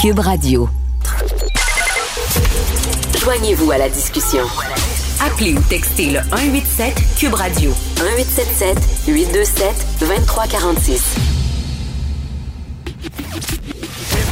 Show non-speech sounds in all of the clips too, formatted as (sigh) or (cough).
Cube Radio. Joignez-vous à la discussion. Appelez ou textez le 187 Cube Radio 1877 827 2346.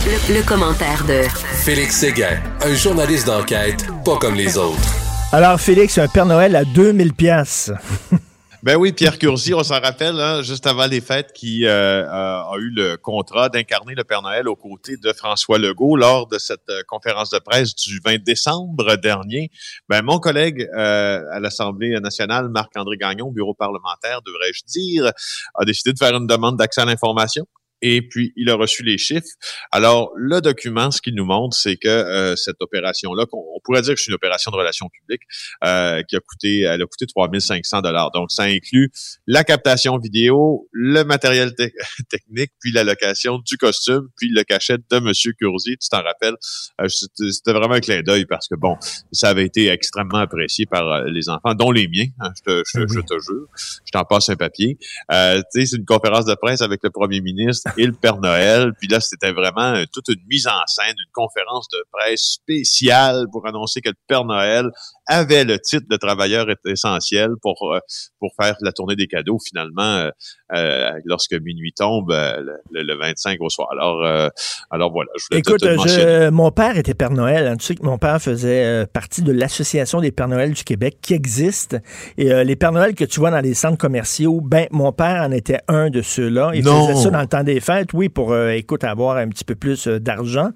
Le, le commentaire de Félix Séguin, un journaliste d'enquête pas comme les autres. Alors, Félix, un Père Noël à 2000 pièces. (laughs) Ben oui, Pierre Curzi, on s'en rappelle, hein, juste avant les fêtes, qui euh, a eu le contrat d'incarner le Père Noël aux côtés de François Legault lors de cette euh, conférence de presse du 20 décembre dernier. Ben, mon collègue euh, à l'Assemblée nationale, Marc-André Gagnon, bureau parlementaire, devrais-je dire, a décidé de faire une demande d'accès à l'information et puis il a reçu les chiffres. Alors, le document, ce qu'il nous montre, c'est que euh, cette opération-là, on pourrait dire que c'est une opération de relations publiques euh, qui a coûté, elle a coûté 3500 dollars. Donc, ça inclut la captation vidéo, le matériel (laughs) technique, puis la location du costume, puis le cachet de Monsieur Curzi. Tu t'en rappelles? Euh, C'était vraiment un clin d'œil parce que bon, ça avait été extrêmement apprécié par les enfants, dont les miens. Hein, je, te, je, je, te jure. Je t'en passe un papier. Euh, tu sais, c'est une conférence de presse avec le Premier ministre et le Père Noël. Puis là, c'était vraiment euh, toute une mise en scène, une conférence de presse spéciale pour annoncer que le Père Noël avait le titre de travailleur essentiel pour euh, pour faire la tournée des cadeaux finalement euh, lorsque minuit tombe le, 25 au soir. Alors alors voilà. Je voulais Écoute, te, mon père était Père Noël. Hein. Tu sais que mon père faisait partie de l'association des Pères Noël du Québec qui existe. Et les Pères Noël que tu vois dans les centres commerciaux, ben mon père en était un de ceux-là. Il faisait ça dans le temps des fêtes, oui, pour écoute avoir un petit peu plus d'argent.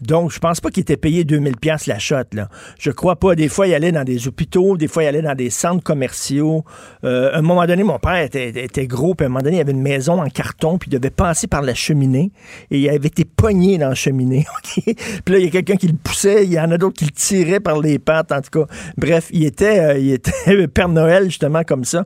Donc je pense pas qu'il était payé 2000 pièces la shot là. Je crois pas. Des fois il allait dans des hôpitaux, des fois il allait dans des centres commerciaux. Euh, à un moment donné, mon père était, gros, puis à un moment donné, il avait une maison en carton, puis il devait passer par la cheminée, et il avait été pogné dans la cheminée. (laughs) puis là, il y a quelqu'un qui le poussait, il y en a d'autres qui le tiraient par les pattes, en tout cas. Bref, il était, euh, il était (laughs) Père Noël, justement, comme ça.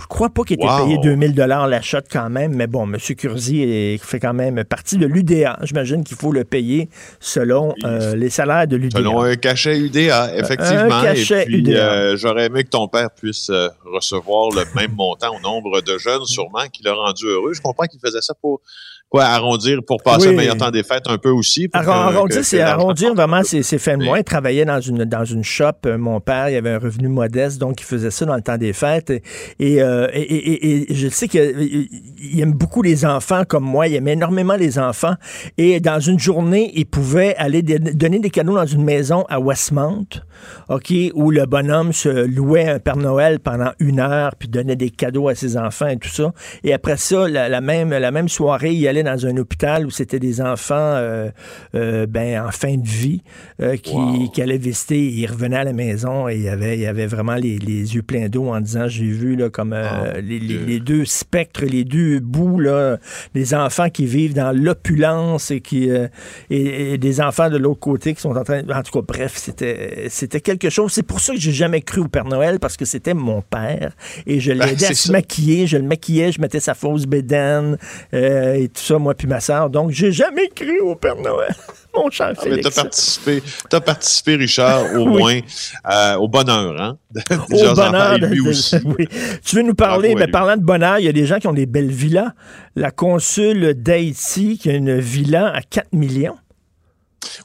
Je crois pas qu'il était payé 2000 dollars la shot quand même, mais bon, M. Curzi fait quand même partie de l'UDA. J'imagine qu'il faut le payer selon euh, les salaires de l'UDA. Selon un cachet UDA, effectivement. Un cachet euh, j'aurais aimé que ton père puisse euh, recevoir le même montant au nombre de jeunes, sûrement, qui l'a rendu heureux. Je comprends qu'il faisait ça pour quoi, arrondir pour passer le meilleur temps des fêtes un peu aussi. arrondir, c'est arrondir vraiment c'est fait moins. Il travaillait dans une dans une shop. Euh, mon père, il avait un revenu modeste, donc il faisait ça dans le temps des fêtes. Et, et, et, et je sais qu'il aime beaucoup les enfants comme moi. Il aime énormément les enfants. Et dans une journée, il pouvait aller donner des cadeaux dans une maison à Westmount, OK, où le bonhomme se louait un Père Noël pendant une heure, puis donnait des cadeaux à ses enfants et tout ça. Et après ça, la, même, la même soirée, il allait dans un hôpital où c'était des enfants euh, euh, ben, en fin de vie euh, qui, qui, allaient visiter. Il revenait à la maison et il avait, il avait vraiment les, les yeux pleins d'eau en disant, j'ai vu là, comme ah, les, les, deux spectres, les deux bouts, là, des enfants qui vivent dans l'opulence et, qui, et, des enfants de l'autre côté qui sont en train... En tout cas, bref, c'était, c'était quelque chose. C'est pour ça que j'ai jamais cru au Père Noël parce que c'était mon père et je l'aidais ben, à se maquiller. Je le maquillais, je mettais sa fausse bédaine et tout ça, moi puis ma soeur. Donc, j'ai jamais cru au Père Noël. (laughs) Mon cher ah, Félix. T'as participé, as participé, Richard, au (laughs) moins euh, au bonheur, hein? (laughs) au bonheur. lui aussi. oui. Tu veux nous parler, mais parlant de bonheur, il y a des gens qui ont des belles villas. La consul d'Haïti qui a une villa à 4 millions.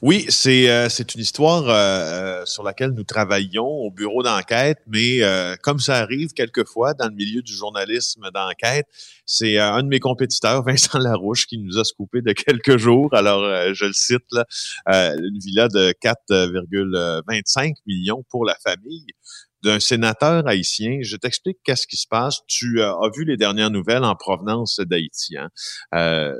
Oui, c'est euh, c'est une histoire euh, euh, sur laquelle nous travaillons au bureau d'enquête, mais comme ça arrive quelquefois dans le milieu du journalisme d'enquête, c'est un de mes compétiteurs, (laughs) Vincent Larouche, qui nous a scoopé de quelques jours. Alors, je le cite là, une villa de 4,25 millions pour la famille d'un sénateur haïtien. Je t'explique qu'est-ce qui se passe. Tu euh, as vu les dernières nouvelles en provenance d'Haïti. Hein? Euh,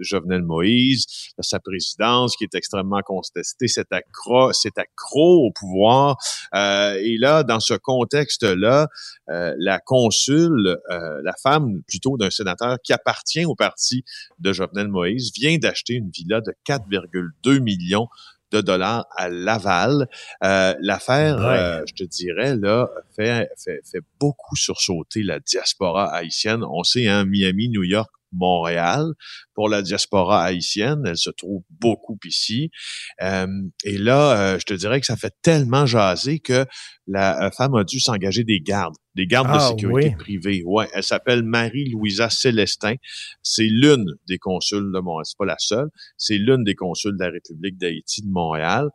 Jovenel Moïse, sa présidence qui est extrêmement contestée, c'est accro, c'est accro au pouvoir. Euh, et là, dans ce contexte-là, euh, la consul, euh, la femme plutôt d'un sénateur qui appartient au parti de Jovenel Moïse, vient d'acheter une villa de 4,2 millions de dollars à Laval. Euh, L'affaire, euh, je te dirais, là, fait, fait, fait beaucoup sursauter la diaspora haïtienne. On sait, hein, Miami, New York, Montréal. Pour la diaspora haïtienne, elle se trouve beaucoup ici. Euh, et là, euh, je te dirais que ça fait tellement jaser que la femme a dû s'engager des gardes des gardes de Ah, sécurité oui. privés. Ouais, elle s'appelle Marie-Louisa Célestin. C'est l'une des consuls de Montréal. C'est pas la seule. C'est l'une des consuls de la République d'Haïti de Montréal.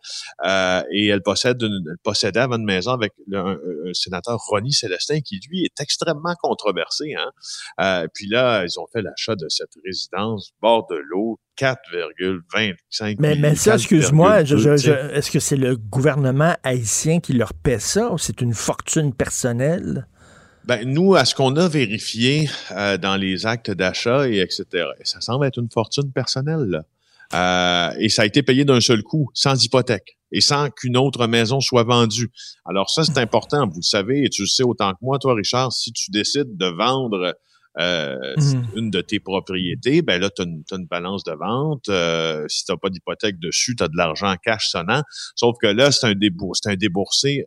Euh, et elle possède une, elle possédait avant une maison avec le, un, un sénateur Ronnie Célestin qui, lui, est extrêmement controversé. Hein? Euh, puis là, ils ont fait l'achat de cette résidence bord de l'eau, 4,25 Mais, mais ça, 4,2, excuse-moi, est-ce que c'est le gouvernement haïtien qui leur paie ça ou c'est une fortune personnelle? Ben, nous, à ce qu'on a vérifié euh, dans les actes d'achat et etc., ça semble être une fortune personnelle. Là. Euh, et ça a été payé d'un seul coup, sans hypothèque et sans qu'une autre maison soit vendue. Alors ça, c'est (laughs) important, vous le savez, et tu le sais autant que moi, toi, Richard, si tu décides de vendre euh, Mhm. une de tes propriétés, ben là, tu as, une balance de vente. Euh, si tu n'as pas d'hypothèque dessus, tu as de l'argent en cash sonnant. Sauf que là, c'est un, débour c'est un déboursé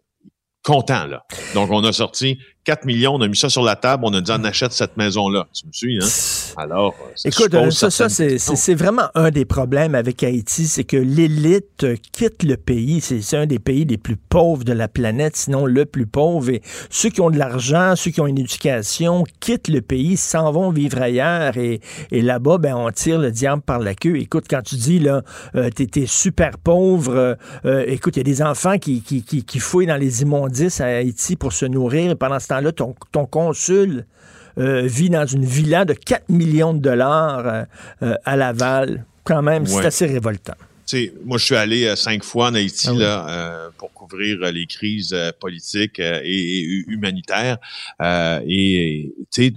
content. Là. Donc, on a sorti 4 millions, on a mis ça sur la table, on a dit on achète cette maison-là. Tu me suis, hein? Alors, ça Écoute, euh, ça, ça c'est- vraiment un des problèmes avec Haïti, c'est que l'élite euh, quitte le pays. C'est un des pays les plus pauvres de la planète, sinon le plus pauvre. Et ceux qui ont de l'argent, ceux qui ont une éducation, quittent le pays, s'en vont vivre ailleurs. Et, et là-bas, ben, on tire le diable par la queue. Écoute, quand tu dis, là, euh, t'es super pauvre, euh, euh, écoute, il y a des enfants qui, qui, qui, qui fouillent dans les immondices à Haïti pour se nourrir. Et pendant ce temps-là, ton, ton consul euh, vit dans une villa de 4 millions de dollars euh, euh, à Laval. Quand même, c'est Ouais. assez révoltant. Moi, je suis allé euh, cinq fois en Haïti Ah oui. là, euh, pour couvrir euh, les crises politiques et, et hu- humanitaires. Et tu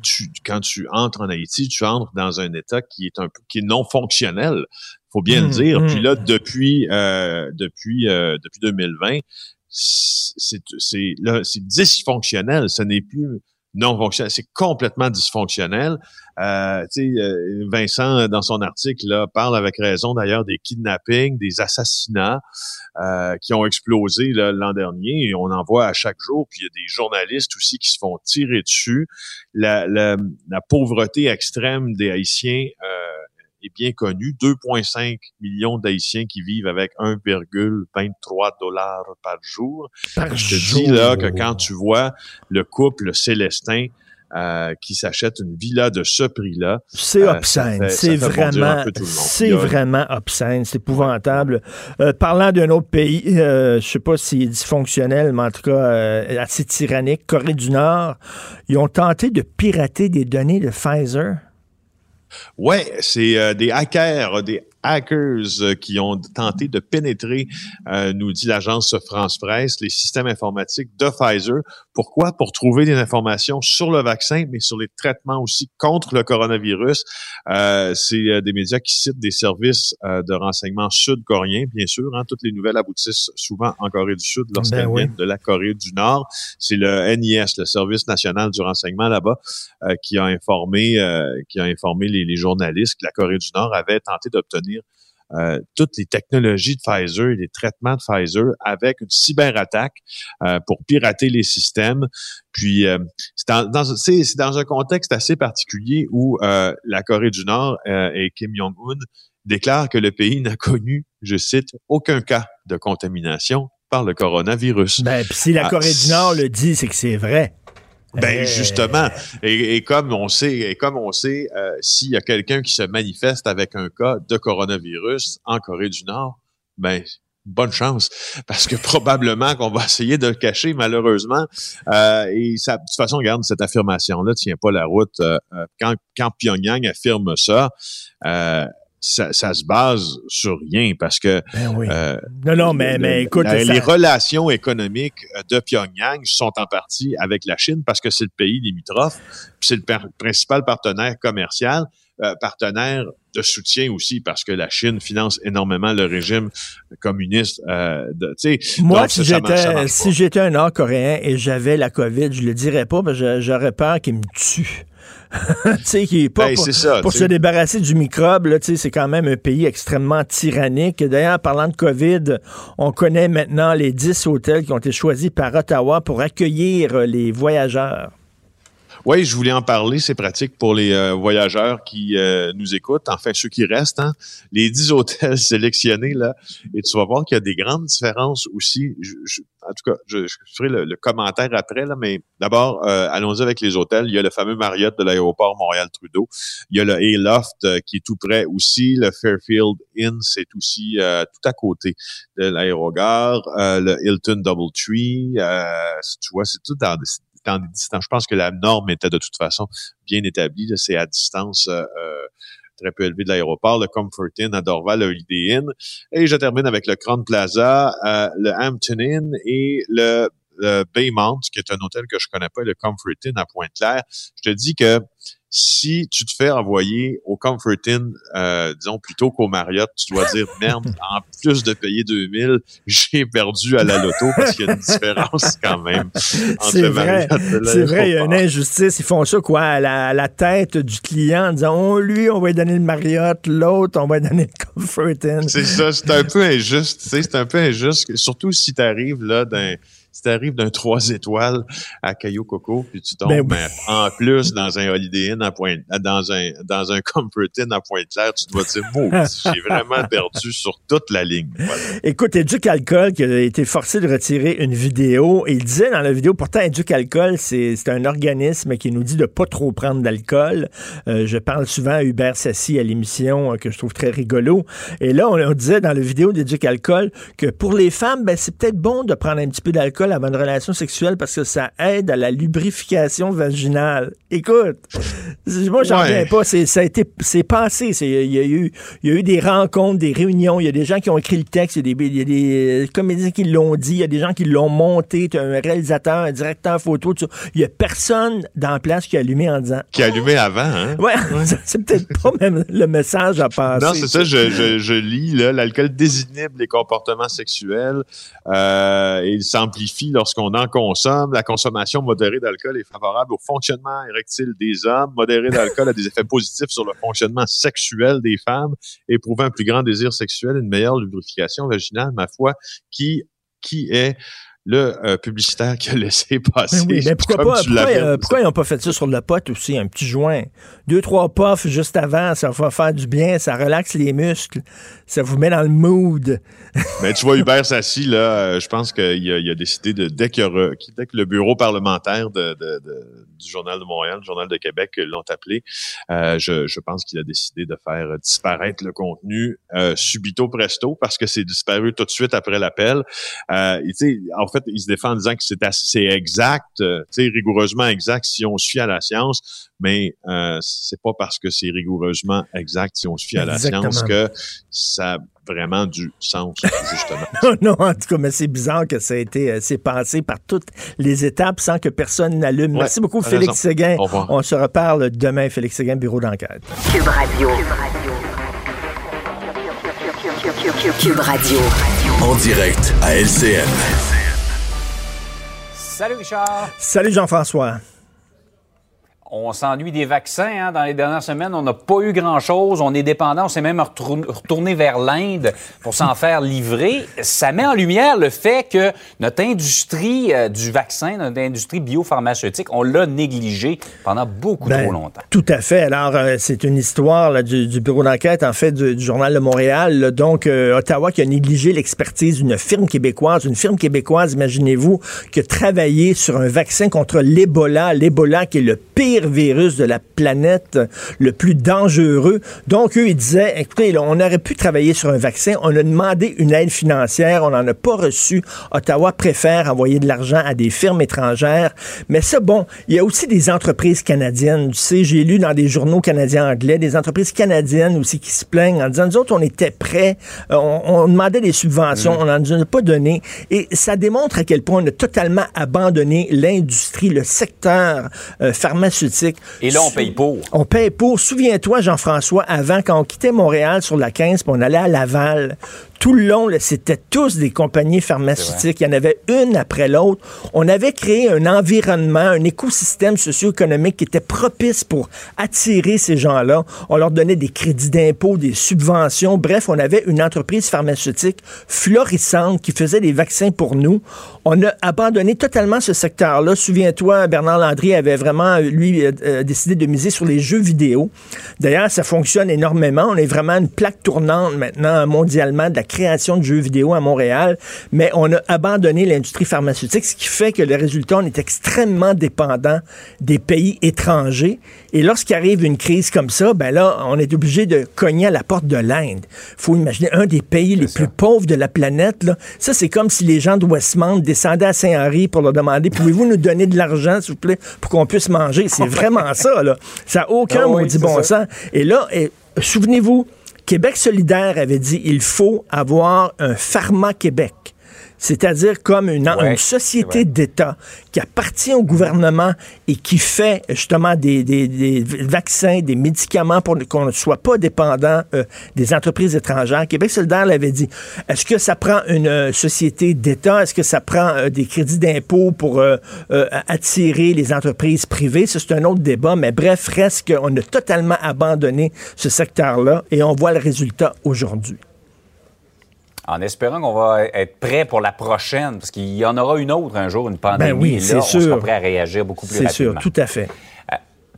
quand tu entres en Haïti, tu entres dans un État qui est un peu qui est non fonctionnel. Faut bien le dire. mm. Puis là, depuis euh, depuis euh, depuis 2020, c'est dysfonctionnel. Ce n'est plus non fonctionnel, c'est complètement dysfonctionnel. Euh, euh, Vincent, dans son article, là, parle avec raison d'ailleurs des kidnappings, des assassinats euh, qui ont explosé l'an dernier et on en voit à chaque jour. Puis il y a des journalistes aussi qui se font tirer dessus. La, la, la pauvreté extrême des Haïtiens euh, est bien connue. 2,5 millions d'Haïtiens qui vivent avec 1,23 dollars par jour. Par Je te jour. dis là que quand tu vois le couple Célestin euh, qui s'achète une villa de ce prix-là, C'est Euh, obscène. C'est vraiment, c'est vraiment obscène. C'est épouvantable. Euh, parlant d'un autre pays, euh, je sais pas s'il est dysfonctionnel, mais en tout cas euh, assez tyrannique, Corée du Nord, ils ont tenté de pirater des données de Pfizer. Ouais, c'est euh, des hackers, des hackers euh, qui ont tenté de pénétrer, euh, nous dit l'agence France Presse, les systèmes informatiques de Pfizer. Pourquoi? Pour trouver des informations sur le vaccin, mais sur les traitements aussi contre le coronavirus. Euh, c'est euh, des médias qui citent des services euh, de renseignement sud-coréens, bien sûr. Hein, toutes les nouvelles aboutissent souvent en Corée du Sud lorsqu'elles Ben oui. viennent de la Corée du Nord. C'est le NIS, le Service national du renseignement là-bas, euh, qui a informé, euh, qui a informé les, les journalistes que la Corée du Nord avait tenté d'obtenir euh, toutes les technologies de Pfizer et les traitements de Pfizer avec une cyberattaque euh, pour pirater les systèmes. Puis euh, c'est dans, dans- c'est- c'est dans un contexte assez particulier où euh, la Corée du Nord euh, et Kim Jong-un déclarent que le pays n'a connu, je cite, aucun cas de contamination par le coronavirus. Ben, puis si la Ah, Corée du Nord le dit, c'est que c'est vrai. Ben justement, et, et comme on sait, et comme on sait, euh, s'il y a quelqu'un qui se manifeste avec un cas de coronavirus en Corée du Nord, ben bonne chance, parce que (laughs) probablement qu'on va essayer de le cacher malheureusement. Euh, et ça, de toute façon, regarde cette affirmation-là tient pas la route. Euh, euh, quand, quand Pyongyang affirme ça, euh, ça, ça se base sur rien, parce que Ben oui. euh, non, non, mais, mais écoute, la- ça- les relations économiques euh, de Pyongyang sont en partie avec la Chine parce que c'est le pays limitrophe, c'est le principal partenaire commercial, euh, partenaire de soutien aussi parce que la Chine finance énormément le régime communiste. Euh, de, Moi, donc si j'étais si un Nord-Coréen et j'avais la COVID, je le dirais pas, parce que j'aurais peur qu'il me tue. (laughs) tu sais, qui est pas Ben, pour, ça, pour se débarrasser du microbe, là, tu sais, c'est quand même un pays extrêmement tyrannique. D'ailleurs, parlant de COVID, on connaît maintenant les 10 hôtels qui ont été choisis par Ottawa pour accueillir les voyageurs. Oui, je voulais en parler. C'est pratique pour les euh, voyageurs qui euh, nous écoutent, enfin ceux qui restent. Hein. Les dix hôtels (laughs) sélectionnés, là, et tu vas voir qu'il y a des grandes différences aussi. en tout cas, je, ferai le, commentaire après, là, mais d'abord, euh, allons-y avec les hôtels. Il y a le fameux Marriott de l'aéroport Montréal-Trudeau. Il y a le Hayloft qui est tout près aussi. Le Fairfield Inn, c'est aussi tout à côté de l'aérogare. le Hilton Doubletree, tu vois, c'est tout dans des je pense que la norme était de toute façon bien établie. C'est à distance euh, euh, très peu élevée de l'aéroport, le Comfort Inn à Dorval, le Holiday Inn. Et je termine avec le Crown Plaza, euh, le Hampton Inn et le, Baymont, qui est un hôtel que je connais pas, le Comfort Inn à Pointe-Claire. Je te dis que si tu te fais envoyer au Comfort Inn, euh, disons plutôt qu'au Marriott, tu dois dire merde, en plus de payer 2000, j'ai perdu à la loto parce qu'il y a une différence quand même entre le Marriott C'est vrai, il y a une injustice. Ils font ça quoi? À la, tête du client en disant oh, lui, on va lui donner le Marriott, l'autre, on va lui donner le Comfort Inn. C'est ça, c'est un peu injuste. C'est un peu injuste, surtout si tu arrives là d'un si tu arrives d'un trois étoiles à Caillou Coco, puis tu tombes ben ben, en plus dans un Holiday Inn à Pointe, dans un dans un Comfort Inn à Pointe-Claire, tu dois dire, (laughs) j'ai vraiment perdu sur toute la ligne. Écoute, Éduc Alcool qui a été forcé de retirer une vidéo, et il disait dans la vidéo, pourtant Éduc Alcool, c'est un organisme qui nous dit de pas trop prendre d'alcool. Euh, je parle souvent à Hubert Sassi à l'émission, euh, que je trouve très rigolo. Et là, on, disait dans la vidéo d'Éduc Alcool que pour les femmes, ben, c'est peut-être bon de prendre un petit peu d'alcool avant une relation sexuelle parce que ça aide à la lubrification vaginale. Écoute, moi, j'en reviens pas. C'est, ça a été, c'est passé. il, y a eu, y a eu des rencontres, des réunions. Il y a des gens qui ont écrit le texte. Il y a des, il y a des comédiens qui l'ont dit. Il y a des gens qui l'ont monté. Tu un réalisateur, un directeur photo. Il y a personne dans la place qui a allumé en disant. Qui a allumé avant, hein? Ouais, (laughs) c'est peut-être pas même le message à passer. Non, c'est ça. Je, je, je lis, l'alcool désinhibe les comportements sexuels. Euh, il s'amplifie lorsqu'on en consomme. La consommation modérée d'alcool est favorable au fonctionnement érectile des hommes. Modérée d'alcool a des effets positifs sur le fonctionnement sexuel des femmes. Éprouver un plus grand désir sexuel, une meilleure lubrification vaginale, ma foi, qui qui est le euh, publicitaire qui a (laughs) laissé passer. Ben oui, mais pourquoi, pas, euh, pourquoi, ils n'ont pas fait ça sur le pot aussi, un petit joint? Deux, trois puffs juste avant, ça va faire du bien, ça relaxe les muscles, ça vous met dans le mood. (laughs) Mais tu vois, Hubert Sassi, là, euh, je pense qu'il a, a, décidé de, dès, que le bureau parlementaire du Journal de Montréal, du Journal de Québec l'ont appelé, je, je, pense qu'il a décidé de faire disparaître le contenu subito presto parce que c'est disparu tout de suite après l'appel. Euh, en fait, il se défend en disant que c'est exact, euh, rigoureusement exact si on suit à la science, mais euh, c'est pas parce que c'est rigoureusement exact si on suit à la science que ça a vraiment du sens, justement. (laughs) non, en tout cas, mais c'est bizarre que ça a été, euh, c'est passé par toutes les étapes sans que personne n'allume. Merci beaucoup, Félix Séguin. On se reparle demain, Félix Séguin, bureau d'enquête. Cube Radio. Cube Radio. En direct à LCN. Salut Richard. Salut Jean-François. On s'ennuie des vaccins. Hein. Dans les dernières semaines, on n'a pas eu grand-chose. On est dépendant. On s'est même retourné vers l'Inde pour s'en faire livrer. Ça met en lumière le fait que notre industrie euh, du vaccin, notre industrie biopharmaceutique, on l'a négligé pendant beaucoup ben, trop longtemps. Tout à fait. Alors, euh, c'est une histoire du, bureau d'enquête, en fait, du, Journal de Montréal. donc, euh, Ottawa qui a négligé l'expertise d'une firme québécoise. Une firme québécoise, imaginez-vous, qui a travaillé sur un vaccin contre l'Ebola. L'Ebola qui est le pire virus de la planète, le plus dangereux. Donc, eux, ils disaient, écoutez, on aurait pu travailler sur un vaccin. On a demandé une aide financière. On n'en a pas reçu. Ottawa préfère envoyer de l'argent à des firmes étrangères. Mais ça, bon, il y a aussi des entreprises canadiennes. Tu sais, j'ai lu dans des journaux canadiens anglais, des entreprises canadiennes aussi qui se plaignent en disant, nous autres, on était prêts. Euh, on, demandait des subventions. Mm. On n'en a pas donné. Et ça démontre à quel point on a totalement abandonné l'industrie, le secteur euh, pharmaceutique et là, on paye pour. On paye pour. Souviens-toi, Jean-François, avant, quand on quittait Montréal sur la 15, puis on allait à Laval, tout le long, c'était tous des compagnies pharmaceutiques. Il y en avait une après l'autre. On avait créé un environnement, un écosystème socio-économique qui était propice pour attirer ces gens-là. On leur donnait des crédits d'impôt, des subventions. Bref, on avait une entreprise pharmaceutique florissante qui faisait des vaccins pour nous. On a abandonné totalement ce secteur-là. Souviens-toi, Bernard Landry avait vraiment, lui, euh, euh, décidé de miser sur les jeux vidéo. D'ailleurs, ça fonctionne énormément. On est vraiment une plaque tournante maintenant mondialement de la création de jeux vidéo à Montréal, mais on a abandonné l'industrie pharmaceutique, ce qui fait que le résultat, on est extrêmement dépendant des pays étrangers. Et lorsqu'il arrive une crise comme ça, ben là, on est obligé de cogner à la porte de l'Inde. faut imaginer un des pays les plus pauvres de la planète. Là. Ça, c'est comme si les gens de Westmount descendaient à Saint-Henri pour leur demander pouvez-vous nous donner de l'argent, s'il vous plaît, pour qu'on puisse manger? C'est vraiment ça. Là. Ça n'a aucun ah maudit bon sens. Et là, souvenez-vous, Québec solidaire avait dit il faut avoir un pharma Québec c'est-à-dire comme une, société d'État qui appartient au gouvernement et qui fait justement des, vaccins, des médicaments pour qu'on ne soit pas dépendant euh, des entreprises étrangères. Québec solidaire l'avait dit. Est-ce que ça prend une euh, société d'État? Est-ce que ça prend euh, des crédits d'impôt pour attirer les entreprises privées? c'est un autre débat, mais bref, reste qu'on a totalement abandonné ce secteur-là et on voit le résultat aujourd'hui en espérant qu'on va être prêt pour la prochaine, parce qu'il y en aura une autre un jour, une pandémie. Ben oui, et là, on sera prêt à réagir beaucoup plus rapidement. C'est sûr, tout à fait.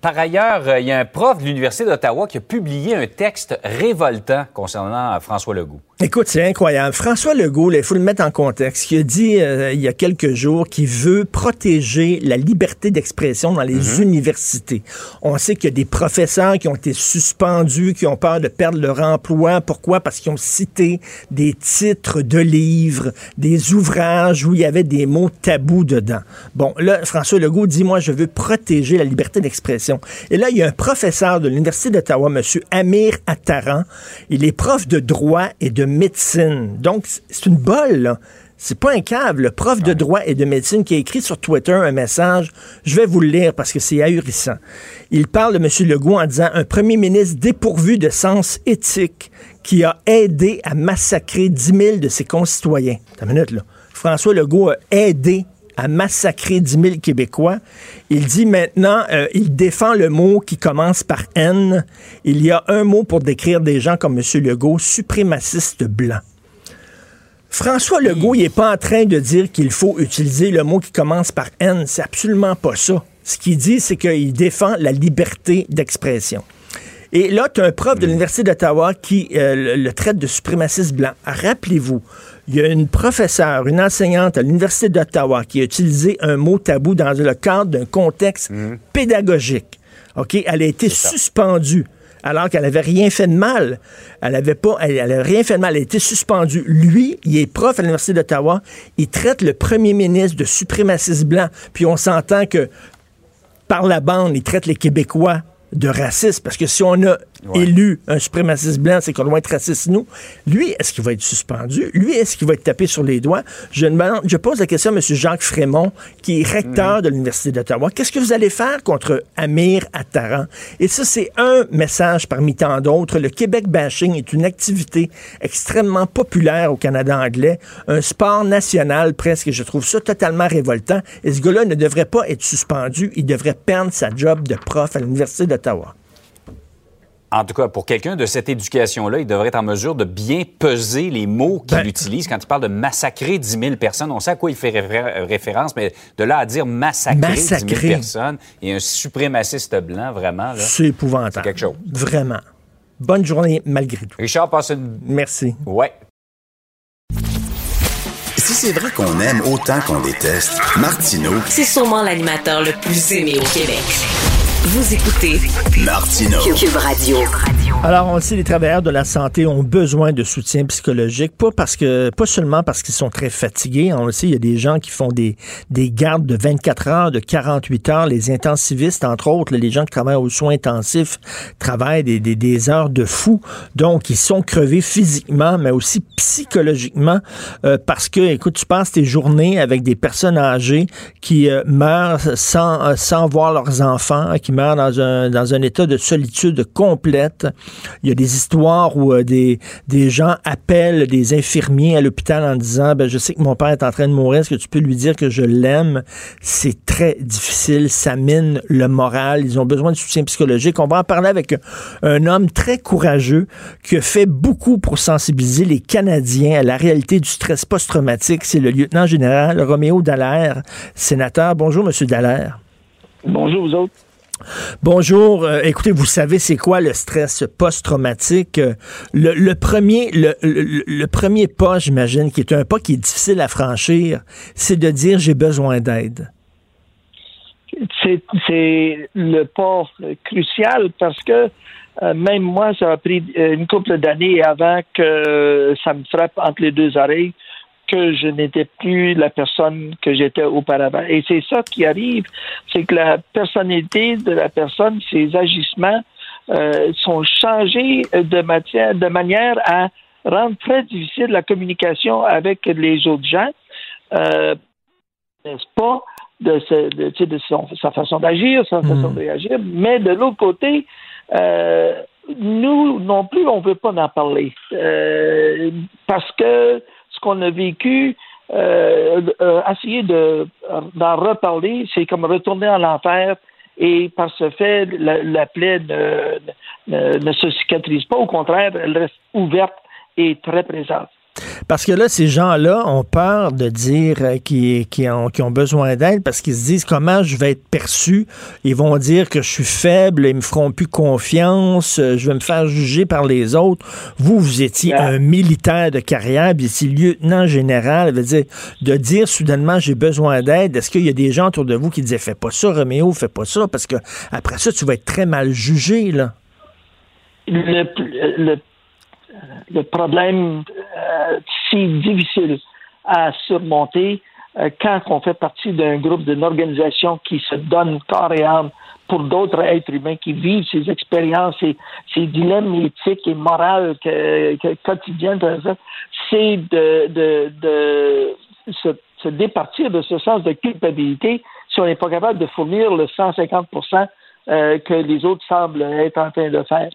Par ailleurs, euh, il y a un prof de l'Université d'Ottawa qui a publié un texte révoltant concernant euh, François Legault. Écoute, c'est incroyable. François Legault, il faut le mettre en contexte, qui a dit euh, il y a quelques jours qu'il veut protéger la liberté d'expression dans les mhm. universités. On sait qu'il y a des professeurs qui ont été suspendus, qui ont peur de perdre leur emploi. Pourquoi? Parce qu'ils ont cité des titres de livres, des ouvrages où il y avait des mots tabous dedans. Bon, là, François Legault dit, moi, je veux protéger la liberté d'expression. Et là, il y a un professeur de l'Université d'Ottawa, M. Amir Attaran. Il est prof de droit et de médecine. Donc, c'est une bolle, là. C'est pas un câble, le prof de droit et de médecine qui a écrit sur Twitter un message. Je vais vous le lire parce que c'est ahurissant. Il parle de M. Legault en disant un premier ministre dépourvu de sens éthique qui a aidé à massacrer 10 000 de ses concitoyens. Une minute, là. François Legault a aidé à massacrer 10 000 Québécois. Il dit maintenant, euh, il défend le mot qui commence par N. Il y a un mot pour décrire des gens comme M. Legault, suprémaciste blanc. François Legault, il n'est pas en train de dire qu'il faut utiliser le mot qui commence par N. C'est absolument pas ça. Ce qu'il dit, c'est qu'il défend la liberté d'expression. Et là, tu as un prof de l'Université d'Ottawa qui euh, le traite de suprémaciste blanc. Rappelez-vous, il y a une professeure, une enseignante à l'Université d'Ottawa qui a utilisé un mot tabou dans le cadre d'un contexte mhm. pédagogique. OK? Elle a été suspendue alors qu'elle n'avait rien fait de mal. Elle avait pas, elle, rien fait de mal. Elle a été suspendue. Lui, il est prof à l'Université d'Ottawa. Il traite le premier ministre de suprémaciste blanc. Puis on s'entend que par la bande, il traite les Québécois de racisme. Parce que si on a élu un suprémaciste blanc, c'est qu'on doit être raciste, nous. Lui, est-ce qu'il va être suspendu? Lui, est-ce qu'il va être tapé sur les doigts? Je, je pose la question à M. Jacques Frémont, qui est recteur mhm. de l'Université d'Ottawa. Qu'est-ce que vous allez faire contre Amir Attaran? Et ça, c'est un message parmi tant d'autres. Le Québec bashing est une activité extrêmement populaire au Canada anglais, un sport national presque. Je trouve ça totalement révoltant. Et ce gars-là ne devrait pas être suspendu. Il devrait perdre sa job de prof à l'Université d'Ottawa en tout cas, pour quelqu'un de cette éducation-là, il devrait être en mesure de bien peser les mots qu'il ben, utilise quand il parle de massacrer 10 000 personnes. On sait à quoi il fait référence, mais de là à dire massacrer, 10 000 personnes et un suprémaciste blanc, vraiment, c'est épouvantable. C'est quelque chose. Vraiment. Bonne journée malgré tout. Richard, passe une... Merci. Ouais. Si c'est vrai qu'on aime autant qu'on déteste, Martineau... C'est sûrement l'animateur le plus aimé au Québec. Vous écoutez Martino Cube Radio. Alors, on le sait, les travailleurs de la santé ont besoin de soutien psychologique, pas parce que, pas seulement parce qu'ils sont très fatigués. On le sait, il y a des gens qui font des, des gardes de 24 heures, de 48 heures. Les intensivistes, entre autres, les gens qui travaillent aux soins intensifs, travaillent des, des, des heures de fou. Donc, ils sont crevés physiquement, mais aussi psychologiquement, euh, parce que, écoute, tu passes tes journées avec des personnes âgées qui euh, meurent sans, euh, sans voir leurs enfants, qui dans un, dans un état de solitude complète. Il y a des histoires où euh, des, des gens appellent des infirmiers à l'hôpital en disant, ben, je sais que mon père est en train de mourir, est-ce que tu peux lui dire que je l'aime? C'est très difficile, ça mine le moral, ils ont besoin de soutien psychologique. On va en parler avec un homme très courageux qui a fait beaucoup pour sensibiliser les Canadiens à la réalité du stress post-traumatique. C'est le lieutenant général Roméo Dallaire, sénateur. Bonjour, Monsieur Dallaire. Bonjour, vous autres. Bonjour. Euh, écoutez, vous savez c'est quoi le stress post-traumatique? Euh, le, premier, le, premier pas, j'imagine, qui est un pas qui est difficile à franchir, c'est de dire j'ai besoin d'aide. C'est le pas crucial parce que euh, même moi, ça a pris une couple d'années avant que ça me frappe entre les deux oreilles que je n'étais plus la personne que j'étais auparavant. Et c'est ça qui arrive, c'est que la personnalité de la personne, ses agissements euh, sont changés de, matière, de manière à rendre très difficile la communication avec les autres gens, euh, n'est-ce pas, de, de, sa façon d'agir, sa façon hmm. de réagir, mais de l'autre côté, euh, nous non plus, on ne veut pas en parler. Euh, parce que qu'on a vécu, euh, euh, essayer de, d'en reparler, c'est comme retourner en l'enfer et par ce fait, la, la plaie ne, ne, se cicatrise pas. Au contraire, elle reste ouverte et très présente. Parce que là, ces gens-là ont peur de dire euh, qu'ils ont, ont, besoin d'aide parce qu'ils se disent comment je vais être perçu? Ils vont dire que je suis faible, ils me feront plus confiance, euh, je vais me faire juger par les autres. Vous, vous étiez un militaire de carrière, puis ici lieutenant général, veut dire de dire soudainement j'ai besoin d'aide. Est-ce qu'il y a des gens autour de vous qui disaient fais pas ça, Roméo, fais pas ça, parce que après ça, tu vas être très mal jugé là? Le, le, le problème euh, si difficile à surmonter euh, quand on fait partie d'un groupe, d'une organisation qui se donne corps et âme pour d'autres êtres humains qui vivent ces expériences, ces, dilemmes éthiques et moraux que, quotidiens, c'est de, de, se, départir de ce sens de culpabilité si on n'est pas capable de fournir le 150% euh, que les autres semblent être en train de faire.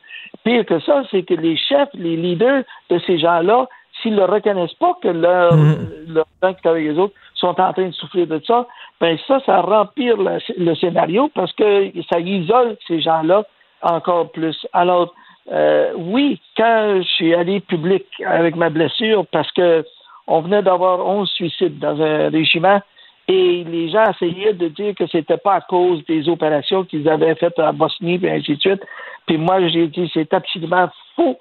Pire que ça, c'est que les chefs, les leaders de ces gens-là, s'ils ne reconnaissent pas que leurs mm. gens qui avec les autres sont en train de souffrir de ça, ben ça, ça rempire le, le scénario parce que ça isole ces gens-là encore plus. Alors, euh, oui, quand je suis allé public avec ma blessure, parce que on venait d'avoir 11 suicides dans un régiment, et les gens essayaient de dire que c'était pas à cause des opérations qu'ils avaient faites en Bosnie, et ainsi de suite. Puis moi, j'ai dit, c'est absolument faux.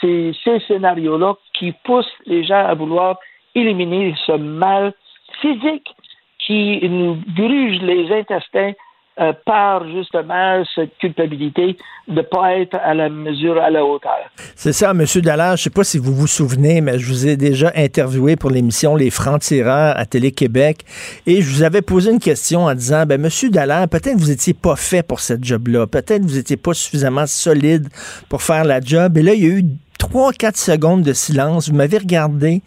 C'est ces scénarios-là qui poussent les gens à vouloir éliminer ce mal physique qui nous gruge les intestins euh, par justement cette culpabilité de ne pas être à la mesure, à la hauteur. C'est ça, M. Dallaire. Je ne sais pas si vous vous souvenez, mais je vous ai déjà interviewé pour l'émission Les Francs-Tireurs à Télé-Québec et je vous avais posé une question en disant, ben, M. Dallaire, peut-être vous n'étiez pas fait pour cette job-là. Peut-être vous n'étiez pas suffisamment solide pour faire la job. Et là, il y a eu trois, quatre secondes de silence. Vous m'avez regardé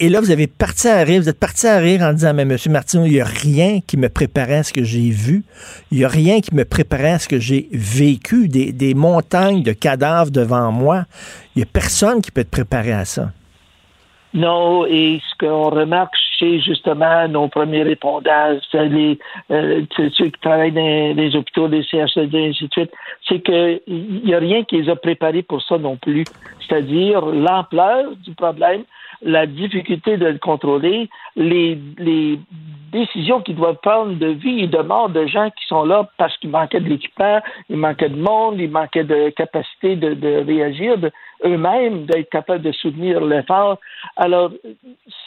et là, vous avez parti à rire, vous êtes parti à rire en disant, mais Monsieur Martineau, il n'y a rien qui me préparait à ce que j'ai vu. Il n'y a rien qui me préparait à ce que j'ai vécu. Des, des, montagnes de cadavres devant moi. Il n'y a personne qui peut te préparer à ça. Non, et ce qu'on remarque chez justement nos premiers répondants, les, euh, ceux qui travaillent dans les hôpitaux, les CHD, et ainsi de suite, c'est qu'il n'y a rien qui les a préparés pour ça non plus. C'est-à-dire l'ampleur du problème, la difficulté de le contrôler, les, les décisions qu'ils doivent prendre de vie et de mort de gens qui sont là parce qu'il manquait de l'équipement, il manquait de monde, il manquait de capacité de, de réagir eux-mêmes, d'être capables de soutenir l'effort. Alors,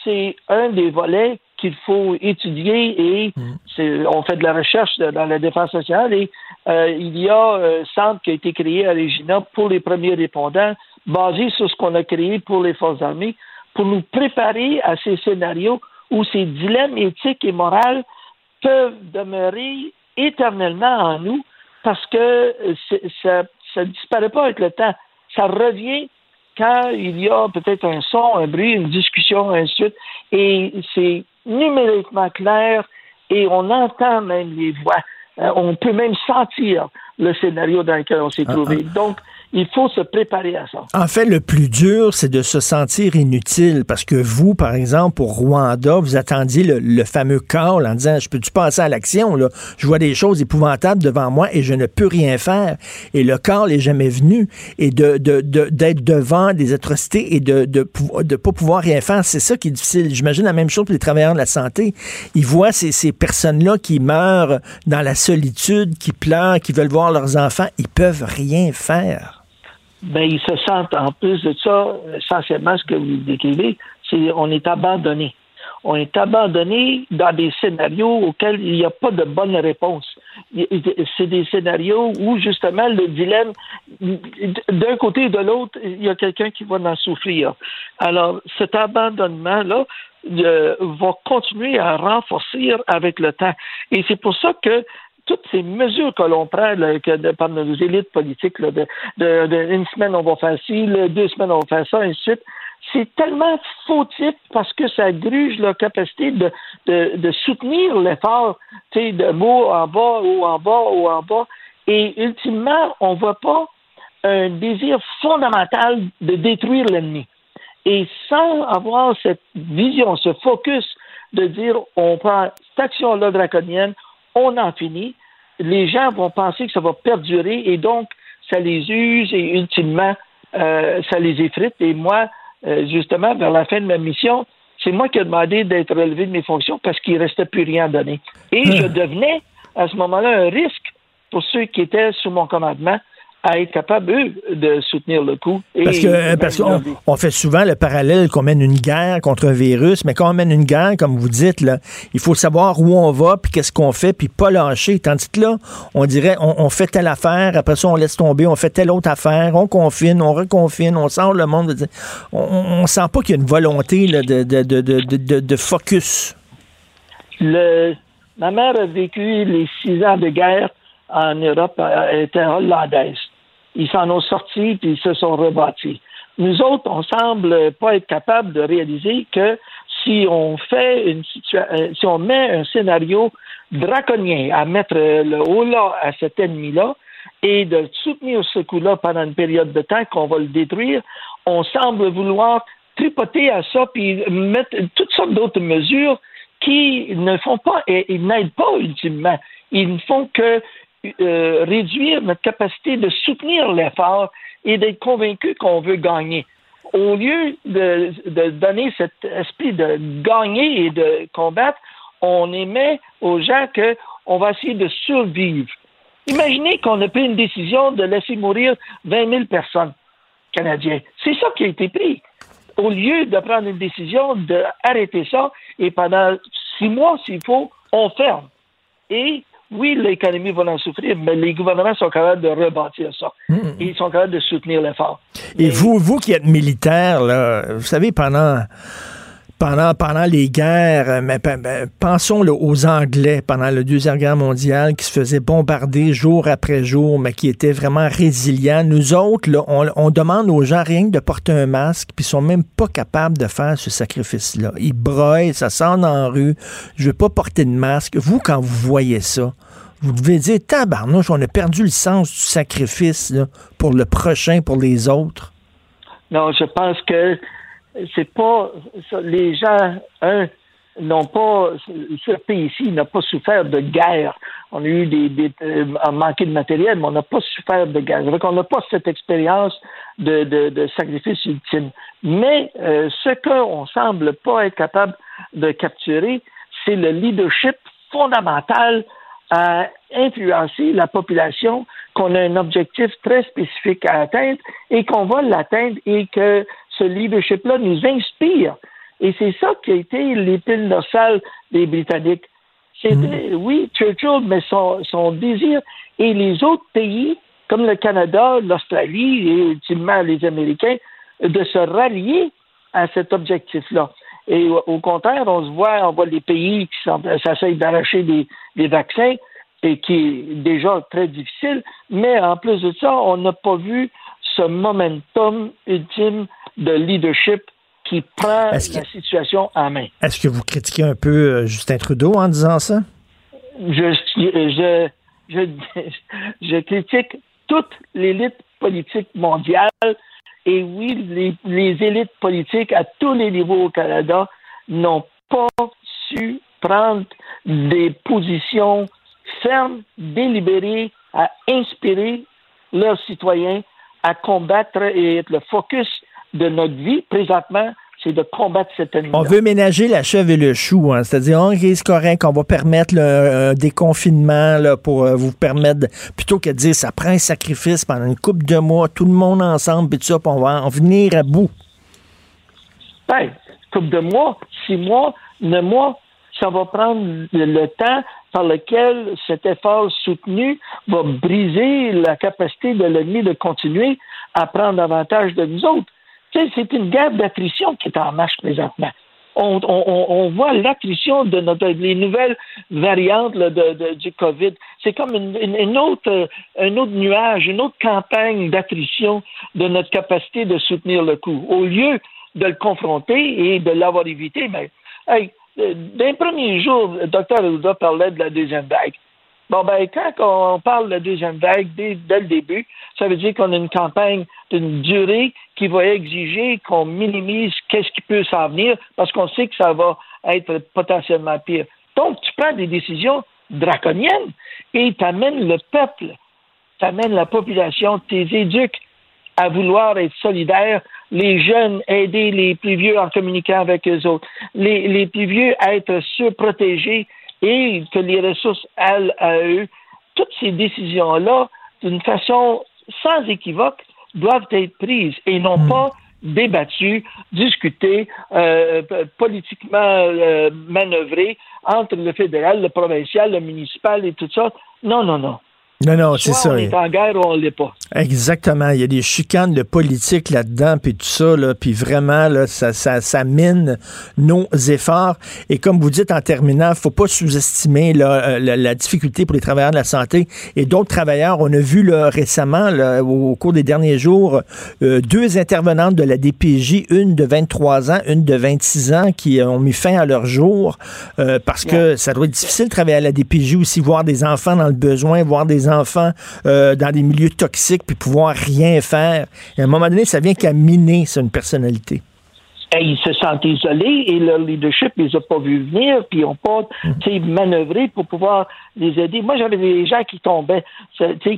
c'est un des volets qu'il faut étudier et mm. on fait de la recherche dans la défense sociale et euh, il y a un centre qui a été créé à Regina pour les premiers répondants basé sur ce qu'on a créé pour les forces armées pour nous préparer à ces scénarios où ces dilemmes éthiques et moraux peuvent demeurer éternellement en nous parce que ça ne disparaît pas avec le temps. Ça revient quand il y a peut-être un son, un bruit, une discussion, ainsi de suite, et c'est numériquement clair et on entend même les voix. Euh, on peut même sentir le scénario dans lequel on s'est Ah, trouvé. Donc, il faut se préparer à ça. En fait, le plus dur, c'est de se sentir inutile parce que vous, par exemple, au Rwanda, vous attendiez le, le fameux call en disant, je peux-tu passer à l'action, là? Je vois des choses épouvantables devant moi et je ne peux rien faire. Et le call est jamais venu. Et de, de, de- d'être devant des atrocités et de, pou- de pas pouvoir rien faire, c'est ça qui est difficile. J'imagine la même chose pour les travailleurs de la santé. Ils voient ces, ces personnes-là qui meurent dans la solitude, qui pleurent, qui veulent voir leurs enfants. Ils peuvent rien faire. Ben, ils se sentent, en plus de ça, essentiellement ce que vous décrivez, c'est on est abandonné. On est abandonné dans des scénarios auxquels il n'y a pas de bonne réponse. C'est des scénarios où, justement, le dilemme, d'un côté et de l'autre, il y a quelqu'un qui va en souffrir. Alors, cet abandonnement-là euh, va continuer à renforcer avec le temps. Et c'est pour ça que toutes ces mesures que l'on prend que par nos élites politiques, là, de, une semaine on va faire ci, deux semaines on va faire ça, ainsi de suite, c'est tellement fautif parce que ça gruge la capacité de, de, soutenir l'effort, de mots en bas, haut en bas, haut en bas. Et ultimement, on voit pas un désir fondamental de détruire l'ennemi. Et sans avoir cette vision, ce focus de dire on prend cette action-là draconienne, on en finit, les gens vont penser que ça va perdurer et donc ça les use et ultimement euh, ça les effrite. Et moi, euh, justement, vers la fin de ma mission, c'est moi qui ai demandé d'être relevé de mes fonctions parce qu'il ne restait plus rien à donner. Et je devenais à ce moment-là un risque pour ceux qui étaient sous mon commandement à être capables, eux, de soutenir le coup. Et Parce que euh, parce qu'on on fait souvent le parallèle qu'on mène une guerre contre un virus, mais quand on mène une guerre, comme vous dites, là, il faut savoir où on va, puis qu'est-ce qu'on fait, puis pas lâcher. Tandis que là, on dirait, on, on fait telle affaire, après ça, on laisse tomber, on fait telle autre affaire, on confine, on reconfine, on sort le monde. de- On, on sent pas qu'il y a une volonté là, de, de, de, de, de, de focus. Le, ma mère a vécu les six ans de guerre en Europe, euh, elle était hollandaise. Ils s'en ont sortis puis ils se sont rebâtis. Nous autres, on semble pas être capable de réaliser que si on fait une situation, si on met un scénario draconien à mettre euh, le haut là à cet ennemi-là et de soutenir ce coup-là pendant une période de temps qu'on va le détruire, on semble vouloir tripoter à ça puis mettre toutes sortes d'autres mesures qui ne font pas et ils n'aident pas ultimement. Ils ne font que euh, réduire notre capacité de soutenir l'effort et d'être convaincu qu'on veut gagner. Au lieu de, donner cet esprit de gagner et de combattre, on émet aux gens qu'on va essayer de survivre. Imaginez qu'on a pris une décision de laisser mourir 20 000 personnes canadiens. C'est ça qui a été pris. Au lieu de prendre une décision d'arrêter ça, et pendant six mois, s'il faut, on ferme. Et oui, l'économie va en souffrir, mais les gouvernements sont capables de rebâtir ça. Et ils sont capables de soutenir l'effort. Et Mais- vous, vous qui êtes militaire, là, vous savez, pendant, pendant, les guerres, euh, mais, pensons aux Anglais pendant la Deuxième Guerre mondiale qui se faisaient bombarder jour après jour, mais qui étaient vraiment résilients. Nous autres, on, demande aux gens rien que de porter un masque, puis ils sont même pas capables de faire ce sacrifice-là. Ils broient, ça sent dans la rue. Je veux pas porter de masque. Vous, quand vous voyez ça, vous devez dire, tabarnouche, on a perdu le sens du sacrifice pour le prochain, pour les autres. Non, je pense que c'est pas les gens un n'ont pas ce pays ici n'a pas souffert de guerre. On a eu des, des euh, manqué de matériel, mais on n'a pas souffert de guerre. Donc on n'a pas cette expérience de, de, de sacrifice ultime. Mais euh, ce qu'on semble pas être capable de capturer, c'est le leadership fondamental à influencer la population, qu'on a un objectif très spécifique à atteindre et qu'on va l'atteindre et que ce leadership-là nous inspire. Et c'est ça qui a été l'épine dorsale des Britanniques. C'était, oui, Churchill, mais son, son désir et les autres pays, comme le Canada, l'Australie et ultimement les Américains, de se rallier à cet objectif-là. Et au, contraire, on se voit, on voit les pays qui s'essayent d'arracher des, des vaccins et qui est déjà très difficile, mais en plus de ça, on n'a pas vu ce momentum ultime de leadership qui prend que- la situation en main. Est-ce que vous critiquez un peu euh, Justin Trudeau en disant ça? Je, je, je, (laughs) je critique toute l'élite politique mondiale. Et oui, les, les élites politiques à tous les niveaux au Canada n'ont pas su prendre des positions fermes, délibérées, à inspirer leurs citoyens à combattre et être le focus de notre vie présentement, c'est de combattre cette ennemi. On veut ménager la chèvre et le chou, hein. c'est-à-dire, on risque correct, on va permettre le, un déconfinement là, pour euh, vous permettre, plutôt que de dire ça prend un sacrifice pendant une couple de mois, tout le monde ensemble, puis tout ça, on va en venir à bout. Ben, couple de mois, six mois, neuf mois, ça va prendre le temps par lequel cet effort soutenu va briser la capacité de l'ennemi de continuer à prendre avantage de nous autres. C'est une guerre d'attrition qui est en marche présentement. On, voit l'attrition de notre, les nouvelles variantes de, du COVID. C'est comme une, autre, un autre nuage, une autre campagne d'attrition de notre capacité de soutenir le coup. Au lieu de le confronter et de l'avoir évité, mais hey, d'un premier jour, le docteur Arruda parlait de la deuxième vague. Bon, ben, quand on parle de deuxième vague dès, le début, ça veut dire qu'on a une campagne d'une durée qui va exiger qu'on minimise qu'est-ce qui peut s'en venir parce qu'on sait que ça va être potentiellement pire. Donc, tu prends des décisions draconiennes et tu amènes le peuple, tu amènes la population, tu les éduques à vouloir être solidaires les jeunes aider les plus vieux en communiquant avec eux autres, les, les plus vieux à être surprotégés et que les ressources aillent à eux. Toutes ces décisions-là, d'une façon sans équivoque, doivent être prises et non hmm. pas débattues, discutées, euh, politiquement euh, manœuvrées entre le fédéral, le provincial, le municipal et tout ça. Non, non, non. Non, non, c'est ça. On est en guerre ou on l'est pas. Exactement. Il y a des chicanes de politique là-dedans, puis tout ça, là, puis vraiment, là, ça, ça, ça, mine nos efforts. Et comme vous dites en terminant, faut pas sous-estimer euh, la, la, difficulté pour les travailleurs de la santé et d'autres travailleurs. On a vu là, récemment, là, au, cours des derniers jours, euh, deux intervenantes de la DPJ, une de 23 ans, une de 26 ans, qui ont mis fin à leur jour euh, parce que ça doit être difficile de travailler à la DPJ aussi, voir des enfants dans le besoin, voir des enfants euh, dans des milieux toxiques, puis pouvoir rien faire. à un moment donné, ça vient qu'à miner une personnalité. Et ils se sentent isolés et leur leadership ne les a pas vus venir, puis ils n'ont pas mm. manœuvré pour pouvoir les aider. Moi, j'avais des gens qui tombaient,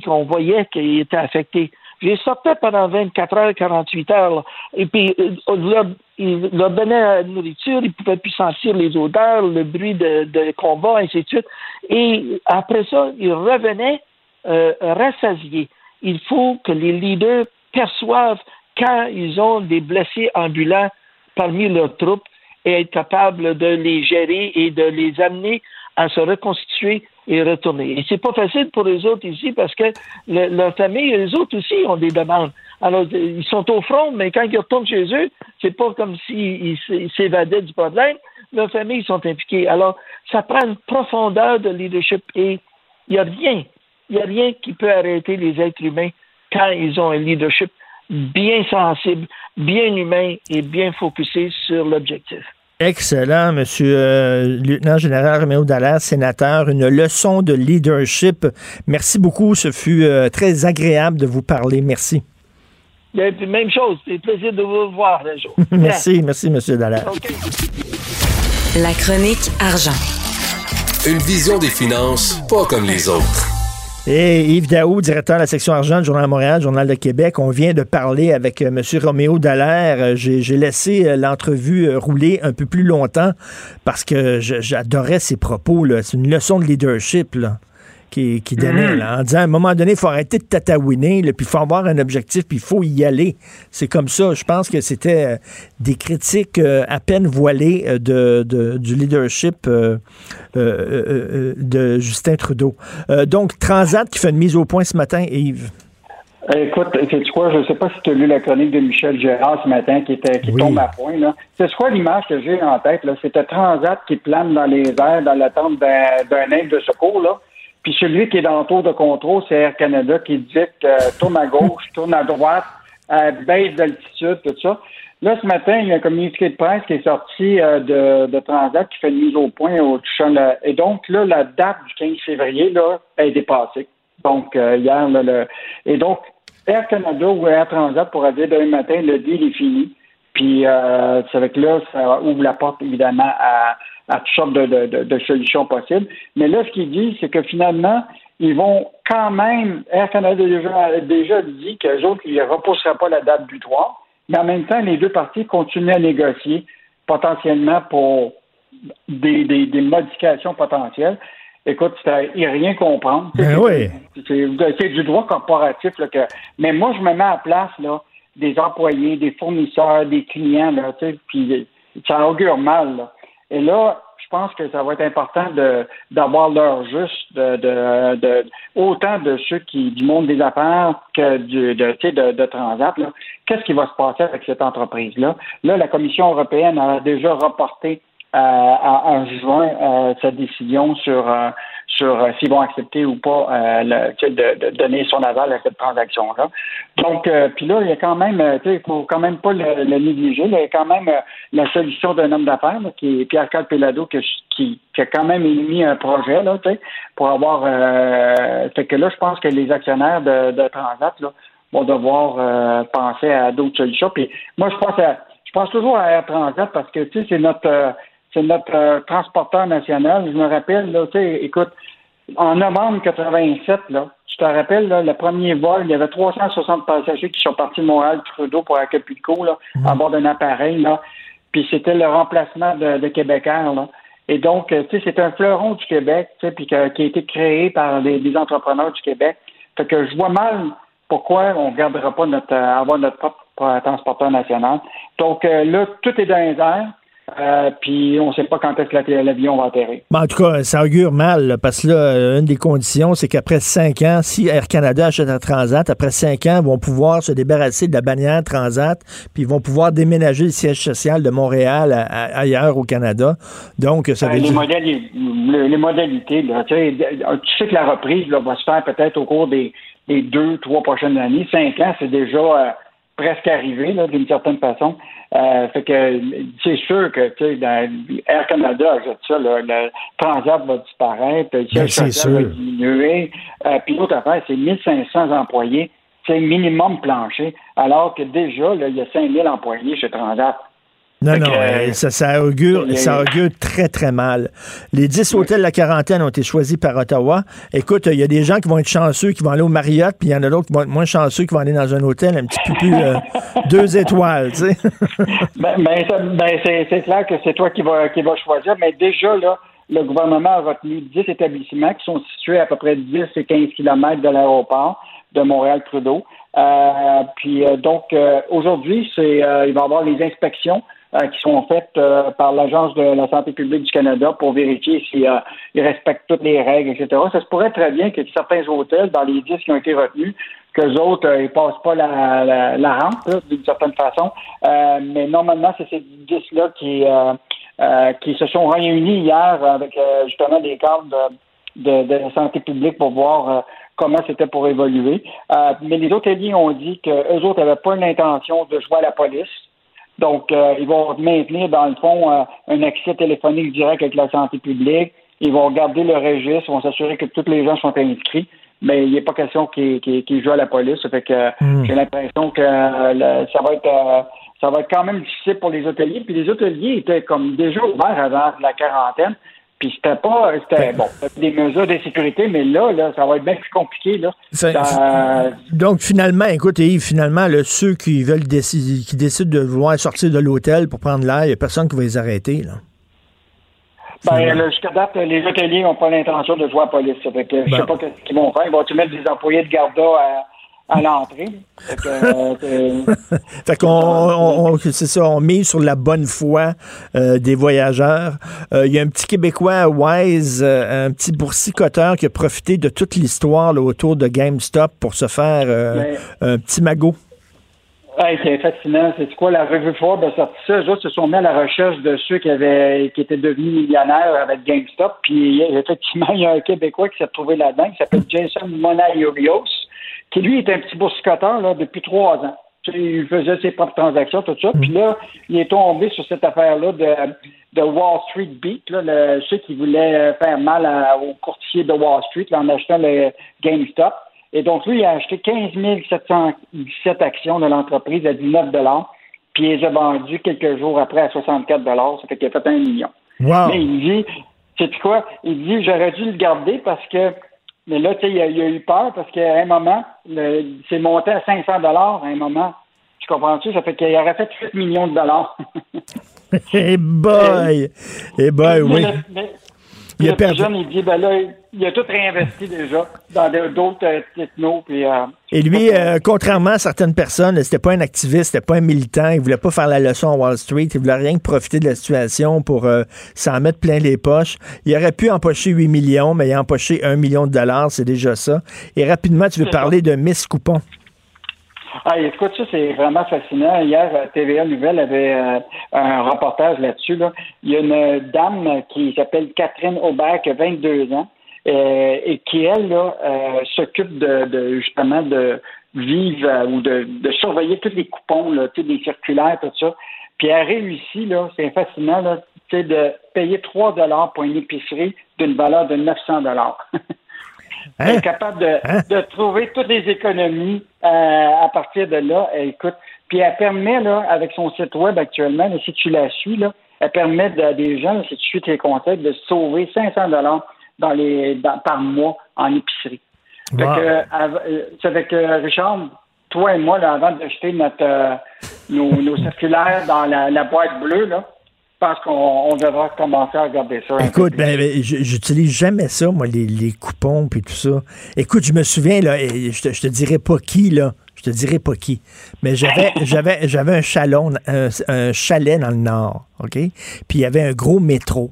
qu'on voyait qu'ils étaient affectés. Je les sortais pendant 24 heures, 48 heures. Et puis, euh, leur, ils leur donnaient la nourriture, ils ne pouvaient plus sentir les odeurs, le bruit de, de combat, ainsi de suite. Et après ça, ils revenaient euh, rassasiés. Il faut que les leaders perçoivent quand ils ont des blessés ambulants parmi leurs troupes et être capables de les gérer et de les amener à se reconstituer et retourner. Et c'est pas facile pour les autres ici parce que le, leur famille, les autres aussi ont des demandes. Alors, ils sont au front, mais quand ils retournent chez eux, c'est pas comme s'ils s'évadaient du problème. Leurs familles sont impliquées. Alors, ça prend une profondeur de leadership et il n'y a rien il n'y a rien qui peut arrêter les êtres humains quand ils ont un leadership bien sensible, bien humain et bien focusé sur l'objectif. Excellent, Monsieur euh, lieutenant général Roméo Dallaire, sénateur. Une leçon de leadership. Merci beaucoup. Ce fut euh, très agréable de vous parler. Merci. même chose. C'est plaisir de vous voir un jour. (laughs) merci, merci, Monsieur Dallaire. La chronique argent. Une vision des finances pas comme les autres. Et Yves Daou, directeur de la section argent du Journal de Montréal, Journal de Québec, on vient de parler avec euh, M. Roméo Dallaire. Euh, j'ai laissé euh, l'entrevue rouler un peu plus longtemps parce que j'adorais ses propos. C'est une leçon de leadership. Qui, qui donnait, en disant à un moment donné, il faut arrêter de tatouiner, puis il faut avoir un objectif, puis il faut y aller. C'est comme ça. Je pense que c'était euh, des critiques euh, à peine voilées euh, de, du leadership de Justin Trudeau. donc, Transat qui fait une mise au point ce matin, Yves. Écoute, c'est quoi, je ne sais pas si tu as lu la chronique de Michel Gérard ce matin qui était qui tombe à point. C'est quoi l'image que j'ai en tête? C'était Transat qui plane dans les airs dans l'attente d'un aide de secours. Là. Puis celui qui est dans le tour de contrôle, c'est Air Canada qui dit euh, tourne à gauche, tourne à droite, à baisse d'altitude, tout ça. Là, ce matin, il y a un communiqué de presse qui est sorti euh, de, Transat qui fait une mise au point au touchant. et donc, là, la date du 15 février, là, est dépassée. Donc, euh, hier, là, le, et donc, Air Canada ou Air Transat pourra dire demain matin, le deal est fini. Puis, euh, c'est avec là, ça ouvre la porte, évidemment, à, à toutes sortes de, de, de, solutions possibles. Mais là, ce qu'il dit, c'est que finalement, ils vont quand même, Air Canada a déjà, déjà dit qu'eux autres, ils ne repousseraient pas la date du 3, mais en même temps, les deux parties continuent à négocier potentiellement pour des, des, des modifications potentielles. Écoute, c'est rien comprendre. Ben oui. C'est du droit corporatif. Là, que, mais moi, je me mets à la place là, des employés, des fournisseurs, des clients, là, puis ça augure mal. Là. Et là, je pense que ça va être important d'avoir l'heure juste de, de, de, autant de ceux qui du monde des affaires que du de, de, de Transat. Qu'est-ce qui va se passer avec cette entreprise-là? Là, la Commission européenne a déjà reporté en juin euh, sa décision sur euh, sur euh, s'ils vont accepter ou pas euh, le, de, donner son aval à cette transaction-là. Donc, euh, puis là, il y a quand même, tu sais, il faut quand même pas le, négliger. il y a quand même la solution d'un homme d'affaires, qui est Pierre Calpelado, qui, qui, a quand même émis un projet, là, tu sais, pour avoir. fait que là, je pense que les actionnaires de, de Transat, là, vont devoir penser à d'autres solutions. Puis moi, je pense à, je pense toujours à Air Transat parce que tu sais, c'est notre c'est notre transporteur national. Je me rappelle, là, tu sais, écoute, en novembre 87, là, tu te rappelles, là, le premier vol, il y avait 360 passagers qui sont partis de Montréal-Trudeau pour Acapulco, là, à mhm. bord d'un appareil, là. Puis c'était le remplacement de, de Québécois, là. Et donc, tu sais, c'est un fleuron du Québec, tu sais, puis qui a été créé par des, entrepreneurs du Québec. Fait que je vois mal pourquoi on ne gardera pas notre, avoir notre propre transporteur national. Donc, euh, là, tout est dans les airs. Euh, puis on ne sait pas quand est-ce que l'avion va atterrir. en tout cas, ça augure mal, parce que là, euh, une des conditions, c'est qu'après cinq ans, si Air Canada achète un Transat, après cinq ans, ils vont pouvoir se débarrasser de la bannière Transat, puis ils vont pouvoir déménager le siège social de Montréal ailleurs au Canada. Donc, ça veut euh, dire... les, modalités, là, tu, sais, que la reprise va se faire peut-être au cours des, deux, trois prochaines années. Cinq ans, c'est déjà presque arrivé, d'une certaine façon. Euh, fait que c'est sûr que tu sais, Air Canada ajoute ça, le Transat va disparaître, le ben, siège va diminuer. Euh, puis l'autre affaire, c'est 1500 employés, c'est minimum plancher, alors que déjà, là, il y a 5000 employés chez Transat. Non, non, euh, ça, ça, augure, ça augure très, très mal. Les 10 hôtels de la quarantaine ont été choisis par Ottawa. Écoute, il y a des gens qui vont être chanceux, qui vont aller au Marriott, puis il y en a d'autres qui vont être moins chanceux, qui vont aller dans un hôtel un petit peu plus euh, (laughs) deux étoiles, tu sais. (laughs) ben, ben, ben c'est clair que c'est toi qui vas qui va choisir, mais déjà, là, le gouvernement a retenu 10 établissements qui sont situés à peu près 10 et 15 kilomètres de l'aéroport de Montréal-Trudeau. Euh, puis donc, aujourd'hui, c'est il va y avoir les inspections euh, qui sont faites euh, par l'Agence de la santé publique du Canada pour vérifier s'ils euh, respectent toutes les règles, etc. Ça se pourrait très bien que certains hôtels, dans les 10 qui ont été retenus, qu'eux autres, ils passent pas la, la, rampe, d'une certaine façon. mais normalement, c'est ces 10-là qui, qui se sont réunis hier avec justement des cadres de, de, la santé publique pour voir comment c'était pour évoluer. mais les hôteliers ont dit qu'eux autres n'avaient pas l'intention de jouer à la police. Donc, euh, ils vont maintenir, dans le fond, euh, un accès téléphonique direct avec la santé publique. Ils vont garder le registre, ils vont s'assurer que tous les gens sont inscrits, mais il n'est pas question qu'ils qu jouent à la police. Ça fait que hmm. j'ai l'impression que euh, ça va être ça va être quand même difficile pour les hôteliers. Puis les hôteliers étaient comme déjà ouverts avant la quarantaine. Puis c'était pas, c'était bon, des mesures de sécurité, mais là, là, ça va être bien plus compliqué là. donc finalement, écoute, finalement, ceux qui veulent décider, qui décident de vouloir sortir de l'hôtel pour prendre l'air, il n'y a personne qui va les arrêter là. Ben, jusqu'à date, les hôteliers n'ont pas l'intention de jouer à la police. Fait que, Je sais pas ce qu'ils vont faire. Ils vont-tu mettre des employés de garda à, à l'entrée. Fait euh, (laughs) qu'on, c'est ça, on mise sur la bonne foi euh, des voyageurs. Euh, il y a un petit Québécois, Wise, un petit boursicoteur qui a profité de toute l'histoire autour de GameStop pour se faire un petit magot. c'est fascinant. C'est quoi la revue Forbes a sorti ça? Les autres se sont mis à la recherche de ceux qui avaient qui étaient devenus millionnaires avec GameStop. Puis effectivement, il y a un Québécois qui s'est trouvé là-dedans, qui s'appelle Jason Monayorios qui lui est un petit boursicoteur là, depuis trois ans. il faisait ses propres transactions, tout ça. Puis là, il est tombé sur cette affaire-là de, de Wall Street Beat, là, le, ceux qui voulaient faire mal aux courtiers de Wall Street en achetant le GameStop. Et donc, lui, il a acheté 15 717 actions de l'entreprise à 19 puis il les a vendues quelques jours après à 64 Ça fait qu'il a fait un million. Mais il dit, sais quoi? Il dit, j'aurais dû le garder parce que, mais là, tu sais, il, a eu peur parce qu'à un moment, c'est monté à 500 à un moment. Tu comprends-tu? Ça fait qu'il aurait fait 8 millions de dollars. hey (laughs) boy! Hey boy, oui. Il a perdu. Jeune, il dit, ben là, il a tout réinvesti déjà dans d'autres euh, technos. Puis, euh, Et lui, euh, contrairement à certaines personnes, c'était pas un activiste, c'était pas un militant, il voulait pas faire la leçon à Wall Street, il voulait rien que profiter de la situation pour s'en mettre plein les poches. Il aurait pu empocher 8 millions, mais il a empoché 1 million de dollars, c'est déjà ça. Et rapidement, tu veux parler de Miss Coupon. Ah, écoute, ça, c'est vraiment fascinant. Hier, euh, TVA Nouvelle avait euh, un reportage là-dessus. Il y a une dame qui s'appelle Catherine Aubert, qui a 22 ans, euh, et qui, elle, là, s'occupe de, justement de vivre ou de, surveiller tous les coupons, là, les circulaires, tout ça. Puis elle réussit, là, c'est fascinant, là, de payer 3 dollars pour une épicerie d'une valeur de 900 dollars. (laughs) Elle est hein? capable de, hein? de, trouver toutes les économies euh, à partir de là. écoute, puis elle permet, là, avec son site web actuellement, si tu la suis, là, elle permet à des gens, si tu suis tes contacts, de sauver 500 dollars dans les par mois en épicerie. Wow. Fait que, euh, c'est avec euh, Richard, toi et moi, là, avant d'acheter notre nos, nos, circulaires dans la, la boîte bleue, là, pense qu'on devra commencer à regarder ça. Écoute, ben, ben j'utilise jamais ça, moi, les, coupons puis tout ça. Écoute, je me souviens, là, je te, te dirai pas qui, là. Je te dirai pas qui. Mais j'avais, (laughs) j'avais, j'avais un, chalon, un, chalet dans le nord, OK? Puis il y avait un gros métro.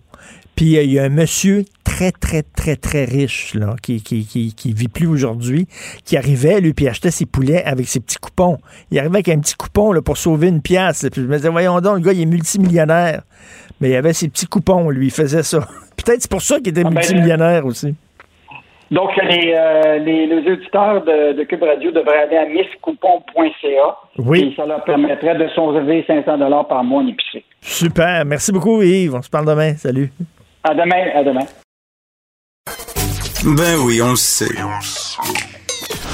Puis il y a un monsieur très, très, très, très riche, là, qui, qui, qui, vit plus aujourd'hui, qui arrivait, lui, puis achetait ses poulets avec ses petits coupons. Il arrivait avec un petit coupon là, pour sauver une pièce. Puis je me disais, voyons donc, le gars, il est multimillionnaire. Mais il avait ses petits coupons, lui, il faisait ça. (laughs) Peut-être c'est pour ça qu'il était ah, ben, multimillionnaire aussi. Donc, les, euh, les, auditeurs de, de, Cube Radio devraient aller à misscoupon.ca. Oui. Et ça leur permettrait de sauver 500 par mois en épicerie. Super. Merci beaucoup, Yves. On se parle demain. Salut. À demain. À demain. Ben oui, on le sait.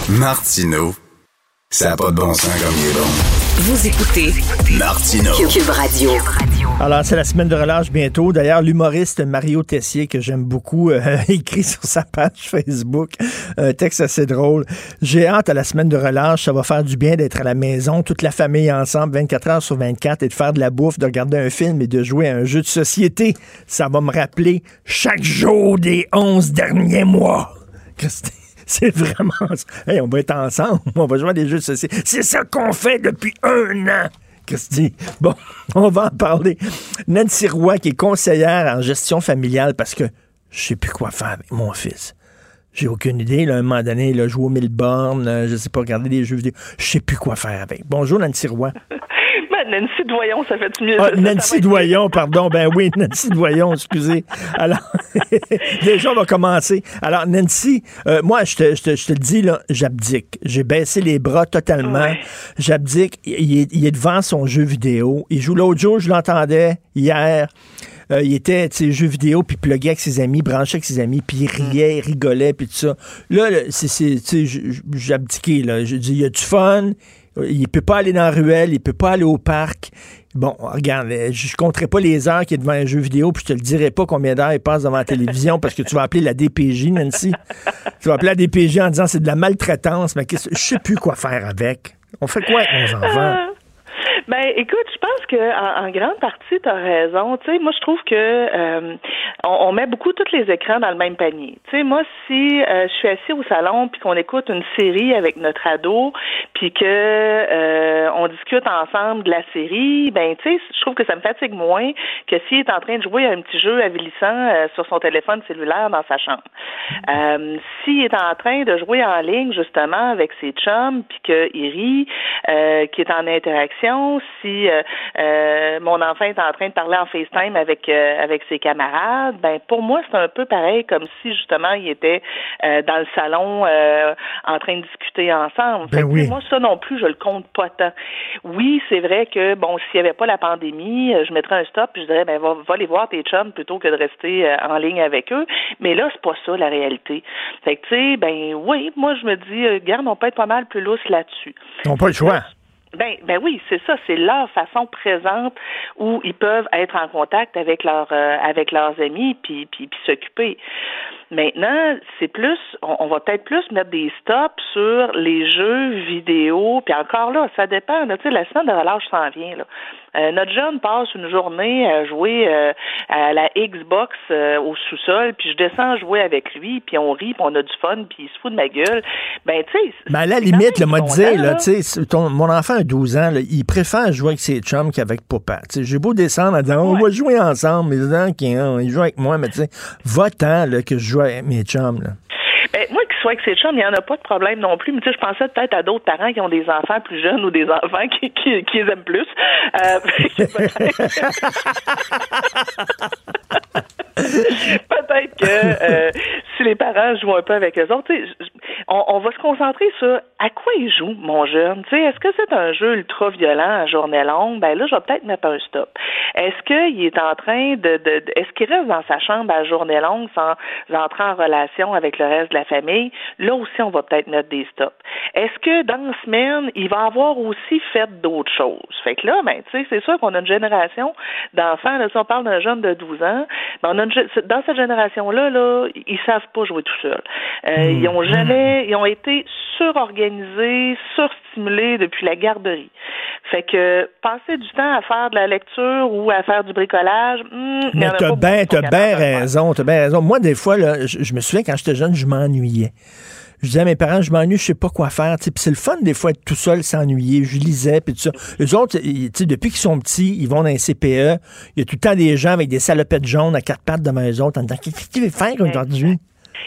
Martineau, ça n'a pas de bon sens comme il est bon. Vous écoutez Martineau. Cube Radio. Alors, c'est la semaine de relâche bientôt. D'ailleurs, l'humoriste Mario Tessier, que j'aime beaucoup, euh, (laughs) écrit sur sa page Facebook un texte assez drôle. J'ai hâte à la semaine de relâche. Ça va faire du bien d'être à la maison, toute la famille ensemble, 24 heures sur 24, et de faire de la bouffe, de regarder un film et de jouer à un jeu de société. Ça va me rappeler chaque jour des 11 derniers mois. (laughs) C'est vraiment Hey, on va être ensemble, on va jouer à des jeux de société. C'est ça qu'on fait depuis un an. Christy. Bon, on va en parler. Nancy Roy, qui est conseillère en gestion familiale, parce que je sais plus quoi faire avec mon fils. J'ai aucune idée. À un moment donné, il a joué au Milborn, euh, je sais pas, regarder des jeux vidéo. Je sais plus quoi faire avec. Bonjour, Nancy Roy. (laughs) Nancy Doyon, ça fait mieux. Ah, Nancy Doyon, pardon. Ben oui, (laughs) Nancy Doyon, excusez. Alors, (laughs) déjà, on va commencer. Alors, Nancy, euh, moi, je te, je, te, je te le dis, là, j'abdique. J'ai baissé les bras totalement. J'abdique. Il, il, est devant son jeu vidéo. Il joue l'autre jour, je l'entendais hier. Euh, il était, tu sais, jeu vidéo, puis pluguait avec ses amis, branchait avec ses amis, puis il riait, il rigolait, puis tout ça. Là, c'est, tu sais, j'ai abdiqué, là. Je dis, il y a du fun, il peut pas aller dans la ruelle, il peut pas aller au parc. Bon, regarde, je compterai pas les heures qu'il est devant un jeu vidéo, puis je te le dirai pas combien d'heures il passe devant la télévision parce que tu vas appeler la DPJ, Nancy. tu vas appeler la DPJ en disant c'est de la maltraitance, mais je sais plus quoi faire avec. On fait quoi avec nos enfants? Ben, écoute, je pense que en, grande partie, tu as raison. Tu sais, moi, je trouve que euh, on, met beaucoup tous les écrans dans le même panier. Tu sais, moi, si euh, je suis assis au salon puis qu'on écoute une série avec notre ado, puis que euh, on discute ensemble de la série, ben, tu sais, je trouve que ça me fatigue moins que s'il est en train de jouer à un petit jeu avilissant sur son téléphone cellulaire dans sa chambre. s'il est en train de jouer en ligne justement avec ses chums puis qu'il rit, qu'il est en interaction si mon enfant est en train de parler en FaceTime avec avec ses camarades, ben pour moi c'est un peu pareil comme si justement il était dans le salon en train de discuter ensemble. Ben oui. Moi ça non plus je le compte pas tant. Oui c'est vrai que bon s'il n'y avait pas la pandémie, je mettrais un stop puis je dirais ben va, va aller voir tes chums plutôt que de rester en ligne avec eux. Mais là c'est pas ça la réalité. Fait que tu sais ben oui moi je me dis garde on peut être pas mal plus lousse là-dessus. On pas le choix. Ben, ben oui, c'est ça, c'est leur façon présente où ils peuvent être en contact avec leurs avec leurs amis puis puis, puis s'occuper. Maintenant, c'est plus, on, va peut-être plus mettre des stops sur les jeux vidéo, puis encore là, ça dépend. Tu sais, la semaine de relâche s'en vient. Là. Euh, notre jeune passe une journée à jouer euh, à la Xbox euh, au sous-sol, puis je descends jouer avec lui, puis on rit, puis on a du fun, puis il se fout de ma gueule. Ben, tu sais... Ben, à la limite, le m'a dit, là, tu sais, mon enfant a 12 ans, là, il préfère jouer avec ses chums qu'avec papa. Tu sais, j'ai beau descendre en disant, on va jouer ensemble, mais il joue avec moi, mais tu sais, va-t'en que je joue avec mes chums, là. Ben, moi, qu'il soit avec ses chums, il n'y en a pas de problème non plus. Mais tu sais, je pensais peut-être à d'autres parents qui ont des enfants plus jeunes ou des enfants qui, qui, qui les aiment plus. Euh, (laughs) (laughs) (laughs) (laughs) peut-être que euh, si les parents jouent un peu avec eux autres, on, on, va se concentrer sur à quoi il joue, mon jeune. Est-ce que c'est un jeu ultra violent à journée longue? Ben là, je vais peut-être mettre un stop. Est-ce qu'il est en train de, de, de est-ce qu'il reste dans sa chambre à journée longue sans entrer en relation avec le reste de la famille? Là aussi, on va peut-être mettre des stops. Est-ce que dans la semaine, il va avoir aussi fait d'autres choses? Fait que là, ben, tu sais, c'est sûr qu'on a une génération d'enfants, là, si on parle d'un jeune de 12 ans, ben, on a une, dans cette génération-là, là, ils savent pas jouer tout seuls. Euh, mmh. Ils ont jamais, ils ont été surorganisés, surstimulés depuis la garderie. Fait que passer du temps à faire de la lecture ou à faire du bricolage, hmm, mais t'as bien, t'as bien raison, t'as bien raison. Moi, des fois, là, je, je me souviens quand j'étais jeune, je m'ennuyais. Je disais à mes parents, je m'ennuie, je sais pas quoi faire. Puis c'est le fun des fois être tout seul, s'ennuyer. Je lisais, puis tout ça. Les autres, depuis qu'ils sont petits, ils vont dans un CPE. Il y a tout le temps des gens avec des salopettes jaunes à quatre pattes devant les autres en disant Qu'est-ce que tu veux faire aujourd'hui?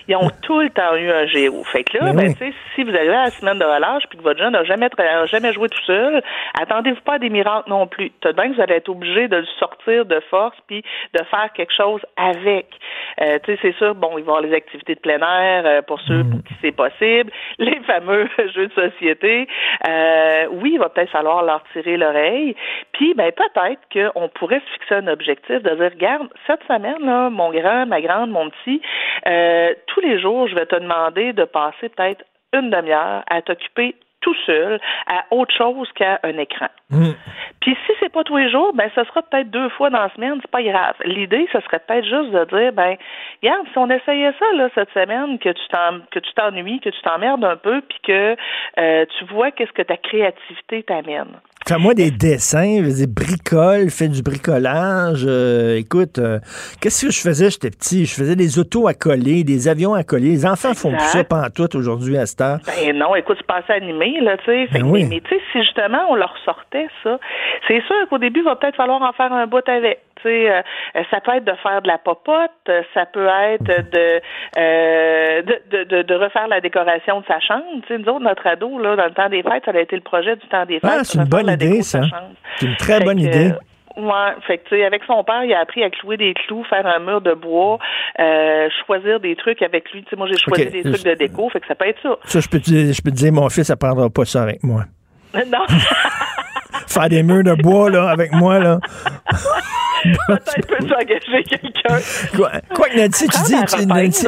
Ils ont tout le temps eu un géo. Fait que là, ben, tu sais, si vous arrivez à la semaine de relâche puis que votre jeune n'a jamais, jamais joué tout seul, attendez-vous pas à des miracles non plus. Tout bien que vous allez être obligé de le sortir de force puis de faire quelque chose avec. Euh, tu sais, c'est sûr, bon, il va y avoir les activités de plein air euh, pour ceux pour qui c'est possible, (laughs) les fameux (laughs) jeux de société. Euh, oui, il va peut-être falloir leur tirer l'oreille. Puis, ben, peut-être qu'on pourrait se fixer un objectif de dire, regarde, cette semaine, là, mon grand, ma grande, mon petit, euh, tous les jours, je vais te demander de passer peut-être une demi-heure à t'occuper tout seul à autre chose qu'à un écran. Mmh. Puis si c'est pas tous les jours, ben ce sera peut-être deux fois dans la semaine, c'est pas grave. L'idée, ce serait peut-être juste de dire ben regarde, si on essayait ça là cette semaine, que tu t'en que tu t'ennuies, que tu t'emmerdes un peu, puis que euh, tu vois qu'est-ce que ta créativité t'amène. Fais-moi des dessins, des bricoles, fais du bricolage. Euh, écoute, euh, qu'est-ce que je faisais j'étais petit? Je faisais des autos à coller, des avions à coller. Les enfants font tout ça pantoute aujourd'hui à cette heure. Ben non, écoute, c'est pas assez animé, là, tu sais. Ben oui. Mais, tu sais, si justement on leur sortait ça, c'est sûr qu'au début, il va peut-être falloir en faire un bout avec. Euh, ça peut être de faire de la popote, ça peut être de, euh, de, de, de, refaire la décoration de sa chambre. sais nous autres, notre ado, là, dans le temps des fêtes, ça a été le projet du temps des fêtes. Ah, c'est une bonne idée, ça. C'est une très bonne idée. Ouais, fait que tu sais, avec son père, il a appris à clouer des clous, faire un mur de bois, euh, choisir des trucs avec lui. Tu moi j'ai choisi des trucs de déco, fait que ça peut être ça. Ça, je peux te dire, je peux te dire, mon fils apprendra pas ça avec moi. (laughs) non. (laughs) faire des murs de bois là avec moi là. Peut-être peux-tu engager quelqu'un. Quoi, quoi, que Nancy, tu dis, tu, Nancy,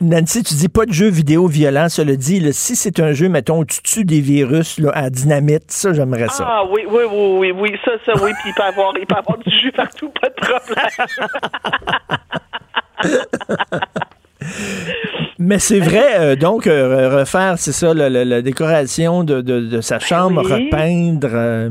Nancy, tu dis pas de jeu vidéo violent, cela dit, là, si c'est un jeu, mettons, où tu tues des virus là, à dynamite, ça, j'aimerais ça. Ah oui, oui, oui, oui, oui, ça, ça, oui, puis il peut avoir, il peut avoir du jus partout, pas de problème. (laughs) Mais c'est vrai, euh, donc, euh, refaire, c'est ça, la, la, la décoration de, de, de, sa chambre, oui. repeindre. Euh...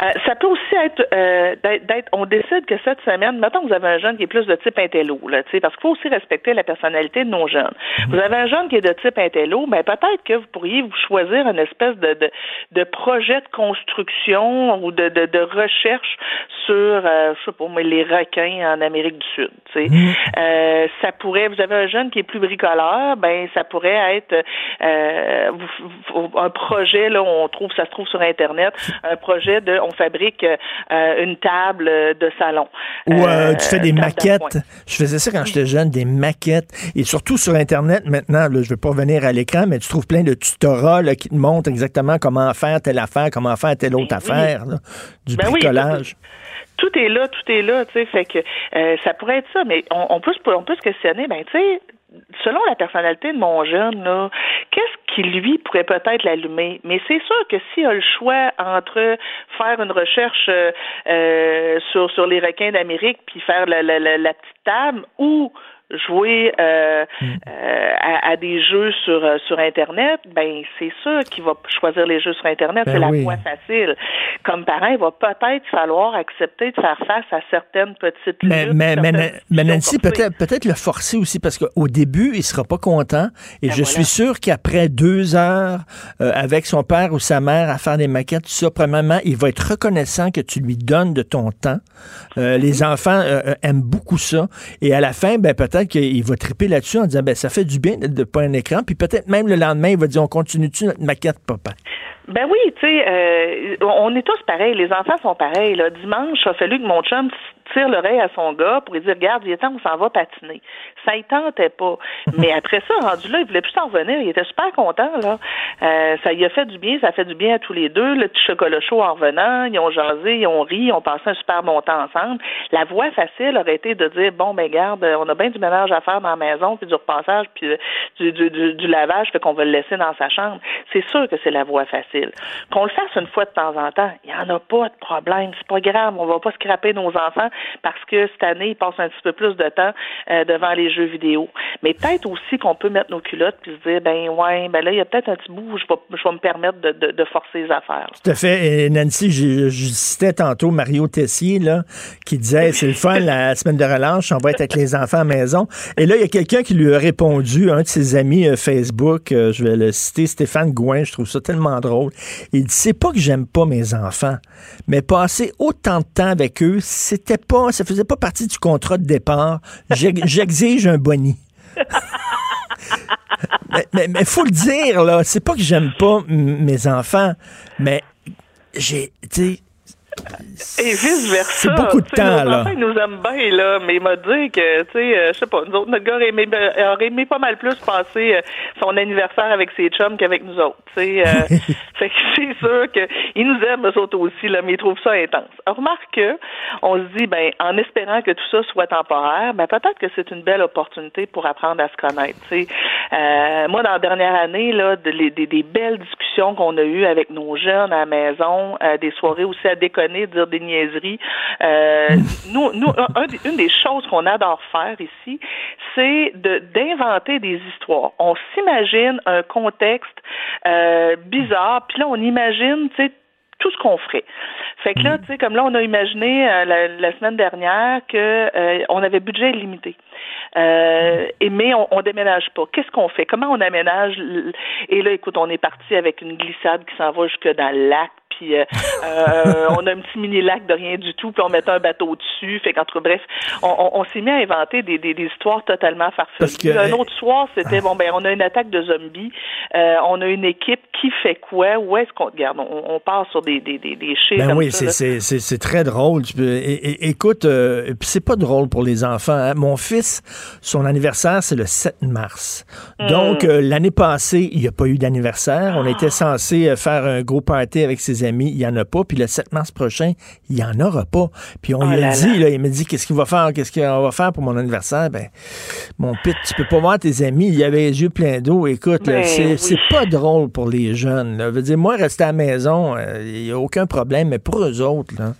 Euh, ça peut aussi être euh, d'être, on décide que cette semaine, mettons que vous avez un jeune qui est plus de type intello, là, parce qu'il faut aussi respecter la personnalité de nos jeunes. Mmh. Vous avez un jeune qui est de type intello, ben peut-être que vous pourriez vous choisir une espèce de, de, de projet de construction ou de, de, de recherche sur, je sais pas les requins en Amérique du Sud. Mmh. Euh, ça pourrait, vous avez un jeune qui est plus bricoleur, ben ça pourrait être euh, un projet là, on trouve, ça se trouve sur internet, un projet de qu'on fabrique euh, une table de salon. Ou tu fais des maquettes. Je faisais ça quand j'étais jeune, des maquettes. Et surtout sur Internet maintenant, là, je ne vais pas revenir à l'écran, mais tu trouves plein de tutorats qui te montrent exactement comment faire telle affaire, comment faire telle autre ben affaire, du ben bricolage tout est là, tout est là, tu sais, fait que euh, ça pourrait être ça, mais on, peut on peut se questionner, ben tu sais, selon la personnalité de mon jeune, là, qu'est-ce qui lui pourrait peut-être l'allumer? Mais c'est sûr que s'il a le choix entre faire une recherche euh, euh sur sur les requins d'Amérique puis faire la, la, la petite table ou jouer euh, mm. euh, à, des jeux sur euh, sur internet, ben c'est sûr qu'il va choisir les jeux sur internet, ben c'est la voie facile. Comme parent, il va peut-être falloir accepter de faire face à certaines petites mais, mais, mais, Nancy, peut-être peut-être le forcer aussi parce qu'au début, il sera pas content et ben je suis sûr qu'après deux heures avec son père ou sa mère à faire des maquettes, tout ça, premièrement, il va être reconnaissant que tu lui donnes de ton temps. les enfants aiment beaucoup ça et à la fin, ben peut-être qu'il va triper là-dessus en disant ben ça fait du bien de pas un écran, puis peut-être même le lendemain, il va dire on continue-tu notre maquette, papa? Ben oui, tu sais, euh, on est tous pareils. Les enfants sont pareils. Là. Dimanche, il a fallu que mon chum tire l'oreille à son gars pour lui dire Regarde, il est temps, on s'en va patiner. Ça ne tentait pas. Mais après ça, rendu là, il voulait plus s'en revenir. Il était super content. là. Euh, ça lui a fait du bien, ça fait du bien à tous les deux. Le petit chocolat chaud en revenant, ils ont jasé, ils ont ri, ils ont passé un super bon temps ensemble. La voie facile aurait été de dire Bon, ben garde, on a bien du ménage à faire dans la maison, puis du repassage, puis du, du, du, du lavage, fait qu'on va le laisser dans sa chambre. C'est sûr que c'est la voie facile. Qu'on le fasse une fois de temps en temps, il n'y en a pas de problème. C'est pas grave. On va pas scraper nos enfants parce que cette année, ils passent un petit peu plus de temps euh, devant les jeux vidéo. Mais peut-être aussi qu'on peut mettre nos culottes puis se dire, ben ouais, ben là, il y a peut-être un petit bout où je vais, je vais me permettre de, de, de, forcer les affaires. Tout à fait. Et Nancy, je, je citais tantôt Mario Tessier, là, qui disait, c'est le fun, la (laughs) semaine de relâche, on va être avec les enfants à la maison. Et là, il y a quelqu'un qui lui a répondu, un de ses amis euh, Facebook, euh, je vais le citer, Stéphane Gouin, je trouve ça tellement drôle. Il dit, c'est pas que j'aime pas mes enfants, mais passer autant de temps avec eux, c'était pas, ça faisait pas partie du contrat de départ. J'exige un boni? (laughs) mais il faut le dire, là, c'est pas que j'aime pas mes enfants, mais j'ai, tu et vice-versa. C'est beaucoup de temps, là. Enfants, ils nous aiment bien, là, mais il m'a dit que, tu sais, euh, je sais pas, nous autres, notre gars aurait aimé, euh, aurait aimé pas mal plus passer euh, son anniversaire avec ses chums qu'avec nous autres, tu sais. (laughs) fait que c'est sûr qu'ils nous aiment, eux autres aussi, là, mais ils trouvent ça intense. Alors, remarque que, on se dit, ben, en espérant que tout ça soit temporaire, ben, peut-être que c'est une belle opportunité pour apprendre à se connaître, tu sais. moi, dans la dernière année, là, des, des belles discussions qu'on a eues avec nos jeunes à la maison, des soirées aussi à déconner dire des niaiseries. Euh, nous, nous une des choses qu'on adore faire ici, c'est d'inventer des histoires. On s'imagine un contexte euh, bizarre, puis là, on imagine, tu sais, tout ce qu'on ferait. Fait que là, mm. tu sais, comme là, on a imaginé euh, la, semaine dernière que on avait budget limité. et mais on, on déménage pas. Qu'est-ce qu'on fait? Comment on aménage Et là, écoute, on est parti avec une glissade qui s'en va jusque dans le lac puis euh, euh, on a un petit mini lac de rien du tout, puis on mettait un bateau dessus. Fait bref, on, s'est mis à inventer des, des, histoires totalement farfelues. Un autre soir, c'était bon ben on a une attaque de zombies, euh, on a une équipe qui fait quoi, où est-ce qu'on regarde, on, on, part sur des des. Ben oui, c'est très drôle. Et, écoute, c'est pas drôle pour les enfants. Hein. Mon fils, son anniversaire c'est le 7 mars. Donc hmm. l'année passée, il n'y a pas eu d'anniversaire. On était censé faire un gros party avec ses amis, il n'y en a pas. Puis le 7 mars prochain, il n'y en aura pas. Puis on oh lui a dit, il me dit, qu'est-ce qu'il va faire? Qu'est-ce qu'on va faire pour mon anniversaire? Ben, mon pit, tu peux pas voir tes amis. Il y avait les yeux pleins d'eau. Écoute, ben c'est pas drôle pour les jeunes. Là. Veux dire, moi, rester à la maison, euh, il n'y a aucun problème. Mais pour eux autres, là.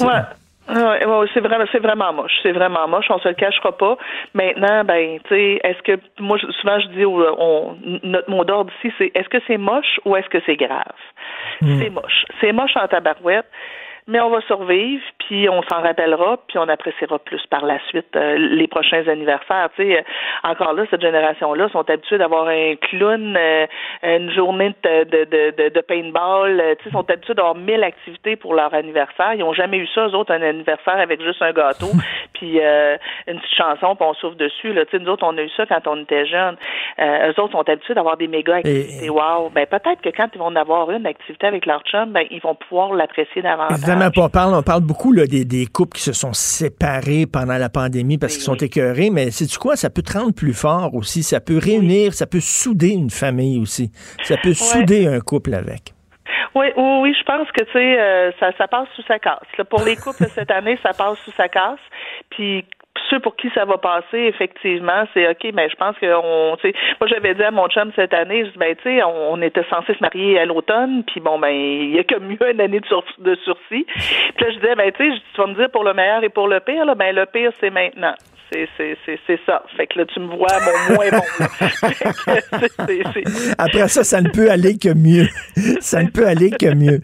Ouais. c'est vraiment, c'est vraiment moche. C'est vraiment moche. On se le cachera pas. Maintenant, ben, tu sais, est-ce que moi, souvent, je dis, on, notre mot d'ordre ici, c'est est-ce que c'est moche ou est-ce que c'est grave? C'est moche. C'est moche en tabarouette mais on va survivre, puis on s'en rappellera, puis on appréciera plus par la suite euh, les prochains anniversaires. Tu sais, euh, encore là, cette génération-là sont habitués d'avoir un clown, euh, une journée de, de, de, de paintball, tu sais, sont habitués d'avoir mille activités pour leur anniversaire. Ils n'ont jamais eu ça, eux autres, un anniversaire avec juste un gâteau, (laughs) puis euh, une petite chanson, puis on souffle dessus. Là. Tu sais, nous autres, on a eu ça quand on était jeunes. Euh, eux autres sont habitués d'avoir des méga activités. Wow! Ben, peut-être que quand ils vont en avoir une activité avec leur chum, ben, ils vont pouvoir l'apprécier davantage. Évidemment, on parle, on parle beaucoup là, des, des couples qui se sont séparés pendant la pandémie parce qu'ils sont écœurés, mais c'est du quoi? Ça peut te rendre plus fort aussi. Ça peut réunir, ça peut souder une famille aussi. Ça peut souder un couple avec. Oui, oui, oui, je pense que tu sais, euh, ça, ça passe sous sa casse. pour les couples cette année, ça passe sous sa casse. Puis ceux pour qui ça va passer, effectivement, c'est OK, mais je pense que on, tu sais, moi j'avais dit à mon chum cette année, je dis ben tu sais, on, était censé se marier à l'automne, puis bon ben il y a comme mieux une année de, de sursis. Puis là je disais ben tu sais, tu vas me dire pour le meilleur et pour le pire là, ben le pire c'est maintenant. C'est ça. Fait que là, tu me vois mon moins bon. (laughs) Après ça, ça ne peut aller que mieux. Ça ne peut aller que mieux.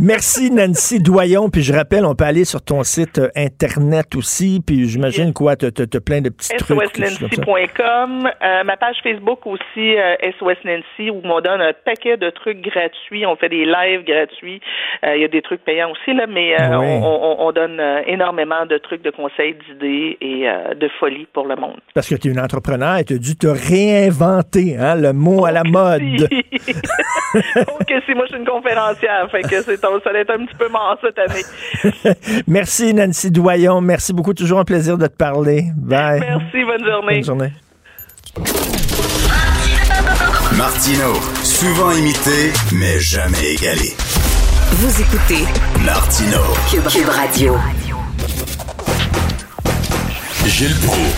Merci, Nancy Doyon. Puis je rappelle, on peut aller sur ton site euh, Internet aussi. Puis j'imagine quoi, tu as, plein de petits trucs. SOSNancy.com. Euh, ma page Facebook aussi, euh, SOS Nancy, où on donne un paquet de trucs gratuits. On fait des lives gratuits. Il y a des trucs payants aussi, là, mais on, on, donne énormément de trucs, de conseils, d'idées et de folie pour le monde. Parce que tu es une entrepreneur et tu as dû te réinventer, hein, le mot à la mode. (laughs) ok, si moi je suis une conférencière, fait que c'est, ça va être un petit peu mort cette année. (laughs) Merci Nancy Doyon, merci beaucoup, toujours un plaisir de te parler. Bye. Merci, bonne journée. Bonne journée. Martino, souvent imité, mais jamais égalé. Vous écoutez Martino, Cube Radio. Gilles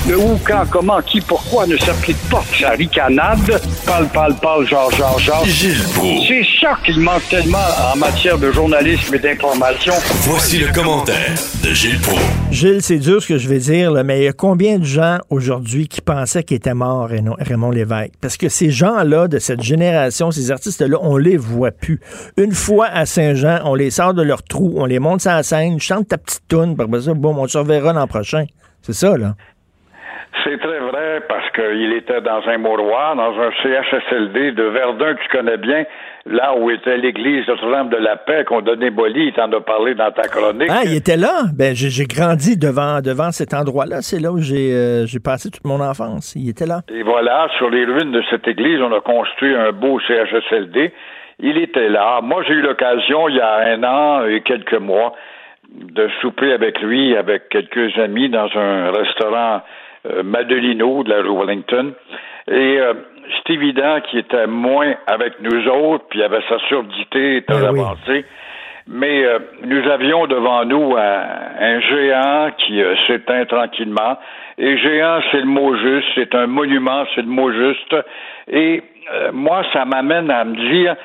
Le où, quand, comment, qui, pourquoi ne s'applique pas sa ricanade? Parle, parle, parle, genre, genre, genre. Gilles C'est ça qu'il manque tellement en matière de journalisme et d'information. Voici le commentaire de Gilles Proulx. Gilles, c'est dur ce que je vais dire, mais il y a combien de gens aujourd'hui qui pensaient qu'il était mort, Raymond Lévesque? Parce que ces gens-là, de cette génération, ces artistes-là, on les voit plus. Une fois à Saint-Jean, on les sort de leur trou, on les monte sur la scène, chante ta petite toune, par ça, bon, on se reverra l'an prochain. C'est ça, là. C'est très vrai parce qu'il était dans un mouroir, dans un CHSLD de Verdun, tu connais bien, là où était l'église Notre-Dame de la Paix qu'on donnait Boli, il t'en a parlé dans ta chronique. Ah, il était là? Ben, j'ai grandi devant, devant cet endroit-là. C'est là où euh, j'ai passé toute mon enfance. Il était là. Et voilà, sur les ruines de cette église, on a construit un beau CHSLD. Il était là. Moi, j'ai eu l'occasion, il y a un an et quelques mois, de souper avec lui, avec quelques amis, dans un restaurant euh, Madelino de la rue Wellington. Et euh, c'est évident qu'il était moins avec nous autres, puis il avait sa surdité très ben avancée. Mais euh, nous avions devant nous un, géant qui s'éteint tranquillement. Et géant, c'est le mot juste, c'est un monument, c'est le mot juste. Et moi, ça m'amène à me dire,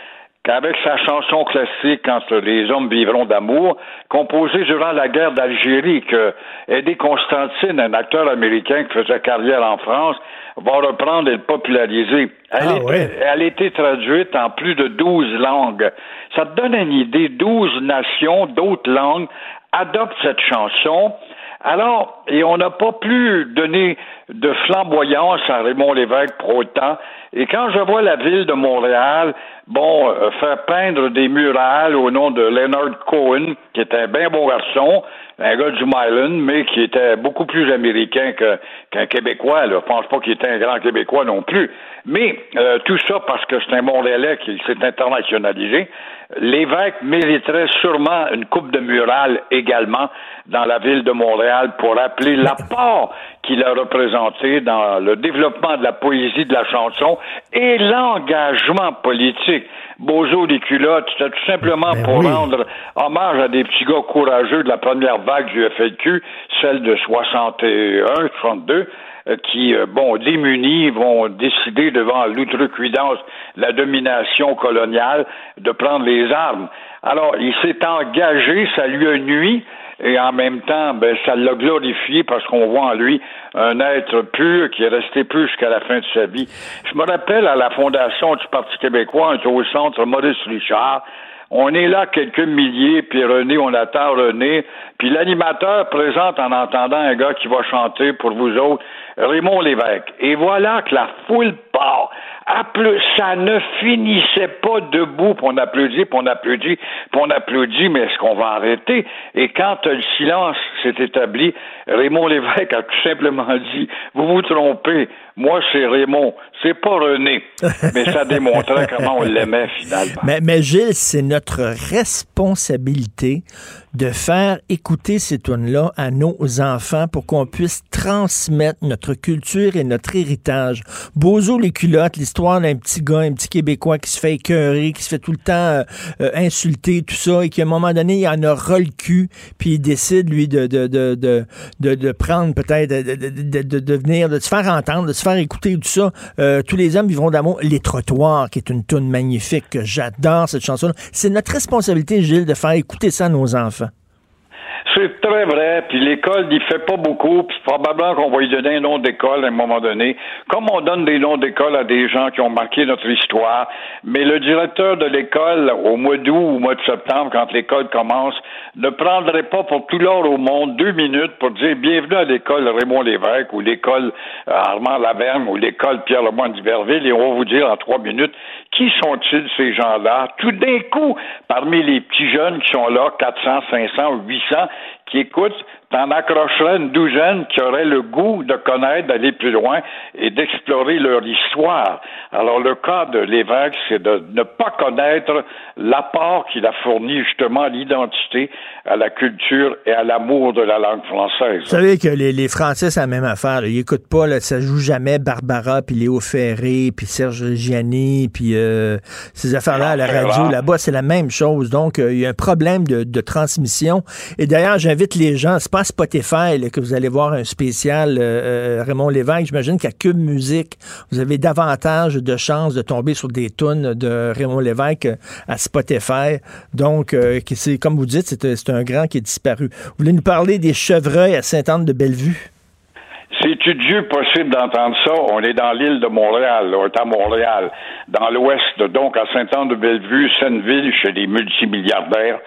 qu'avec sa chanson classique Quand les hommes vivront d'amour, composée durant la guerre d'Algérie, que Eddie Constantine, un acteur américain qui faisait carrière en France, va reprendre et le populariser. Elle, ah, elle a été traduite en plus de douze langues. Ça te donne une idée, douze nations, d'autres langues adoptent cette chanson. Alors, et on n'a pas plus donné de flamboyance à Raymond Lévesque pour autant. Et quand je vois la ville de Montréal, bon, euh, faire peindre des murales au nom de Leonard Cohen, qui était un bien bon garçon, un gars du Myland, mais qui était beaucoup plus américain qu'un Québécois. Là. Je pense pas qu'il était un grand Québécois non plus. Mais euh, tout ça parce que c'est un Montréalais qui s'est internationalisé. L'évêque mériterait sûrement une coupe de murales également dans la ville de Montréal pour rappeler l'apport qu'il a représenté dans le développement de la poésie, de la chanson et l'engagement politique. Bozo des culottes, c'était tout simplement ben pour rendre hommage à des petits gars courageux de la première vague du FLQ, celle de 61, 62, euh, qui, euh, bon, démunis, vont décider devant l'outrecuidance la domination coloniale de prendre les armes. Alors, il s'est engagé, ça lui a nuit, et en même temps, ben, ça l'a glorifié parce qu'on voit en lui un être pur qui est resté pur jusqu'à la fin de sa vie. Je me rappelle à la fondation du Parti québécois, on au centre Maurice Richard, on est là quelques milliers, puis René, on attend René. Puis l'animateur présente en entendant un gars qui va chanter pour vous autres, Raymond Lévesque. Et voilà que la foule sport. Ça ne finissait pas debout, puis on applaudit, puis on applaudit, puis on applaudit, mais est-ce qu'on va arrêter? Et quand le silence s'est établi, Raymond Lévesque a tout simplement dit, vous vous trompez, moi c'est Raymond, c'est pas René. (laughs) Mais ça démontrait comment on l'aimait finalement. Mais, mais Gilles, c'est notre responsabilité de faire écouter ces tunes-là à nos enfants pour qu'on puisse transmettre notre culture et notre héritage. Bozo les culottes, l'histoire d'un petit gars, un petit Québécois qui se fait écœurer, qui se fait tout le temps euh, euh, insulter, tout ça, et qu'à un moment donné, il en a ras le cul, puis il décide, lui, de, de, de, de, de, prendre peut-être, de, de, de, venir, de se faire entendre, de se faire écouter, tout ça. Euh, tous les hommes vivront d'amour. Les trottoirs, qui est une tune magnifique, que j'adore cette chanson-là. C'est notre responsabilité, Gilles, de faire écouter ça à nos enfants. C'est très vrai. Puis l'école n'y fait pas beaucoup. Puis probablement qu'on va lui donner un nom d'école à un moment donné. Comme on donne des noms d'école à des gens qui ont marqué notre histoire. Mais le directeur de l'école, au mois d'août ou au mois de septembre, quand l'école commence, ne prendrait pas pour tout l'or au monde deux minutes pour dire bienvenue à l'école Raymond Lévesque ou l'école euh, Armand Laverne ou l'école Pierre Lemoyne d'Iberville et on va vous dire en trois minutes qui sont-ils ces gens-là? Tout d'un coup, parmi les petits jeunes qui sont là, 400, 500 800, qui écoutent t'en accrocherais une douzaine qui auraient le goût de connaître, d'aller plus loin et d'explorer leur histoire. Alors, le cas de l'évêque, c'est de ne pas connaître l'apport qu'il a fourni justement à l'identité, à la culture et à l'amour de la langue française. Vous savez que les, les Français, c'est la même affaire. Ils n'écoutent pas, là, ça joue jamais Barbara, puis Léo Ferré, puis Serge Gianni, puis euh, ces affaires-là à la radio. Là-bas, c'est la même chose. Donc, euh, il y a un problème de, de transmission. Et d'ailleurs, j'invite les gens, pas Spotify que vous allez voir un spécial euh, euh, Raymond Lévesque. J'imagine qu'à Cube Musique, vous avez davantage de chances de tomber sur des tunes de Raymond Lévesque à Spotify. Donc, euh, c'est comme vous dites, c'est un grand qui est disparu. Vous voulez nous parler des chevreuils à Sainte-Anne-de-Bellevue? C'est-tu Dieu possible d'entendre ça? On est dans l'île de Montréal, on est à Montréal, dans l'ouest, donc à Sainte-Anne-de-Bellevue, Sainte-Ville, chez les multimilliardaires.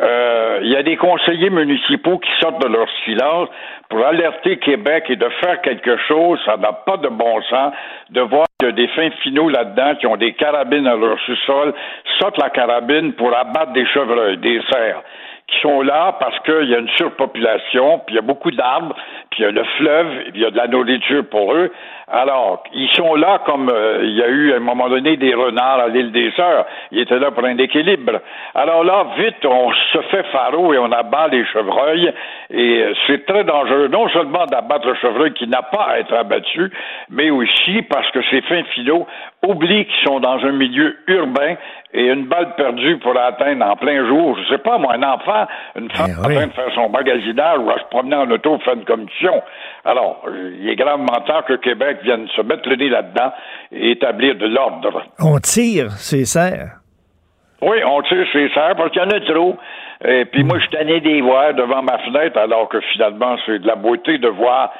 Euh, il y a des conseillers municipaux qui sortent de leur silence pour alerter Québec et de faire quelque chose. Ça n'a pas de bon sens de voir des fins finaux là-dedans qui ont des carabines à leur sous-sol, sortent la carabine pour abattre des chevreuils, des cerfs qui sont là parce qu'il y a une surpopulation, puis il y a beaucoup d'arbres, puis il y a le fleuve, il y a de la nourriture pour eux. Alors, ils sont là comme euh, il y a eu à un moment donné des renards à l'île des Sœurs. Ils étaient là pour un équilibre. Alors là, vite, on se fait faro et on abat les chevreuils. Et euh, c'est très dangereux, non seulement d'abattre le chevreuil qui n'a pas à être abattu, mais aussi parce que ces fins finaux oublient qu'ils sont dans un milieu urbain et une balle perdue pour atteindre en plein jour, je sais pas, moi, un enfant, une femme eh en train de faire son magasinage ou à se promener en auto, faire une commission. Alors, il est gravement temps que Québec vienne se mettre le nez là-dedans et établir de l'ordre. On tire c'est serres. Oui, on tire c'est serres parce qu'il y en a trop. Et puis moi, je suis tanné des voir devant ma fenêtre, alors que finalement, c'est de la beauté de voir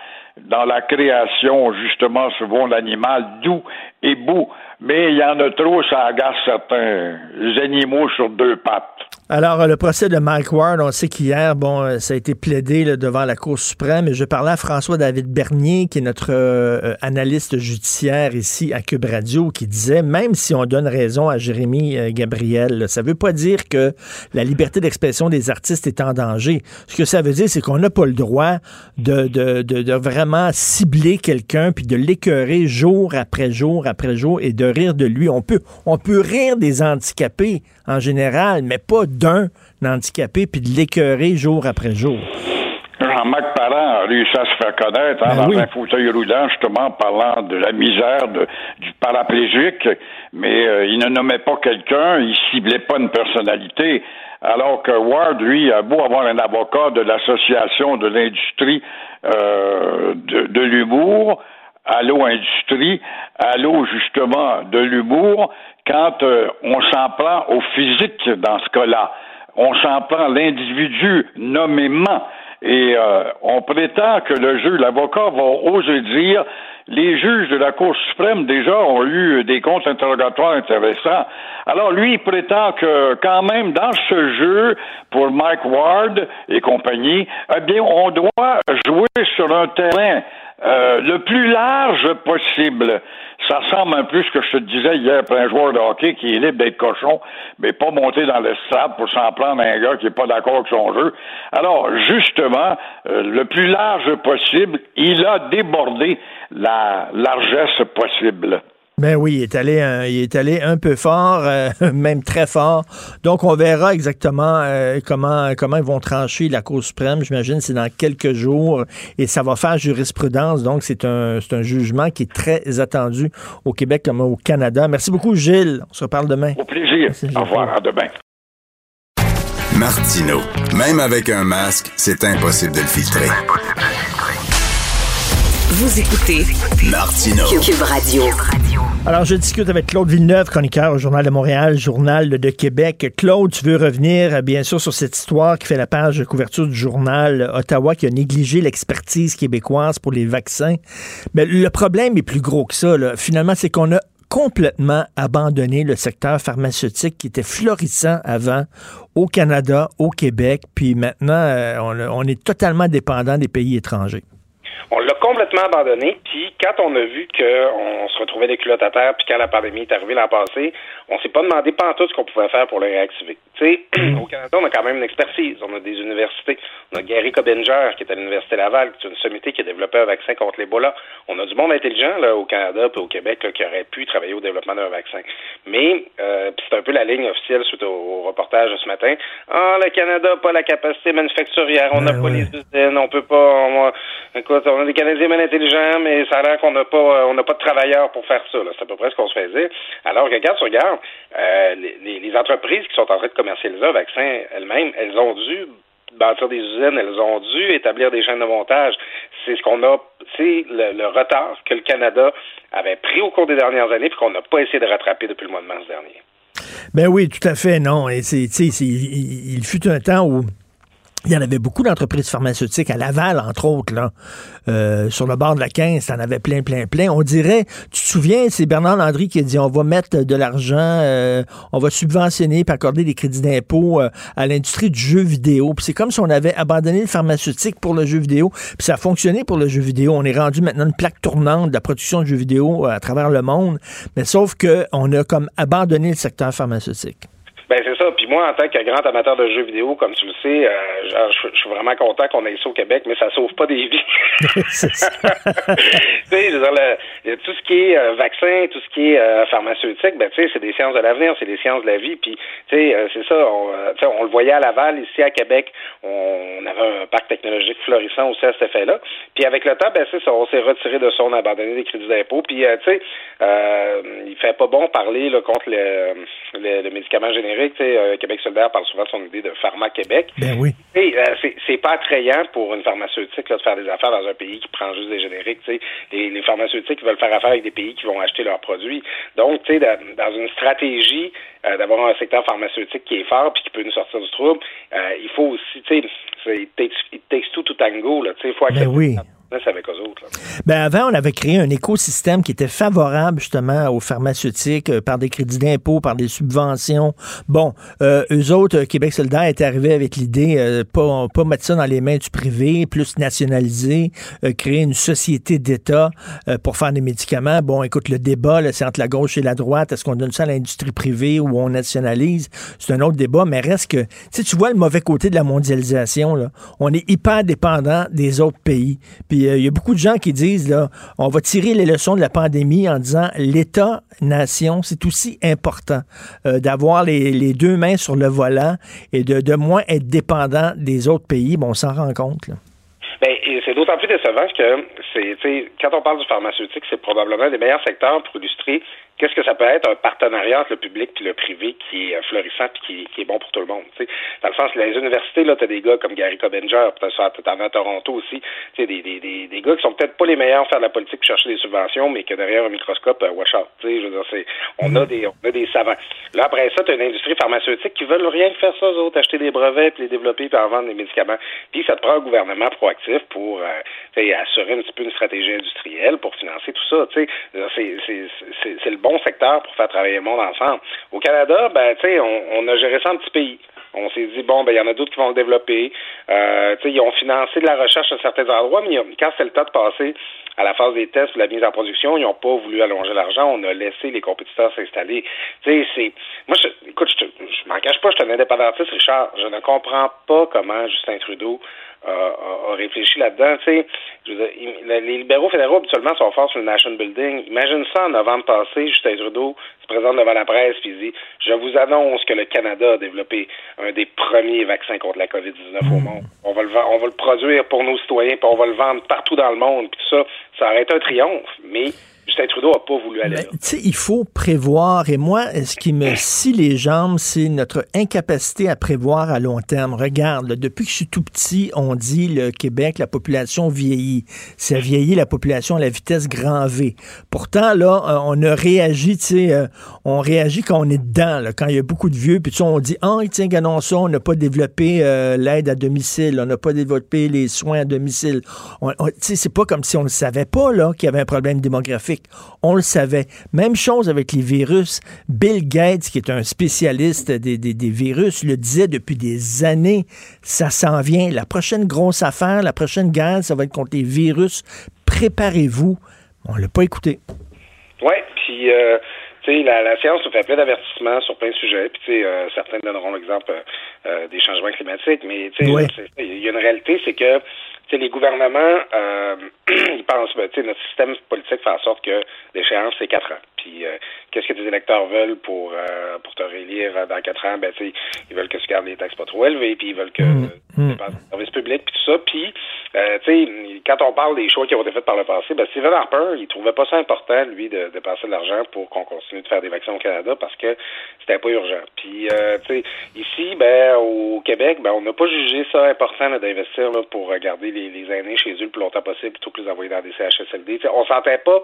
dans la création, justement, ce bon animal doux et beau. Mais il y en a trop, ça agace certains animaux sur deux pattes. Alors, le procès de Mike Ward, on sait qu'hier, bon, euh, ça a été plaidé devant la Cour suprême. Je parlais à François-David Bernier, qui est notre euh, analyste judiciaire ici à Cube Radio, qui disait, même si on donne raison à Jérémy euh, Gabriel, ça ne veut pas dire que la liberté d'expression des artistes est en danger. Ce que ça veut dire, c'est qu'on n'a pas le droit de, de, de, de vraiment cibler quelqu'un puis de l'écœurer jour après jour après jour et de rire de lui. On peut, on peut rire des handicapés en général, mais pas d'un handicapé puis de l'écœurer jour après jour. Jean-Marc Parent a réussi à se faire connaître hein, ben dans un fauteuil roulant, justement, parlant de la misère du paraplégique, mais euh, il ne nommait pas quelqu'un, il ciblait pas une personnalité. Alors que Ward, lui, a beau avoir un avocat de l'Association de l'industrie euh, de, de l'humour, Allô Industrie, Allô justement de l'humour, quand euh, on s'en prend au physique dans ce cas-là, on s'en prend l'individu nommément et euh, on prétend que le juge, l'avocat va oser dire les juges de la Cour suprême déjà ont eu des comptes interrogatoires intéressants. Alors lui, il prétend que quand même dans ce jeu, pour Mike Ward et compagnie, eh bien, on doit jouer sur un terrain euh, le plus large possible. Ça ressemble un peu à ce que je te disais hier pour un joueur de hockey qui est libre d'être cochon, mais pas monter dans le stade pour s'en prendre à un gars qui n'est pas d'accord avec son jeu. Alors, justement, euh, le plus large possible, il a débordé la largesse possible. Ben oui, il est allé un, il est allé un peu fort, euh, (laughs) même très fort. Donc on verra exactement euh, comment comment ils vont trancher la Cour suprême. J'imagine c'est dans quelques jours et ça va faire jurisprudence. Donc c'est un c'est un jugement qui est très attendu au Québec comme au Canada. Merci beaucoup Gilles. On se reparle demain. Au plaisir. Au revoir. À demain. Martino. Même avec un masque, c'est impossible de le filtrer. Vous écoutez Martino. Cube Radio. Alors, je discute avec Claude Villeneuve, chroniqueur au Journal de Montréal, Journal de Québec. Claude, tu veux revenir, bien sûr, sur cette histoire qui fait la page de couverture du journal Ottawa qui a négligé l'expertise québécoise pour les vaccins. Mais le problème est plus gros que ça. Là. Finalement, c'est qu'on a complètement abandonné le secteur pharmaceutique qui était florissant avant au Canada, au Québec, puis maintenant, euh, on, on est totalement dépendant des pays étrangers. On l'a complètement abandonné. Puis quand on a vu qu'on se retrouvait des culottes à terre, puis quand la pandémie est arrivée l'an passé, on s'est pas demandé pas tout ce qu'on pouvait faire pour le réactiver. Tu sais, (clears throat) au Canada, on a quand même une expertise. On a des universités. On a Gary Cobinger, qui est à l'Université Laval, qui est une sommité qui a développé un vaccin contre l'Ebola. On a du monde intelligent là, au Canada et au Québec qui aurait pu travailler au développement d'un vaccin. Mais euh, c'est un peu la ligne officielle suite au, reportage de ce matin. Ah, le Canada n'a pas la capacité manufacturière, on n'a pas les usines, on peut pas. On, écoute, on a des Canadiens bien intelligents, mais ça a l'air qu'on n'a pas, euh, on n'a pas de travailleurs pour faire ça. C'est à peu près ce qu'on se fait dire. Alors, regarde, tu euh, les, les, entreprises qui sont en train de commercialiser un vaccin elles-mêmes, elles ont dû bâtir des usines, elles ont dû établir des chaînes de montage. C'est ce qu'on a, c'est le, retard que le Canada avait pris au cours des dernières années, puis qu'on n'a pas essayé de rattraper depuis le mois de mars dernier. Ben oui, tout à fait, non. Et c'est, il, il fut un temps où il y en avait beaucoup d'entreprises pharmaceutiques à Laval, entre autres, là, euh, sur le bord de la 15, en avait plein, plein, plein. On dirait, tu te souviens, c'est Bernard Landry qui a dit on va mettre de l'argent, euh, on va subventionner et accorder des crédits d'impôt euh, à l'industrie du jeu vidéo. Puis c'est comme si on avait abandonné le pharmaceutique pour le jeu vidéo, puis ça a fonctionné pour le jeu vidéo. On est rendu maintenant une plaque tournante de la production de jeux vidéo à travers le monde, mais sauf que on a comme abandonné le secteur pharmaceutique. Ben c'est ça. Puis moi, en tant que grand amateur de jeux vidéo, comme tu le sais, euh, je, suis vraiment content qu'on ait ça au Québec, mais ça sauve pas des vies. (laughs) (laughs) tu sais, le, tout ce qui est euh, vaccin, tout ce qui est euh, pharmaceutique, ben tu sais, c'est des sciences de l'avenir, c'est des sciences de la vie. Puis tu sais, c'est ça. On, on le voyait à Laval, ici à Québec, on, avait un parc technologique florissant aussi à cet effet-là. Puis avec le temps, ben c'est ça, on s'est retiré de ça, on a abandonné des crédits d'impôt. Puis tu sais, il fait pas bon parler là, contre le, le, le médicament générique euh, Québec solidaire parle souvent de son idée de pharma Québec. Ben oui. Euh, c'est pas attrayant pour une pharmaceutique de faire des affaires dans un pays qui prend juste des génériques. Les, les pharmaceutiques veulent faire affaire avec des pays qui vont acheter leurs produits. Donc, tu sais, dans une stratégie euh, d'avoir un secteur pharmaceutique qui est fort puis qui peut nous sortir du trouble, il faut aussi, tu sais, it takes two to tango. Il faut ben oui. Ben avant, on avait créé un écosystème qui était favorable justement aux pharmaceutiques euh, par des crédits d'impôt, par des subventions. Bon, euh, eux autres, euh, Québec solidaire est arrivé avec l'idée pas, pas mettre ça dans les mains du privé, plus nationaliser, créer une société d'État pour faire des médicaments. Bon, écoute, le débat, c'est entre la gauche et la droite. Est-ce qu'on donne ça à l'industrie privée ou on nationalise? C'est un autre débat, mais reste que, tu tu vois le mauvais côté de la mondialisation. On est hyper dépendant des autres pays. Il euh, y a beaucoup de gens qui disent, là, on va tirer les leçons de la pandémie en disant l'État-nation, c'est aussi important euh, d'avoir les, deux mains sur le volant et de, moins être dépendant des autres pays. Bon, on s'en rend compte. Ben, c'est d'autant plus décevant que c'est, quand on parle du pharmaceutique, c'est probablement des meilleurs secteurs pour illustrer qu'est-ce que ça peut être un partenariat entre le public et le privé qui est euh, florissant et qui, qui, est bon pour tout le monde. sais? Dans le sens, les universités, là, t'as des gars comme Gary Cobinger, peut-être t'en à Toronto aussi, des, des, des, des gars qui sont peut-être pas les meilleurs à faire de la politique, chercher des subventions, mais que derrière un microscope, euh, watch out. Je veux dire, c'est, on a des, on a des savants. Là, après ça, t'as une industrie pharmaceutique qui veulent rien faire ça, eux autres, acheter des brevets, puis les développer, puis en vendre des médicaments. Puis ça te prend un gouvernement proactif pour euh, assurer un petit peu une stratégie industrielle pour financer tout ça. C'est, c'est, c'est le bon secteur pour faire travailler le monde ensemble. Au Canada, ben, tu sais, on, on, a géré ça en petit pays. On s'est dit, bon, ben, il y en a d'autres qui vont le développer. Euh, ils ont financé de la recherche à certains endroits, mais quand c'est le temps de passer à la phase des tests ou la mise en production, ils n'ont pas voulu allonger l'argent. On a laissé les compétiteurs s'installer. Tu sais, c'est. Moi, je, écoute, je, je m'en cache pas, je suis un indépendantiste, Richard. Je ne comprends pas comment Justin Trudeau a, réfléchi là-dedans. Tu sais, les libéraux fédéraux, habituellement, sont forts sur le National Building. Imagine ça en novembre passé, Justin Trudeau se présente devant la presse et dit Je vous annonce que le Canada a développé un des premiers vaccins contre la COVID-19 au monde. On va le on va le produire pour nos citoyens, puis on va le vendre partout dans le monde, puis tout ça. Ça aurait été un triomphe, mais Justin Trudeau n'a pas voulu aller là. Il faut prévoir. Et moi, ce qui me (coughs) scie les jambes, c'est notre incapacité à prévoir à long terme. Regarde, depuis que je suis tout petit, on dit le Québec, la population vieillit. Ça vieillit la population à la vitesse grand V. Pourtant, là, euh, on a réagi, tu sais, euh, on réagit quand on est dedans, là, quand il y a beaucoup de vieux, puis on dit, ah, oh, tiens, gagnons ça, on n'a pas développé euh, l'aide à domicile, on n'a pas développé les soins à domicile. Tu sais, c'est pas comme si on ne savait pas, là, qu'il y avait un problème démographique. On le savait. Même chose avec les virus. Bill Gates, qui est un spécialiste des, virus, le disait depuis des années. Ça s'en vient. La prochaine grosse affaire, la prochaine guerre, ça va être contre les virus. Préparez-vous. On ne l'a pas écouté. Oui, puis... Euh, la, la, science nous fait plein d'avertissements sur plein de sujets, puis euh, certains donneront l'exemple euh, des changements climatiques, mais il y a une réalité, c'est que les gouvernements, euh, (clears throat) ils pensent, ben, notre système politique fait en sorte que l'échéance, c'est quatre ans. Puis, euh, qu'est-ce que tes électeurs veulent pour euh, pour te réélire dans quatre ans? Ben, ils veulent que tu gardes les taxes pas trop élevées, puis ils veulent que mmh. tu mmh. services publics, puis tout ça. Puis, quand on parle des choix qui ont été faits par le passé, ben, Stephen Harper, il trouvait pas ça important, lui, de, de passer de l'argent pour qu'on continue de faire des vaccins au Canada parce que c'était pas urgent. Puis, ici, ben, au Québec, ben, on n'a pas jugé ça important d'investir pour garder les, les aînés chez eux le plus longtemps possible plutôt que les envoyer dans des CHSLD. On on sentait pas,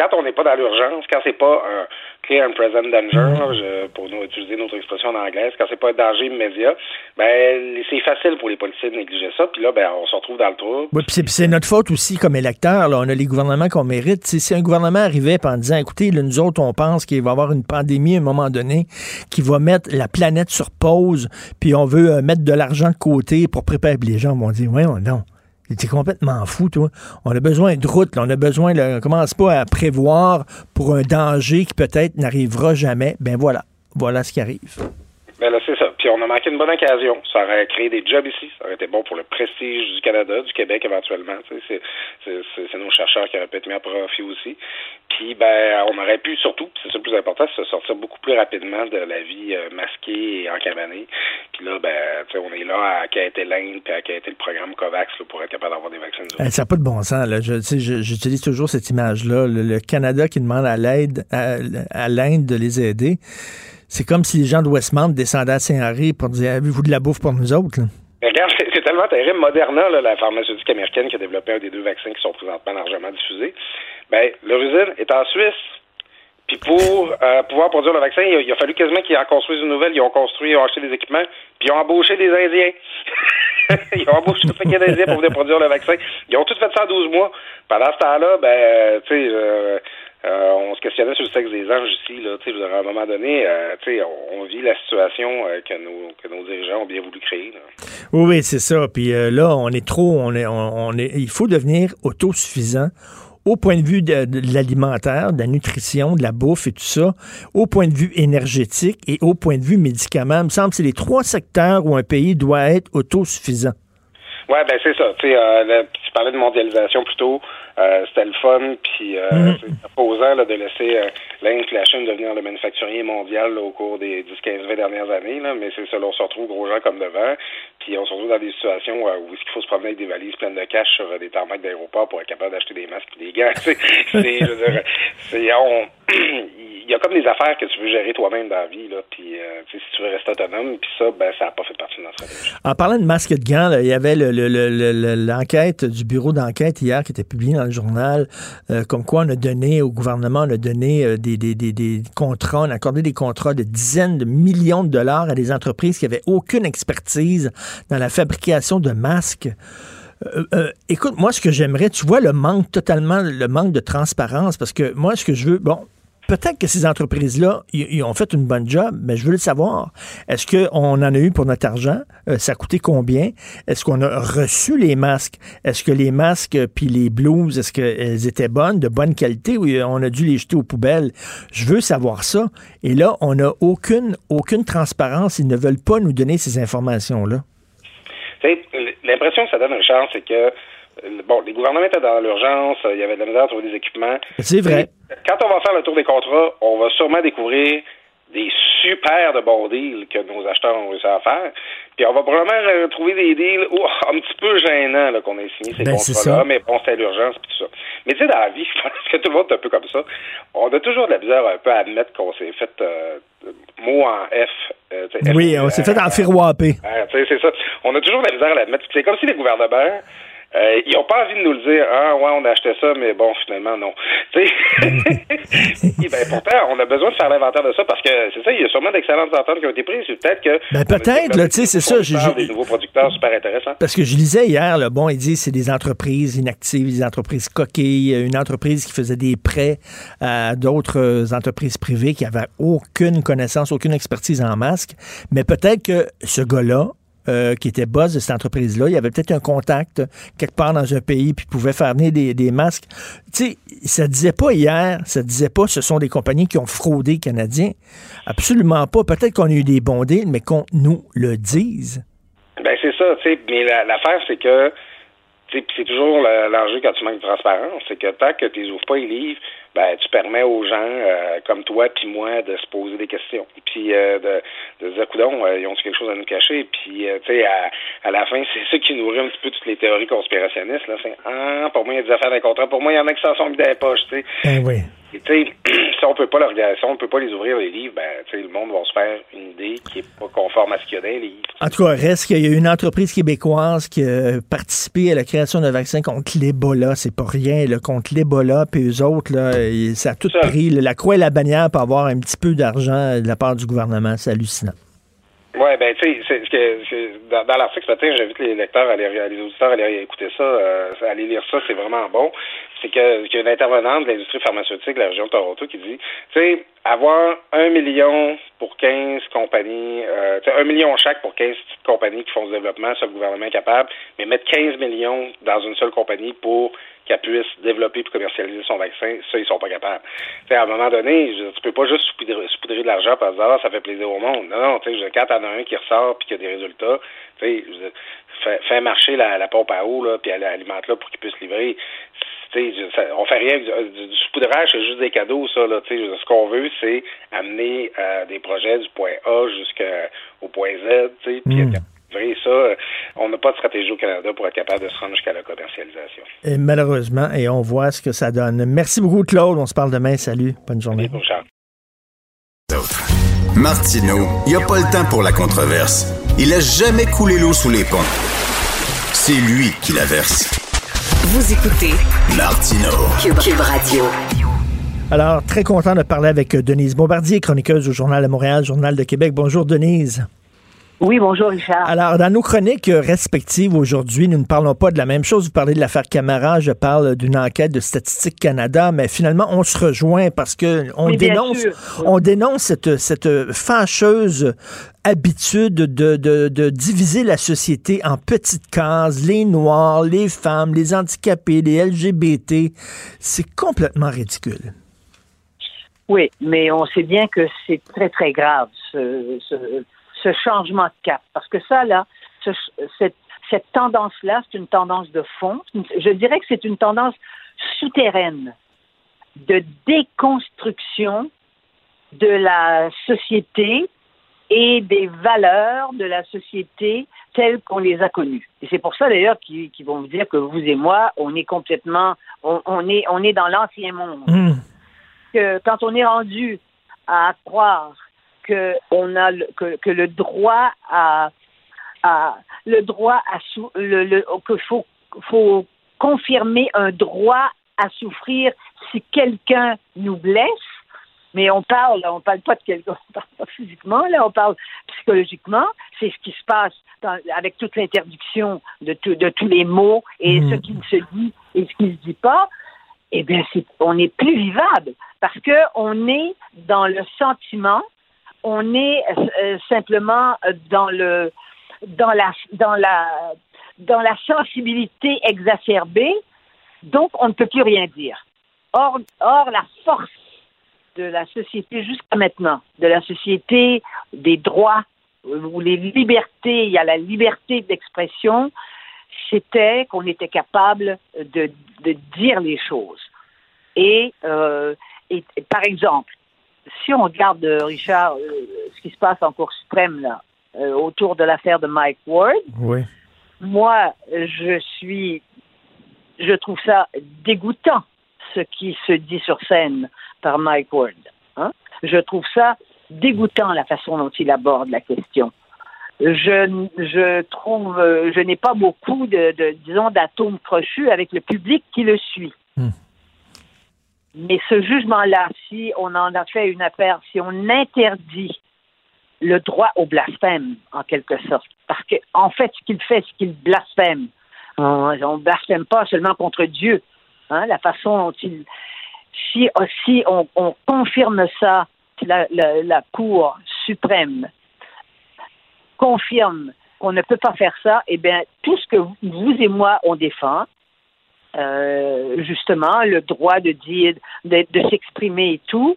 quand on n'est pas dans l'urgence, quand c'est pas un clear and present danger, pour nous utiliser notre expression en anglais, quand c'est pas un danger immédiat, ben c'est facile pour les policiers de négliger ça, puis là, ben on se retrouve dans le trou. Oui, puis c'est notre faute aussi comme électeurs, là. on a les gouvernements qu'on mérite. si un gouvernement arrivait en disant, écoutez, là, nous autres, on pense qu'il va y avoir une pandémie à un moment donné qui va mettre la planète sur pause, puis on veut euh, mettre de l'argent de côté pour préparer les gens vont dire, ouais, non. T'es complètement fou, toi. On a besoin de route, on a besoin, de, on commence pas à prévoir pour un danger qui peut-être n'arrivera jamais. Ben voilà, voilà ce qui arrive. Ben là, c'est ça. Puis on a manqué une bonne occasion. Ça aurait créé des jobs ici. Ça aurait été bon pour le prestige du Canada, du Québec éventuellement. C'est nos chercheurs qui auraient pu être mis à profit aussi. Puis ben on aurait pu surtout, c'est ça le plus important, se sortir beaucoup plus rapidement de la vie euh, masquée et encabanée. Puis là, ben, on est là à quêter l'Inde puis à quêter le programme COVAX pour être capable d'avoir des vaccins. Eh, ça n'a pas de bon sens. Là. J'utilise toujours cette image-là. Le, Canada qui demande à l'aide à l'Inde de les aider. C'est comme si les gens de Westmount descendaient à Saint-Henri pour dire Avez-vous de la bouffe pour nous autres? Regarde, (laughs) c'est tellement terrible. Moderna, la pharmaceutique américaine qui a développé un des deux vaccins qui sont présentement largement diffusés, ben, leur est en Suisse. Puis pour euh, pouvoir produire le vaccin, il a, fallu quasiment qu'ils en construisent une nouvelle. Ils ont construit, ils ont acheté des équipements, puis ils ont embauché des Indiens. (laughs) ils ont embauché un paquet d'Indiens pour venir produire le vaccin. Ils ont tout fait ça en 12 mois. Pendant ce temps-là, ben, tu sais, euh, euh, on se questionnait sur le sexe des anges ici. Là, à un moment donné, euh, on, on, vit la situation euh, que, nos, que nos dirigeants ont bien voulu créer. Oui, oui, c'est ça. Puis là, on est trop, on est, on, est, il faut devenir autosuffisant au point de vue de, de l'alimentaire, de la nutrition, de la bouffe et tout ça, au point de vue énergétique et au point de vue médicament. Il me semble que c'est les trois secteurs où un pays doit être autosuffisant. Oui, ben c'est ça. Tu, euh, tu parlais de mondialisation plutôt. Euh, c'était le fun, puis euh, mm c'est opposant là, de laisser euh, l'Inde et la Chine devenir le manufacturier mondial au cours des 10, 15, 20 dernières années. Là, mais c'est ça, là, on se retrouve gros gens comme devant, puis on se retrouve dans des situations euh, où il faut se promener avec des valises pleines de cash sur des tarmacs d'aéroport pour être capable d'acheter des masques et des gants. (laughs) c'est, c'est, on, (clears throat) y a comme des affaires que tu veux gérer toi-même dans la vie, là, puis euh, si tu veux rester autonome, puis ça, ben, ça n'a pas fait partie de notre stratégie. En parlant de masques et de gants, il y avait l'enquête du bureau d'enquête hier qui était publiée dans le journal, euh, comme quoi on a donné au gouvernement, on a donné euh, des, contrats, on a accordé des contrats de dizaines de millions de dollars à des entreprises qui n'avaient aucune expertise dans la fabrication de masques. écoute, moi, ce que j'aimerais, tu vois le manque totalement, le manque de transparence, parce que moi, ce que je veux, bon, peut-être que ces entreprises-là, ils, ont fait une bonne job, mais je veux le savoir. Est-ce qu'on en a eu pour notre argent? Euh, ça a coûté combien? Est-ce qu'on a reçu les masques? Est-ce que les masques puis les blouses, est-ce qu'elles étaient bonnes, de bonne qualité ou on a dû les jeter aux poubelles? Je veux savoir ça. Et là, on n'a aucune, aucune transparence. Ils ne veulent pas nous donner ces informations-là. L'impression que ça donne, Richard, c'est que bon, les gouvernements étaient dans l'urgence, il y avait de la misère à trouver des équipements. C'est vrai. quand on va faire le tour des contrats, on va sûrement découvrir des super de bons deals que nos acheteurs ont réussi à faire. Puis on va probablement trouver des deals (laughs) un petit peu gênants qu'on ait signé ces ben, contrats-là, mais bon, c'était l'urgence et tout ça. Mais tu sais, dans la vie, (laughs) je pense que tout le monde est un peu comme ça. On a toujours de la misère un peu à admettre qu'on s'est fait euh, mot en F. Euh, oui, on s'est fait en firoiper. c'est ça. On a toujours de la misère à l'admettre. C'est comme si les gouvernements euh, ils n'ont pas envie de nous le dire. Ah, ouais, on a acheté ça, mais bon, finalement, non. (laughs) Tu sais, (laughs) ben, pourtant, on a besoin de faire l'inventaire de ça parce que c'est ça, il y a sûrement d'excellentes ententes qui ont été prises. Peut-être que. Ben, peut-être, là, tu sais, c'est ça. J'ai, des nouveaux producteurs super intéressants. Parce que je lisais hier, là, bon, il dit c'est des entreprises inactives, des entreprises coquilles, une entreprise qui faisait des prêts à d'autres entreprises privées qui n'avaient aucune connaissance, aucune expertise en masque. Mais peut-être que ce gars-là euh, qui était boss de cette entreprise-là, il y avait peut-être un contact quelque part dans un pays, puis pouvait faire venir des, masques. Tu sais, ça disait pas hier, ça disait pas ce sont des compagnies qui ont fraudé les Canadiens. Absolument pas. Peut-être qu'on a eu des bons deals, mais qu'on nous le dise. Ben c'est ça, tu sais. Mais l'affaire, c'est que c'est toujours l'enjeu quand tu manques de transparence, c'est que tant que tu ouvres pas les livres, ben tu permets aux gens euh, comme toi puis moi de se poser des questions. Puis euh, de, de se dire coudon, euh, ils ont quelque chose à nous cacher? Puis tu sais, à, à, la fin, c'est ça qui nourrit un petit peu toutes les théories conspirationnistes. Là. C'est Ah, pour moi, il y a des affaires d'un contrat, pour moi, il y en a qui s'en sont mis dans les poches, tu sais. Ben oui. Et (clears throat) si on peut pas leur si on peut pas les ouvrir les livres, ben le monde va se faire une idée qui est pas conforme à ce qu'il y a dans les livres. En tout cas, reste qu'il y a une entreprise québécoise qui a participé à la création d'un vaccin contre l'Ebola. C'est pas rien, là, contre l'Ebola, puis eux autres, là, ça a tout pris. la croix et la bannière pour avoir un petit peu d'argent de la part du gouvernement. C'est hallucinant. Oui, ben tu sais, dans, dans l'article ce matin, j'invite les lecteurs, à aller, les auditeurs à aller écouter ça, euh, à aller lire ça, c'est vraiment bon. C'est qu'il y a une intervenante de l'industrie pharmaceutique de la région de Toronto qui dit, tu sais, avoir un million pour 15 compagnies, euh, un million chaque pour 15 petites compagnies qui font ce développement, ça le gouvernement est capable, mais mettre 15 millions dans une seule compagnie pour qu'elle puisse développer et commercialiser son vaccin, ça, ils sont pas capables. T'sais, à un moment donné, je, tu peux pas juste saupoudrer, de l'argent parce que ah, ça fait plaisir au monde. Non, non, tu sais, quand t'en as un qui ressort puis qui a des résultats, tu sais, fais, marcher la, pompe à eau, là, puis alimente-là pour qu'il puisse livrer. Ça, on fait rien du, du saupoudrage, c'est juste des cadeaux, ça. Là, ce qu'on veut, c'est amener euh, des projets du point A jusqu'au point Z, puis mm ça, on n'a pas de stratégie au Canada pour être capable de se rendre jusqu'à la commercialisation. Et malheureusement, et on voit ce que ça donne. Merci beaucoup, Claude. On se parle demain. Salut. Bonne journée. Martineau, il n'y a pas le temps pour la controverse. Il a jamais coulé l'eau sous les ponts. C'est lui qui la verse. Vous écoutez Martineau. Cube, Radio. Alors, très content de parler avec Denise Bombardier, chroniqueuse au Journal de Montréal, Journal de Québec. Bonjour, Denise. Oui, bonjour Richard. Alors, dans nos chroniques respectives aujourd'hui, nous ne parlons pas de la même chose. Vous parlez de l'affaire Camara, je parle d'une enquête de Statistique Canada, mais finalement, on se rejoint parce que on dénonce, on dénonce cette, cette fâcheuse habitude de, de, de, diviser la société en petites cases, les Noirs, les femmes, les handicapés, les LGBT. C'est complètement ridicule. Oui, mais on sait bien que c'est très, très grave, ce, ce ce changement de cap. Parce que ça, là, cette, cette tendance-là, c'est une tendance de fond. Je dirais que c'est une tendance souterraine de déconstruction de la société et des valeurs de la société telles qu'on les a connues. Et c'est pour ça d'ailleurs qu'ils vont vous dire que vous et moi, on est complètement, on, est, on est dans l'ancien monde. Mmh. Que quand on est rendu à croire que on a le, que, que le droit à, à le droit à sou, le, le qu'il faut faut confirmer un droit à souffrir si quelqu'un nous blesse. Mais on parle, on parle pas de quelqu'un, (laughs) on parle pas physiquement, là, on parle psychologiquement. C'est ce qui se passe dans, avec toute l'interdiction de, de tous les mots et mmh. ce qui se dit et ce qui se dit pas. eh bien, c'est, on est plus vivable parce que on est dans le sentiment, on est euh, simplement dans le dans la dans la dans la sensibilité exacerbée, donc on ne peut plus rien dire. Or, or la force de la société jusqu'à maintenant, de la société des droits ou les libertés, il y a la liberté d'expression, c'était qu'on était capable de, dire les choses. Et, euh, et, par exemple, si on regarde, euh, Richard, euh, ce qui se passe en Cour suprême là, euh, autour de l'affaire de Mike Ward, oui. moi, je suis, je trouve ça dégoûtant ce qui se dit sur scène par Mike Ward. Hein? Je trouve ça dégoûtant la façon dont il aborde la question. Je, je trouve, je n'ai pas beaucoup de, de disons, d'atomes crochus avec le public qui le suit. Hmm. Mais ce jugement-là, si on en a fait une affaire, si on interdit le droit au blasphème, en quelque sorte, parce que en fait, ce qu'il fait, c'est qu'il blasphème. On ne blasphème pas seulement contre Dieu. Hein, la façon dont il... Si, si on, on confirme ça, la, la, la Cour suprême confirme qu'on ne peut pas faire ça, eh bien, tout ce que vous et moi, on défend, euh, justement, le droit de dire, de, de s'exprimer et tout,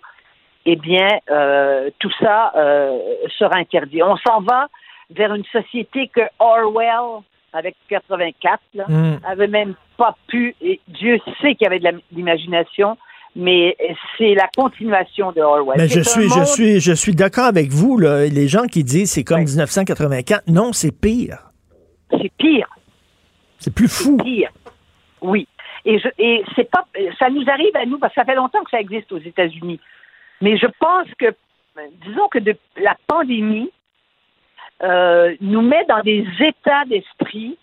eh bien, euh, tout ça euh, sera interdit. On s'en va vers une société que Orwell, avec 84, là, Mm. avait même pas pu, et Dieu sait qu'il y avait de l'imagination, mais c'est la continuation de Orwell. Mais je suis, je suis, je suis d'accord avec vous. Là. Les gens qui disent c'est comme 1984, non, c'est pire. C'est pire. C'est plus fou. Pire. Oui. Et, je, et c'est pas, ça nous arrive à nous parce que ça fait longtemps que ça existe aux États-Unis. Mais je pense que, disons que de, la pandémie euh, nous met dans des états d'esprit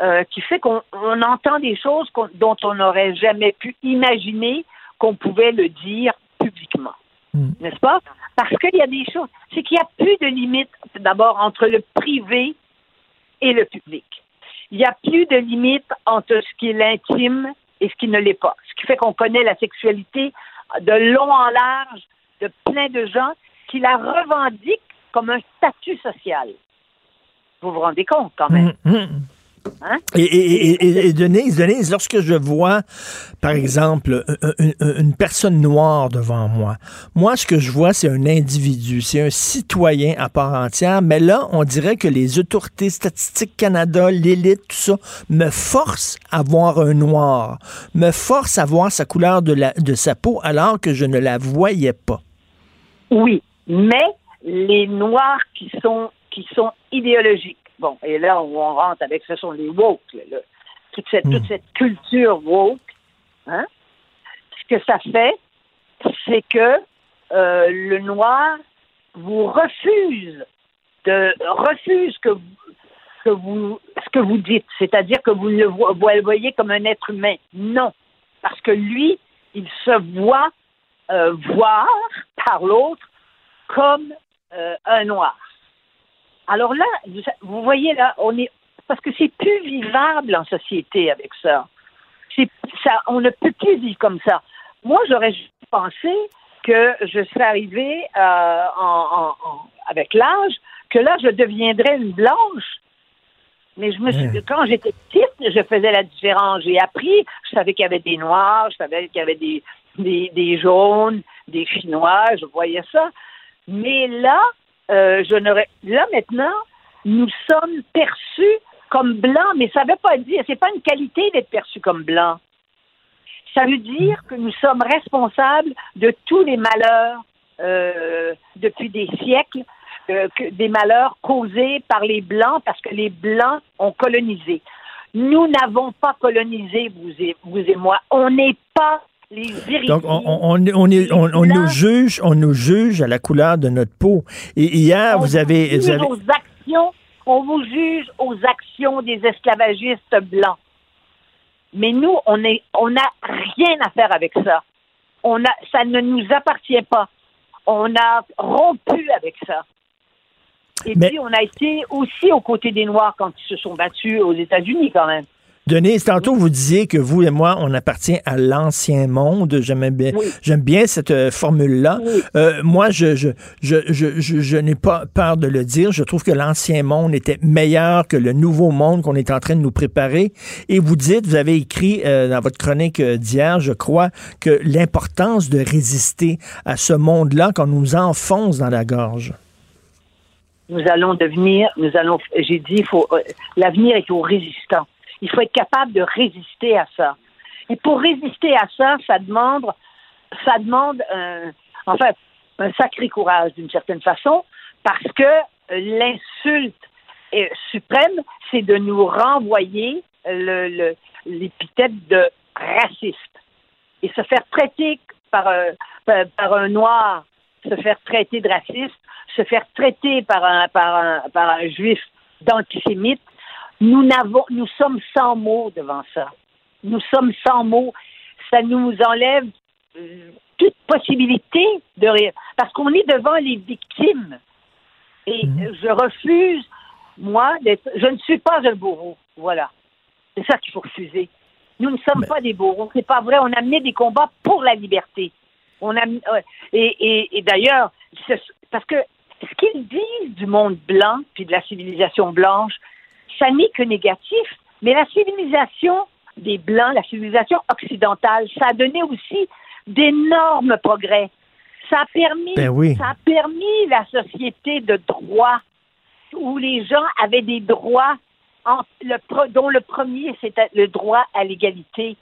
euh, qui fait qu'on on entend des choses qu'on- dont on n'aurait jamais pu imaginer qu'on pouvait le dire publiquement. N'est-ce pas? Parce qu'il y a des choses. C'est qu'il n'y a plus de limite, d'abord, entre le privé et le public. Il n'y a plus de limite entre ce qui est l'intime et ce qui ne l'est pas. Ce qui fait qu'on connaît la sexualité de long en large de plein de gens qui la revendiquent comme un statut social. Vous vous rendez compte quand même? Mm, mm. Hein? Et, et, et, et- et Denise, Denise, lorsque je vois, par exemple, une, une- une personne noire devant moi, moi, ce que je vois, c'est un individu, c'est un citoyen à part entière, mais là, on dirait que les autorités statistiques Canada, l'élite, tout ça, me forcent à voir un noir, me forcent à voir sa couleur de, la, de sa peau alors que je ne la voyais pas. Oui, mais les noirs qui sont qui sont idéologiques. Bon, et là où on rentre avec ce sont les woke, là, là. toute cette toute cette culture woke. Hein? Ce que ça fait, c'est que euh, le noir vous refuse de refuse que vous- que vous ce que vous dites, c'est-à-dire que vous le vo- vous le voyez comme un être humain. Non, parce que lui, il se voit euh, voir par l'autre comme euh, un noir. Alors là, vous, vous voyez là, on est parce que c'est plus vivable en société avec ça. C'est ça, on ne peut plus vivre comme ça. Moi, j'aurais juste pensé que je serais arrivée euh, en, en- en- avec l'âge que là, je deviendrais une blanche. Mais je me suis, quand j'étais petite, je faisais la différence. J'ai appris, je savais qu'il y avait des noirs, je savais qu'il y avait des, des, des jaunes, des chinois, je voyais ça. Mais là, euh, je n'aurais. Là maintenant, nous sommes perçus comme blancs, mais ça ne veut pas dire, c'est pas une qualité d'être perçu comme blanc. Ça veut dire que nous sommes responsables de tous les malheurs euh, depuis des siècles, euh, des malheurs causés par les blancs parce que les blancs ont colonisé. Nous n'avons pas colonisé, vous et, vous et moi. On n'est pas les. Donc, on, on, on, on est- on- on nous juge, on nous juge à la couleur de notre peau. Et hier, vous avez, juge vous avez, aux actions, on vous juge aux actions des esclavagistes blancs. Mais nous, on est, on n'a rien à faire avec ça. On a, ça ne nous appartient pas. On a rompu avec ça. Et Mais- puis, on a été aussi aux côtés des Noirs quand ils se sont battus aux États-Unis, quand même. Denise, tantôt vous disiez que vous et moi, on appartient à l'ancien monde. J'aime bien, j'aime bien cette euh, formule-là. Euh, moi, je, je, je, je, je n'ai pas peur de le dire. Je trouve que l'ancien monde était meilleur que le nouveau monde qu'on est en train de nous préparer. Et vous dites, vous avez écrit euh, dans votre chronique d'hier, je crois, que l'importance de résister à ce monde-là quand on nous enfonce dans la gorge. Nous allons devenir, nous allons, j'ai dit, faut, l'avenir est aux résistants. Il faut être capable de résister à ça. Et pour résister à ça, ça demande, ça demande un, enfin, un sacré courage d'une certaine façon, parce que l'insulte suprême, c'est de nous renvoyer l'épithète de raciste. Et se faire traiter par, par, par, un noir, se faire traiter de raciste, se faire traiter par un, par un, par un juif d'antisémite, nous n'avons, nous sommes sans mots devant ça. Nous sommes sans mots. Ça nous enlève euh, toute possibilité de rire. Parce qu'on est devant les victimes. Et mhm. je refuse, moi, d'être. Je ne suis pas un bourreau. Voilà. C'est ça qu'il faut refuser. Nous ne sommes pas des bourreaux. C'est pas vrai. On a mené des combats pour la liberté. On a, et, et d'ailleurs, parce que ce qu'ils disent du monde blanc puis de la civilisation blanche, ça n'est que négatif. Mais la civilisation des Blancs, la civilisation occidentale, ça a donné aussi d'énormes progrès. Ça a permis, ben ça a permis la société de droit où les gens avaient des droits dont le premier c'était le droit à l'égalité.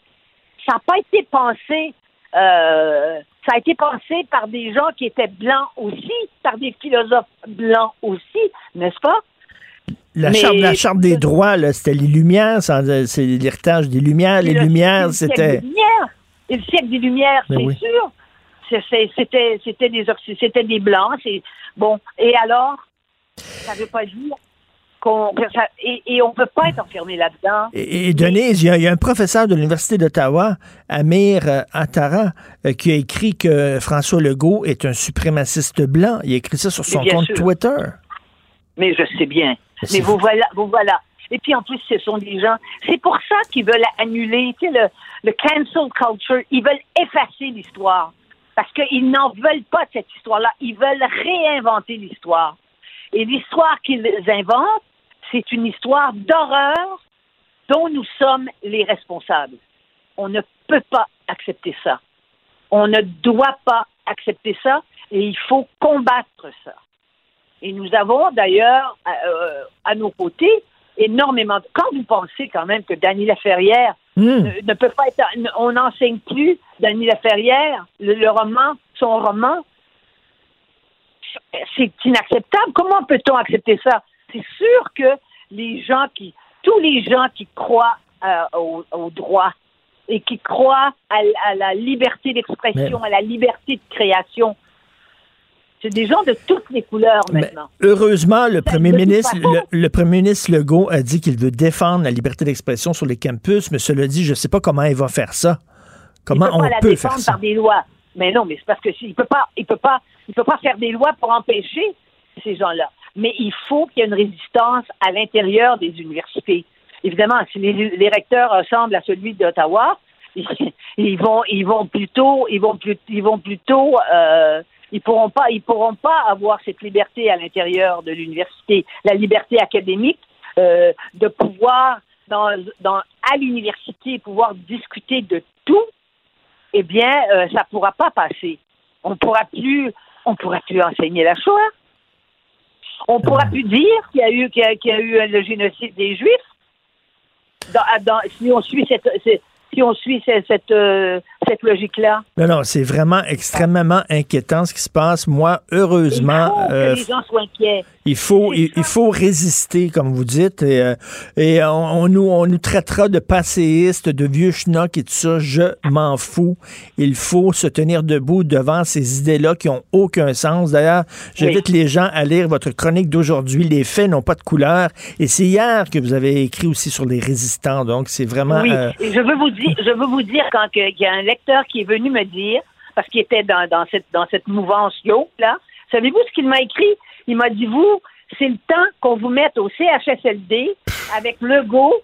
Ça n'a pas été pensé, euh, ça a été pensé par des gens qui étaient blancs aussi, par des philosophes blancs aussi, n'est-ce pas? La, charte, la charte des droits, c'était les Lumières, c'est l'héritage des Lumières. Les Lumières, c'était. Le siècle des Lumières, ben c'est sûr. C'était des, c'était des Blancs. Bon, et alors, ça ne veut pas dire qu'on. Et, on ne peut pas être enfermé là-dedans. Et, Denise, il y, a, un professeur de l'Université d'Ottawa, Amir euh, Attara, euh, qui a écrit que François Legault est un suprémaciste blanc. Il a écrit ça sur son compte Twitter. Mais je sais bien. Mais vous voilà, vous voilà. Et puis en plus, ce sont des gens. C'est pour ça qu'ils veulent annuler, tu sais, le, le cancel culture. Ils veulent effacer l'histoire parce qu'ils n'en veulent pas de cette histoire-là. Ils veulent réinventer l'histoire. Et l'histoire qu'ils inventent, c'est une histoire d'horreur dont nous sommes les responsables. On ne peut pas accepter ça. On ne doit pas accepter ça et il faut combattre ça. Et nous avons d'ailleurs euh, à nos côtés énormément. Quand vous pensez quand même que Dany Laferrière hmm. ne, peut pas être. On n'enseigne plus Dany Laferrière, le, le roman, son roman. C'est inacceptable. Comment peut-on accepter ça? C'est sûr que les gens qui. Tous les gens qui croient euh, au, droit et qui croient à la liberté d'expression, à la liberté de création, c'est des gens de toutes les couleurs maintenant. heureusement, le premier ministre, le, premier ministre Legault a dit qu'il veut défendre la liberté d'expression sur les campus, mais cela dit, je ne sais pas comment il va faire ça. Comment on la peut faire ça? par des lois. Mais non, mais c'est parce que il peut pas, il peut pas, il peut pas faire des lois pour empêcher ces gens-là. Mais il faut qu'il y ait une résistance à l'intérieur des universités. Évidemment, si les, recteurs ressemblent à celui d'Ottawa, (laughs) ils, vont, ils vont plutôt, ils vont plus, ils vont plutôt euh, ils pourront pas, ils pourront pas avoir cette liberté à l'intérieur de l'université, la liberté académique euh, de pouvoir dans, dans à l'université pouvoir discuter de tout. Eh bien, euh, ça pourra pas passer. On pourra plus, on pourra plus enseigner la Shoah. On pourra plus dire qu'il y a eu qu'il y, a eu le génocide des Juifs. Dans, si on suit cette, si on suit cette, euh, cette, logique-là. Non, non, c'est vraiment extrêmement inquiétant ce qui se passe. Moi, heureusement. Il faut que euh, les gens soient inquiets. Il faut, il, faut résister, comme vous dites, et, euh, et on, nous, on nous traitera de passéistes, de vieux schnocks et tout ça. Je m'en fous. Il faut se tenir debout devant ces idées-là qui ont aucun sens. D'ailleurs, j'invite les gens à lire votre chronique d'aujourd'hui. Les faits n'ont pas de couleur. Et c'est hier que vous avez écrit aussi sur les résistants. Donc, c'est vraiment. Oui, et je veux vous dire, je veux vous dire quand il y a un lecteur qui est venu me dire, parce qu'il était dans, dans cette, dans cette mouvance yo là, savez-vous ce qu'il m'a écrit? Il m'a dit, vous, c'est le temps qu'on vous mette au CHSLD avec Legault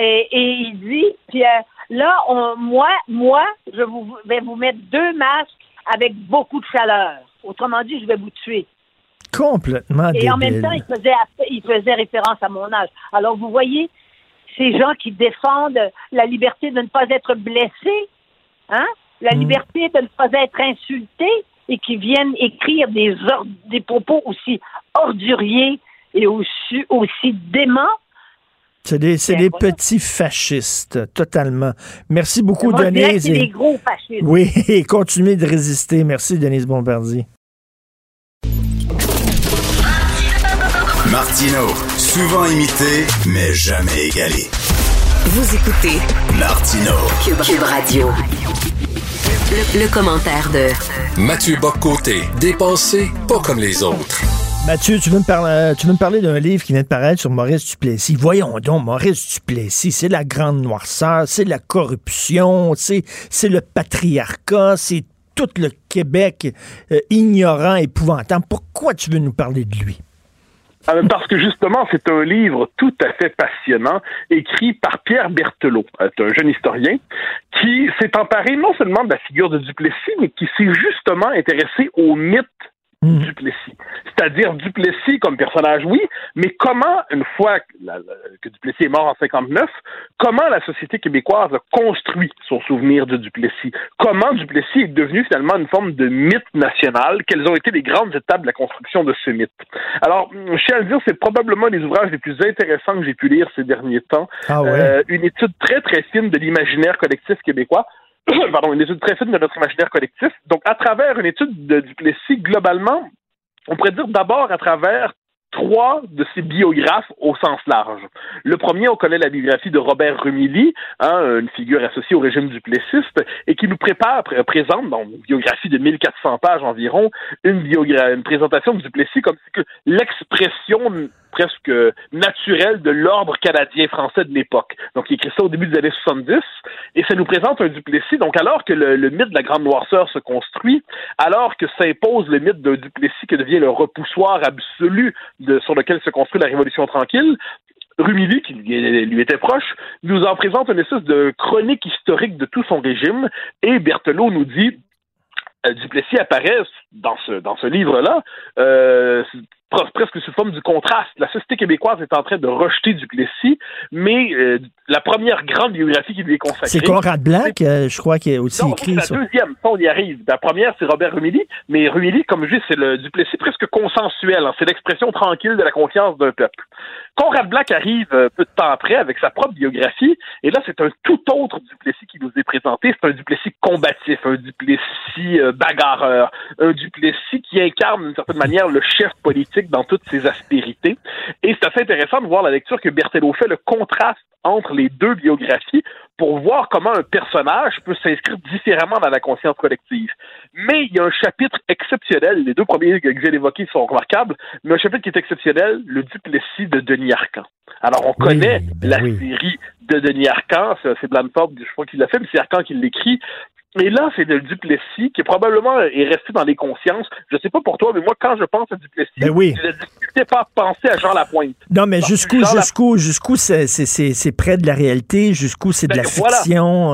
Et, et il dit, puis euh, là, on, moi, moi, je vous, vais vous mettre deux masques avec beaucoup de chaleur. Autrement dit, je vais vous tuer. Complètement Et en même temps, il faisait, il faisait référence à mon âge. Alors, vous voyez, ces gens qui défendent la liberté de ne pas être blessé, hein, la liberté de ne pas être insulté, et qui viennent écrire des, or- des propos aussi orduriers et aussi, aussi déments. C'est des, c'est des petits fascistes, totalement. Merci beaucoup, Moi, Denise. c'est et- des gros fascistes. Oui, (laughs) et continuez de résister. Merci, Denise Bombardier. Martino, souvent imité, mais jamais égalé. Vous écoutez Martino. Cube, Cube Radio. Le, le commentaire de Mathieu Boccoté, dépensé pas comme les autres. Mathieu, tu veux me parler, tu veux me parler d'un livre qui vient de paraître sur Maurice Duplessis. Voyons donc, Maurice Duplessis, c'est la grande noirceur, c'est la corruption, c'est, c'est le patriarcat, c'est tout le Québec euh, ignorant, épouvantable. Pourquoi tu veux nous parler de lui? Euh, Parce que justement, c'est un livre tout à fait passionnant, écrit par Pierre Berthelot, euh, un jeune historien, qui s'est emparé non seulement de la figure de Duplessis, mais qui s'est justement intéressé au mythe Duplessis. C'est-à-dire Duplessis comme personnage, oui, mais comment, une fois que, la- la- que Duplessis est mort en 59, comment la société québécoise a construit son souvenir de Duplessis? Comment Duplessis est devenu finalement une forme de mythe national? Quelles ont été les grandes étapes de la construction de ce mythe? Alors, je tiens à le dire, c'est probablement les ouvrages les plus intéressants que j'ai pu lire ces derniers temps. Ah ouais? Euh, une étude très, très fine de l'imaginaire collectif québécois. (coughs) Pardon, une étude très fine de notre imaginaire collectif. Donc, à travers une étude de Duplessis, globalement, on pourrait dire d'abord à travers trois de ses biographes au sens large. Le premier, on connaît la biographie de Robert Rumilly, hein, une figure associée au régime duplessiste, et qui nous prépare, pré- présente dans une biographie de 1400 pages environ, une, une présentation de Duplessis comme l'expression presque naturelle de l'ordre canadien-français de l'époque. Donc, il écrit ça au début des années 70, et ça nous présente un Duplessis. Donc, alors que le, le mythe de la Grande Noirceur se construit, alors que s'impose le mythe d'un Duplessis qui devient le repoussoir absolu sur lequel se construit la Révolution tranquille, Rumilly, qui lui, était proche, nous en présente une espèce de chronique historique de tout son régime, et Berthelot nous dit euh, Duplessis apparaît dans ce, livre-là euh, presque sous forme du contraste. La société québécoise est en train de rejeter Duplessis, mais euh, la première grande biographie qui lui est consacrée... C'est Conrad Black, euh, je crois, qui a aussi Non, écrit c'est la deuxième, ça on y arrive. La première, c'est Robert Rumilly, mais Rumilly, comme je dis, c'est le Duplessis presque consensuel. hein. C'est l'expression tranquille de la confiance d'un peuple. Conrad Black arrive euh, peu de temps après avec sa propre biographie, et là, c'est un tout autre Duplessis qui nous est présenté. C'est un Duplessis combatif, un Duplessis bagarreur, un Duplessis qui incarne d'une certaine manière le chef dans toutes ses aspérités. Et c'est assez intéressant de voir la lecture que Berthelot fait, le contraste entre les deux biographies pour voir comment un personnage peut s'inscrire différemment dans la conscience collective. Mais il y a un chapitre exceptionnel, les deux premiers que j'ai évoqués sont remarquables, mais un chapitre qui est exceptionnel, le Duplessis de Denis Arcan. Alors on connaît la série de Denis Arcan, c'est Blanford, je crois qu'il l'a fait, mais c'est Arcan qui l'écrit. Et là, c'est de Duplessis qui probablement est resté dans les consciences. Je sais pas pour toi, mais moi, quand je pense à Duplessis, Ben oui. j'ai la difficulté pas penser à Jean Lapointe. Non, mais jusqu'où, jusqu'où, jusqu'où c'est, c'est, c'est, c'est près de la réalité, jusqu'où c'est de Ben, voilà.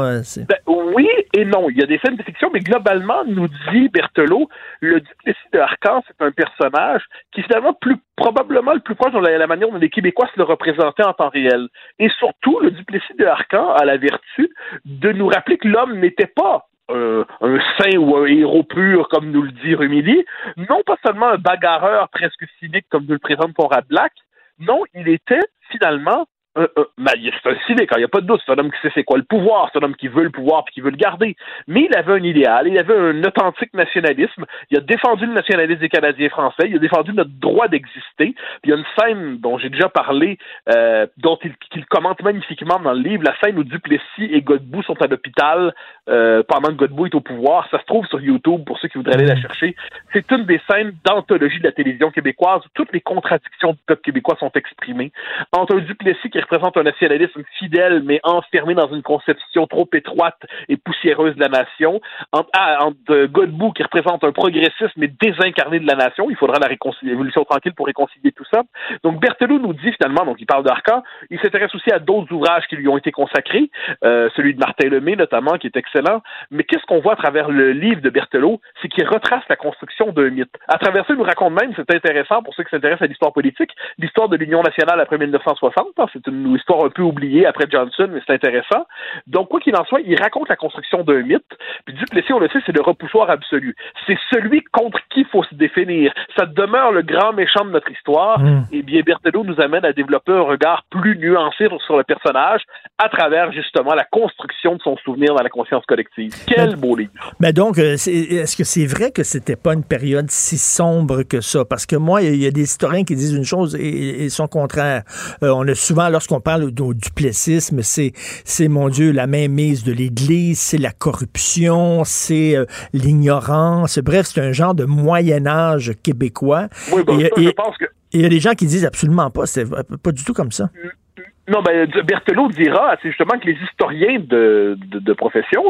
euh, Ben, oui et non. Il y a des scènes de fiction, mais globalement, nous dit Berthelot, le Duplessis de Arcan, c'est un personnage qui finalement plus probablement le plus proche de la, la manière dont les Québécois se le représentaient en temps réel. Et surtout, le Duplessis de Arcan a la vertu de nous rappeler que l'homme n'était pas un, un saint ou un héros pur, comme nous le dit Rumilly, non pas seulement un bagarreur presque cynique, comme nous le présente Conrad Black, non, il était finalement un, un, ben, il- c'est un cynique, hein, il n'y a pas de doute, c'est un homme qui sait c'est quoi le pouvoir, c'est un homme qui veut le pouvoir puis qui veut le garder. Mais il avait un idéal, il avait un authentique nationalisme, il a défendu le nationalisme des Canadiens français, il a défendu notre droit d'exister. Puis il y a une scène dont j'ai déjà parlé, euh, dont il, qu'il commente magnifiquement dans le livre, la scène où Duplessis et Godbout sont à l'hôpital euh, pendant que Godbout est au pouvoir. Ça se trouve sur YouTube pour ceux qui voudraient aller la chercher. C'est une des scènes d'anthologie de la télévision québécoise où toutes les contradictions du peuple québécois sont exprimées. Entre un Duplessis qui qui représente un nationalisme fidèle, mais enfermé dans une conception trop étroite et poussiéreuse de la nation, entre, ah, entre Godbout, qui représente un progressisme, mais désincarné de la nation. Il faudra la révolution tranquille pour réconcilier tout ça. Donc, Berthelot nous dit finalement, donc il parle d'Arcan, il s'intéresse aussi à d'autres ouvrages qui lui ont été consacrés, euh, celui de Martin Lemay notamment, qui est excellent. Mais qu'est-ce qu'on voit à travers le livre de Berthelot? C'est qu'il retrace la construction d'un mythe. À travers ça, il nous raconte même, c'est intéressant pour ceux qui s'intéressent à l'histoire politique, l'histoire de l'Union nationale après 1960. Hein. C'est une histoire un peu oubliée après Johnson, mais c'est intéressant. Donc, quoi qu'il en soit, il raconte la construction d'un mythe. Puis Duplessis, on le sait, c'est le repoussoir absolu. C'est celui contre qui il faut se définir. Ça demeure le grand méchant de notre histoire. Mm. Et bien, Berthelot nous amène à développer un regard plus nuancé sur le personnage à travers justement la construction de son souvenir dans la conscience collective. Quel beau livre. Mais donc, euh, est-ce que c'est vrai que c'était pas une période si sombre que ça? Parce que moi, il y, a des historiens qui disent une chose et, son contraire. Euh, on a souvent, lorsqu'on parle du plessisme, c'est, c'est, mon Dieu, la mainmise de l'Église, c'est la corruption, c'est euh, l'ignorance. Bref, c'est un genre de Moyen Âge québécois. Oui, ben, je pense que il y a des gens qui disent absolument pas, c'est pas du tout comme ça. Non, ben, Berthelot dira, c'est justement que les historiens de, de, profession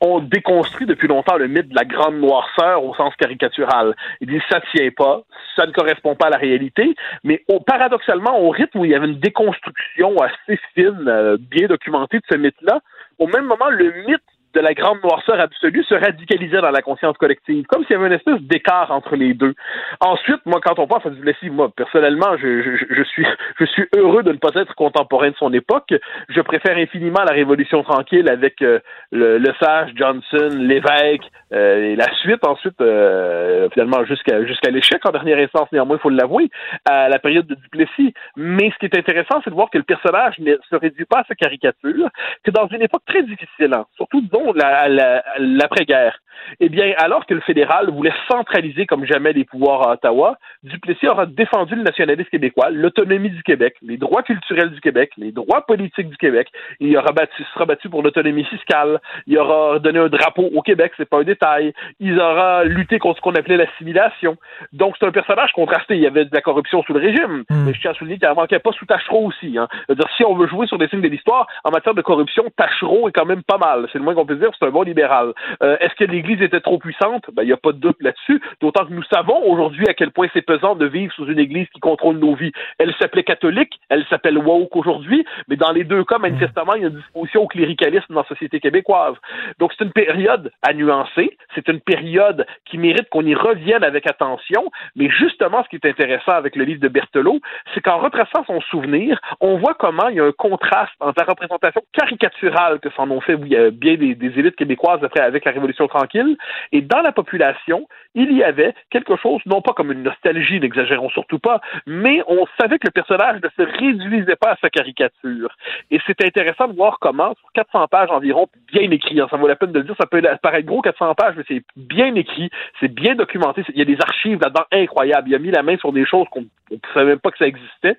ont déconstruit depuis longtemps le mythe de la grande noirceur au sens caricatural. Ils disent ça tient pas, ça ne correspond pas à la réalité, mais paradoxalement, au rythme où il y avait une déconstruction assez fine, euh, bien documentée de ce mythe-là, au même moment, le mythe de la grande noirceur absolue se radicalisait dans la conscience collective, comme s'il y avait une espèce d'écart entre les deux. Ensuite, moi, quand on pense à Duplessis, moi, personnellement, je, je, je, suis, (laughs) je suis heureux de ne pas être contemporain de son époque. Je préfère infiniment la Révolution tranquille avec euh, le, le, sage Johnson, l'évêque, euh, et la suite, ensuite, euh, finalement, jusqu'à jusqu'à l'échec en dernière instance, néanmoins, il faut l'avouer, à la période de Duplessis. Mais ce qui est intéressant, c'est de voir que le personnage ne se réduit pas à sa caricature, que dans une époque très difficile, hein, surtout, l'après-guerre. Eh bien, alors que le fédéral voulait centraliser comme jamais les pouvoirs à Ottawa, Duplessis aura défendu le nationalisme québécois, l'autonomie du Québec, les droits culturels du Québec, les droits politiques du Québec. Il aura battu, sera battu pour l'autonomie fiscale. Il aura donné un drapeau au Québec, c'est pas un détail. Il aura lutté contre ce qu'on appelait l'assimilation. Donc, c'est un personnage contrasté. Il y avait de la corruption sous le régime, hmm. mais je tiens à souligner qu'il n'en manquait pas sous Tachereau aussi. Hein. dire si on veut jouer sur des signes de l'histoire, en matière de corruption, Tachereau est quand même pas mal. C'est le moins qu'on dire, c'est un bon libéral. Euh, est-ce que l'Église était trop puissante? Ben, il n'y a pas de doute là-dessus. D'autant que nous savons aujourd'hui à quel point c'est pesant de vivre sous une Église qui contrôle nos vies. Elle s'appelait catholique, elle s'appelle woke aujourd'hui, mais dans les deux cas, manifestement, il y a une disposition au cléricalisme dans la société québécoise. Donc, c'est une période à nuancer. C'est une période qui mérite qu'on y revienne avec attention. Mais justement, ce qui est intéressant avec le livre de Berthelot, c'est qu'en retraçant son souvenir, on voit comment il y a un contraste entre la représentation caricaturale que s'en ont fait bien des, des élites québécoises après, avec la Révolution tranquille. Et dans la population, il y avait quelque chose, non pas comme une nostalgie, n'exagérons surtout pas, mais on savait que le personnage ne se réduisait pas à sa caricature. Et c'est intéressant de voir comment, sur 400 pages environ, bien écrit, hein, ça vaut la peine de le dire, ça peut paraître gros 400 pages, mais c'est bien écrit, c'est bien documenté, il y a des archives là-dedans incroyables, il a mis la main sur des choses qu'on ne savait même pas que ça existait.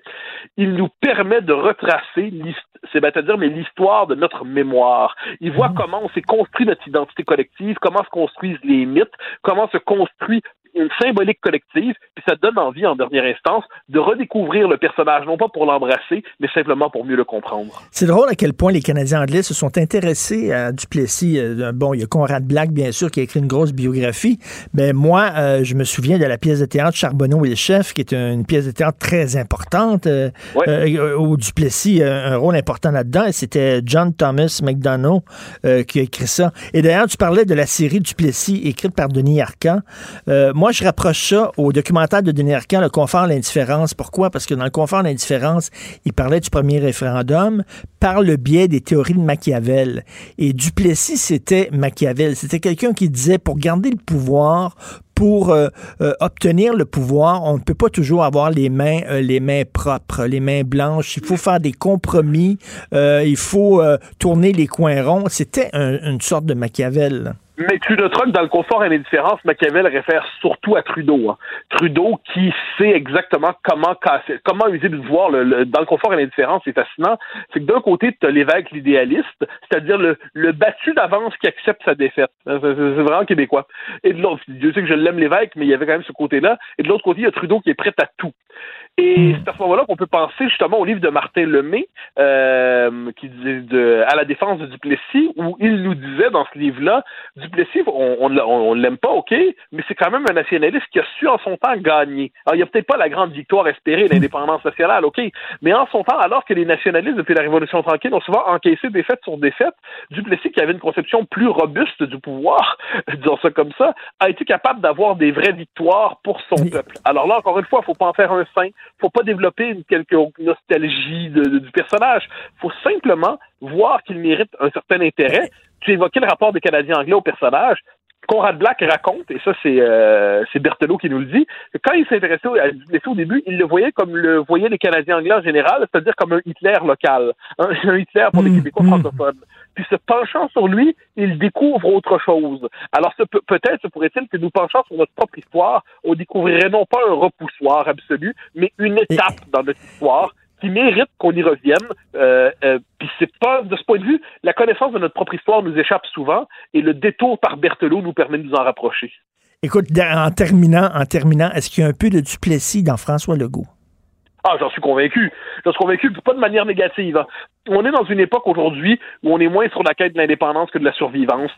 Il nous permet de retracer c'est-à-dire mais l'histoire de notre mémoire. Il voit mmh. comment on s'est construit notre identité collective, comment se construisent les mythes, comment se construit une symbolique collective, puis ça donne envie, en dernière instance, de redécouvrir le personnage, non pas pour l'embrasser, mais simplement pour mieux le comprendre. C'est drôle à quel point les Canadiens anglais se sont intéressés à Duplessis. Euh, bon, il y a Conrad Black, bien sûr, qui a écrit une grosse biographie, mais moi, euh, je me souviens de la pièce de théâtre Charbonneau et le chef, qui est une pièce de théâtre très importante, euh, où Duplessis a un rôle important là-dedans, et c'était John Thomas McDonough qui a écrit ça. Et d'ailleurs, tu parlais de la série Duplessis écrite par Denis Arcand moi, je rapproche ça au documentaire de Denis Arcand, Le confort, l'indifférence. Pourquoi? Parce que dans le confort, l'indifférence, il parlait du premier référendum par le biais des théories de Machiavel. Et Duplessis, c'était Machiavel. C'était quelqu'un qui disait, pour garder le pouvoir, pour euh, euh, obtenir le pouvoir, on ne peut pas toujours avoir les mains, euh, les mains propres, les mains blanches. Il faut faire des compromis. il faut tourner les coins ronds. C'était une sorte de Machiavel. Mais noteras que dans le confort et l'indifférence, Machiavel réfère surtout à Trudeau. Hein. Trudeau qui sait exactement comment casser, comment user du pouvoir. Le, dans le confort et l'indifférence, c'est fascinant. C'est que d'un côté, tu as l'évêque l'idéaliste, c'est-à-dire le, le battu d'avance qui accepte sa défaite. C'est vraiment québécois. Et de l'autre, Dieu sait que je l'aime l'évêque, mais il y avait quand même ce côté-là. Et de l'autre côté, il y a Trudeau qui est prêt à tout. Et hmm. c'est à ce moment-là qu'on peut penser justement au livre de Martin Lemay, euh, qui disait de, à la défense de Duplessis, où il nous disait dans ce livre-là, Duplessis, on, on, on, l'aime pas, ok, mais c'est quand même un nationaliste qui a su en son temps gagner. Alors il n'y a peut-être pas la grande victoire espérée, l'indépendance nationale, ok, mais en son temps, alors que les nationalistes depuis la Révolution tranquille ont souvent encaissé défaite sur défaite, Duplessis, qui avait une conception plus robuste du pouvoir, (laughs) disons ça comme ça, a été capable d'avoir des vraies victoires pour son peuple. Alors là, encore une fois, il faut pas en faire un saint faut pas développer une quelconque nostalgie du personnage. faut simplement voir qu'il mérite un certain intérêt. Tu évoquais le rapport des Canadiens anglais au personnage. Conrad Black raconte, et ça c'est euh, Berthelot qui nous le dit, que quand il s'intéressait au, au début, il le voyait comme le voyaient les Canadiens anglais en général, c'est-à-dire comme un Hitler local, un, Hitler pour les mmh, Québécois mmh. francophones. Puis se penchant sur lui, il découvre autre chose. Alors peut-être se pourrait-il que nous penchant sur notre propre histoire, on découvrirait non pas un repoussoir absolu, mais une étape dans notre histoire qui mérite qu'on y revienne. Euh, euh, puis c'est pas de ce point de vue, la connaissance de notre propre histoire nous échappe souvent, et le détour par Berthelot nous permet de nous en rapprocher. Écoute, en terminant, en terminant, est-ce qu'il y a un peu de Duplessis dans François Legault? Ah, j'en suis convaincu. J'en suis convaincu, pas de manière négative. Hein. On est dans une époque aujourd'hui où on est moins sur la quête de l'indépendance que de la survivance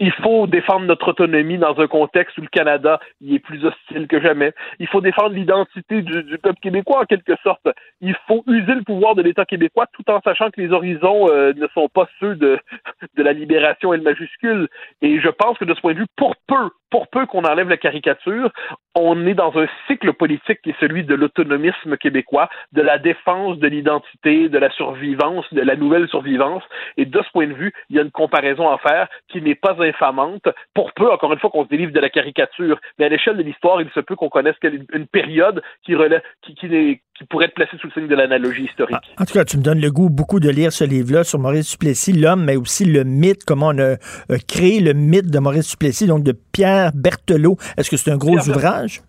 il faut défendre notre autonomie dans un contexte où le Canada y est plus hostile que jamais. Il faut défendre l'identité du, peuple québécois en quelque sorte. Il faut user le pouvoir de l'État québécois tout en sachant que les horizons euh, ne sont pas ceux de, (laughs) de la libération et le majuscule. Et je pense que de ce point de vue, pour peu, pour peu qu'on enlève la caricature, on est dans un cycle politique qui est celui de l'autonomisme québécois, de la défense de l'identité, de la survivance, de la nouvelle survivance. Et de ce point de vue, il y a une comparaison à faire qui n'est pas infamante, pour peu, encore une fois, qu'on se délivre de la caricature. Mais à l'échelle de l'histoire, il se peut qu'on connaisse une période qui, relève, qui, qui, qui pourrait être placée sous le signe de l'analogie historique. En tout cas, tu me donnes le goût beaucoup de lire ce livre-là sur Maurice Duplessis, l'homme, mais aussi le mythe, comment on a créé le mythe de Maurice Duplessis, donc de Pierre Berthelot. Est-ce que c'est un gros ouvrage?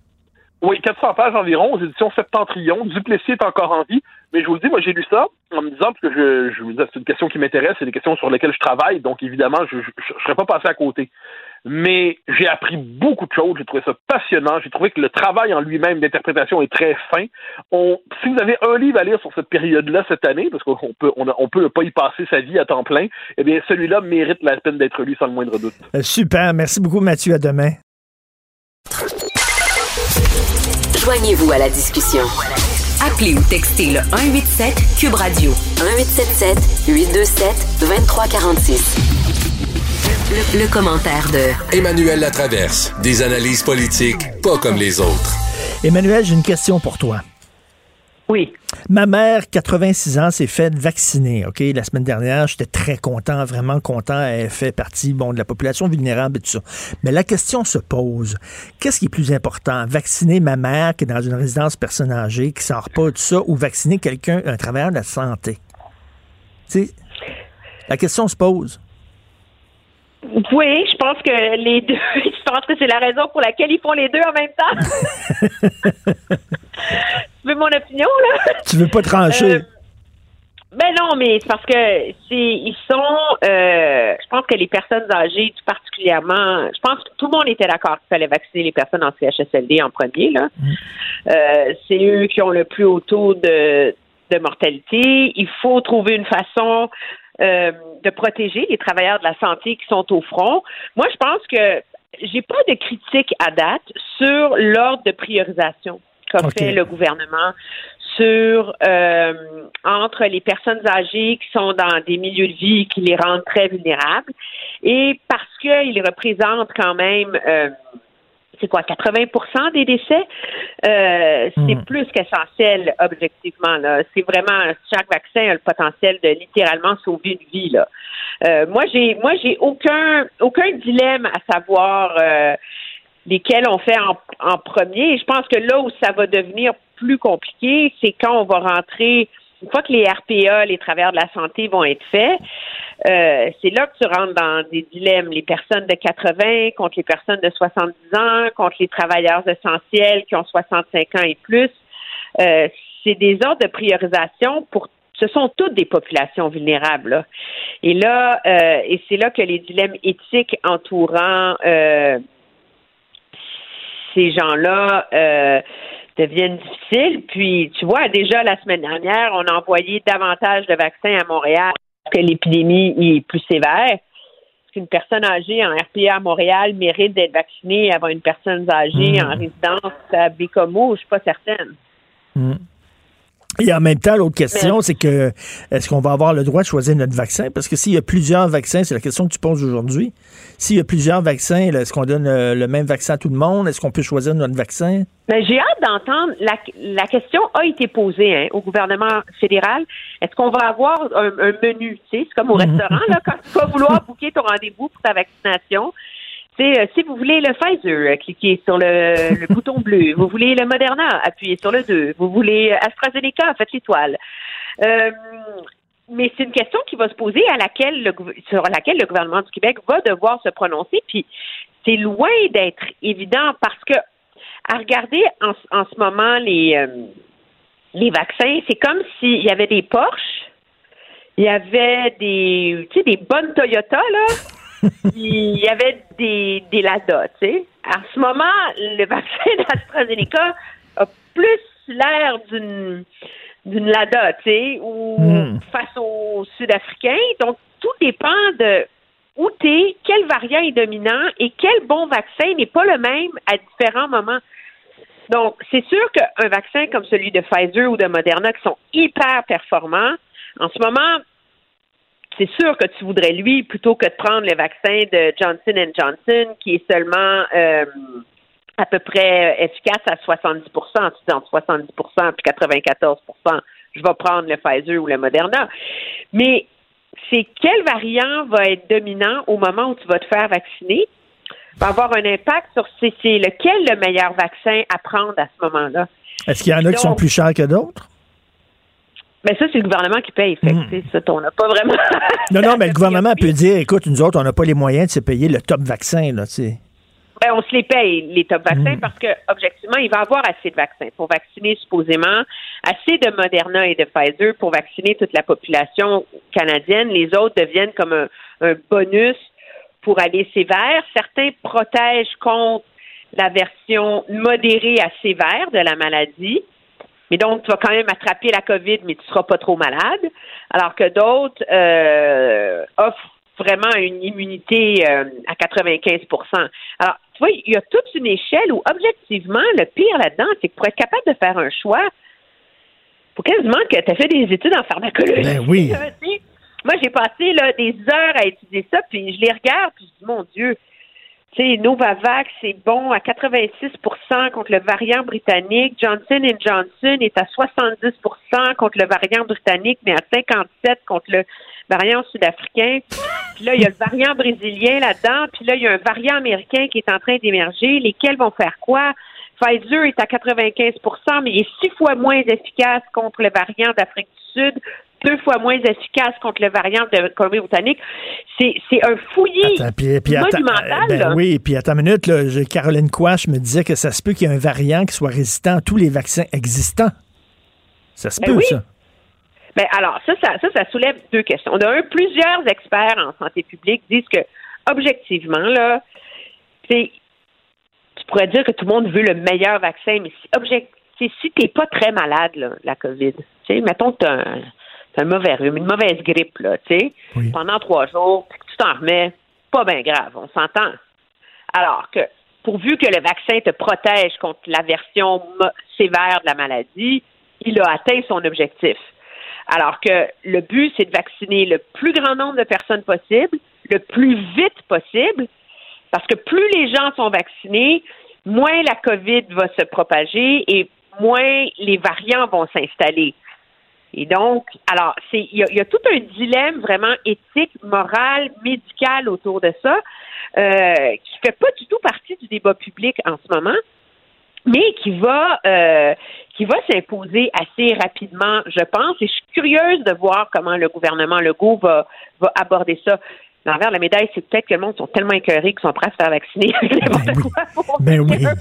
Oui, 400 pages environ, aux éditions Septentrion. Duplessis est encore en vie. Mais je vous le dis, moi, j'ai lu ça en me disant, parce que je, je c'est une question qui m'intéresse, c'est des questions sur lesquelles je travaille, donc évidemment, je ne serais pas passé à côté. Mais j'ai appris beaucoup de choses, j'ai trouvé ça passionnant, j'ai trouvé que le travail en lui-même d'interprétation est très fin. Si vous avez un livre à lire sur cette période-là cette année, parce qu'on peut, on peut pas y passer sa vie à temps plein, eh bien, celui-là mérite la peine d'être lu sans le moindre doute. Euh, super, merci beaucoup Mathieu, à demain. Joignez-vous à la discussion. Appelez ou textez le 187 Cube Radio 1877 827 2346. Le, le, commentaire de Emmanuel Latraverse, des analyses politiques pas comme les autres. Emmanuel, j'ai une question pour toi. Oui. Ma mère, 86 ans, s'est faite vacciner, OK? La semaine dernière, j'étais très content, vraiment content. Elle fait partie, bon, de la population vulnérable et tout ça. Mais la question se pose. Qu'est-ce qui est plus important? Vacciner ma mère qui est dans une résidence personne âgée, qui sort pas de ça, ou vacciner quelqu'un, un travailleur de la santé? Tu sais, la question se pose. Oui, je pense que les deux, (laughs) je pense que c'est la raison pour laquelle ils font les deux en même temps. (laughs) tu veux mon opinion, là? (laughs) Tu veux pas trancher? Euh, ben non, mais c'est parce que c'est ils sont euh, je pense que les personnes âgées tout particulièrement je pense que tout le monde était d'accord qu'il fallait vacciner les personnes en CHSLD en premier là. Mm. Euh, c'est eux qui ont le plus haut taux de de mortalité. Il faut trouver une façon de protéger les travailleurs de la santé qui sont au front. Moi, je pense que j'ai pas de critique à date sur l'ordre de priorisation qu'a fait le gouvernement sur euh, entre les personnes âgées qui sont dans des milieux de vie qui les rendent très vulnérables et parce qu'ils représentent quand même euh, c'est quoi, 80% des décès? Euh, c'est hmm. plus qu'essentiel, objectivement. Là. C'est vraiment, chaque vaccin a le potentiel de littéralement sauver une vie. Là. Euh, moi, j'ai moi j'ai aucun aucun dilemme à savoir euh, lesquels on fait en, en premier. je pense que là où ça va devenir plus compliqué, c'est quand on va rentrer une fois que les RPA, les travailleurs de la santé, vont être faits, euh, c'est là que tu rentres dans des dilemmes. Les personnes de 80 contre les personnes de 70 ans, contre les travailleurs essentiels qui ont 65 ans et plus. Euh, c'est des ordres de priorisation pour ce sont toutes des populations vulnérables. Là. Et là, euh, et c'est là que les dilemmes éthiques entourant euh, ces gens-là euh, deviennent difficiles. Puis, tu vois, déjà la semaine dernière, on a envoyé davantage de vaccins à Montréal que l'épidémie est plus sévère. Qu'une personne âgée en RPA à Montréal mérite d'être vaccinée avant une personne âgée en résidence à Bécomo, je suis pas certaine. Mm. Et en même temps, l'autre question, c'est que est-ce qu'on va avoir le droit de choisir notre vaccin? Parce que s'il y a plusieurs vaccins, c'est la question que tu poses aujourd'hui. S'il y a plusieurs vaccins, est-ce qu'on donne euh, le même vaccin à tout le monde? Est-ce qu'on peut choisir notre vaccin? Ben, j'ai hâte d'entendre. La, la question a été posée hein, au gouvernement fédéral. Est-ce qu'on va avoir un, un menu? Tu sais, c'est comme au (laughs) restaurant, là, quand tu vas vouloir booker ton rendez-vous pour ta vaccination. Euh, si vous voulez le Pfizer, euh, cliquez sur le, (laughs) le bouton bleu. Vous voulez le Moderna, appuyez sur le 2. Vous voulez AstraZeneca, faites l'étoile. Euh, mais c'est une question qui va se poser à laquelle le, sur laquelle le gouvernement du Québec va devoir se prononcer. Puis c'est loin d'être évident parce que à regarder en, en ce moment les euh, les vaccins, c'est comme s'il y avait des Porsche, il y avait des tu sais des bonnes Toyota là il y avait des, des Lada, tu sais. En ce moment, le vaccin (laughs) d'AstraZeneca a plus l'air d'une d'une Lada, tu sais, ou Hmm. face aux Sud-Africains. Donc, tout dépend de où t'es, quel variant est dominant et quel bon vaccin n'est pas le même à différents moments. Donc, c'est sûr qu'un vaccin comme celui de Pfizer ou de Moderna qui sont hyper performants, en ce moment, c'est sûr que tu voudrais lui plutôt que de prendre le vaccin de Johnson Johnson qui est seulement euh, à peu près efficace à 70% Tu dis entre 70% puis 94% je vais prendre le Pfizer ou le Moderna. Mais c'est quel variant va être dominant au moment où tu vas te faire vacciner? Va avoir un impact sur c'est lequel le meilleur vaccin à prendre à ce moment-là. Est-ce qu'il y en a qui sont plus chers que d'autres? Mais ça, c'est le gouvernement qui paye. Fait que, sais, ça, on n'a pas vraiment. Non, non, mais le (laughs) gouvernement peut dire, écoute, nous autres, on n'a pas les moyens de se payer le top vaccin, là, tu sais. Ben, on se les paye, les top vaccins, parce que, objectivement, il va y avoir assez de vaccins pour vacciner, supposément, assez de Moderna et de Pfizer pour vacciner toute la population canadienne. Les autres deviennent comme un, un bonus pour aller sévère. Certains protègent contre la version modérée à sévère de la maladie. Mais donc, tu vas quand même attraper la COVID, mais tu ne seras pas trop malade. Alors que d'autres euh, offrent vraiment une immunité euh, à 95% Alors, tu vois, il y a toute une échelle où, objectivement, le pire là-dedans, c'est que pour être capable de faire un choix, faut quasiment que tu as fait des études en pharmacologie. Ben oui. Moi, j'ai passé là, des heures à étudier ça, puis je les regarde, puis je dis, mon Dieu, sais, Novavax, c'est bon à 86% contre le variant britannique. Johnson Johnson est à 70% contre le variant britannique, mais à 57% contre le variant sud-africain. Puis là, il y a le variant brésilien là-dedans. Puis là, il y a un variant américain qui est en train d'émerger. Lesquels vont faire quoi? Pfizer est à 95% mais il est six fois moins efficace contre le variant d'Afrique du Sud, deux fois moins efficace contre le variant de Colombie-Britannique. C'est c'est un fouillis Attends, puis, puis attends, monumental. ben là. oui, puis attends une minute, là, Caroline Quash me disait que ça se peut qu'il y ait un variant qui soit résistant à tous les vaccins existants. Ça se Ben peut, oui. ça. Ben alors, ça, ça, ça, ça soulève deux questions. On a un, plusieurs experts en santé publique disent que, objectivement, là, tu pourrais dire que tout le monde veut le meilleur vaccin, mais si, object, si t'es pas très malade, là, la COVID, tu mettons que t'as un, t'as un mauvais rhume, une mauvaise grippe, là, tu sais, pendant trois jours, puis que tu t'en remets, pas bien grave, on s'entend. Alors que, pourvu que le vaccin te protège contre la version sévère de la maladie, il a atteint son objectif. Alors que le but, c'est de vacciner le plus grand nombre de personnes possible, le plus vite possible, parce que plus les gens sont vaccinés, moins la COVID va se propager et moins les variants vont s'installer. Et donc, alors, c'est il y, y a tout un dilemme vraiment éthique, moral, médical autour de ça, euh, qui fait pas du tout partie du débat public en ce moment. mais qui va euh, qui va s'imposer assez rapidement, je pense. Et je suis curieuse de voir comment le gouvernement Legault va, va aborder ça. L'envers de la médaille, c'est peut-être que le monde sont tellement écœurés qu'ils sont prêts à se faire vacciner. (laughs) (laughs) Ben oui. Ben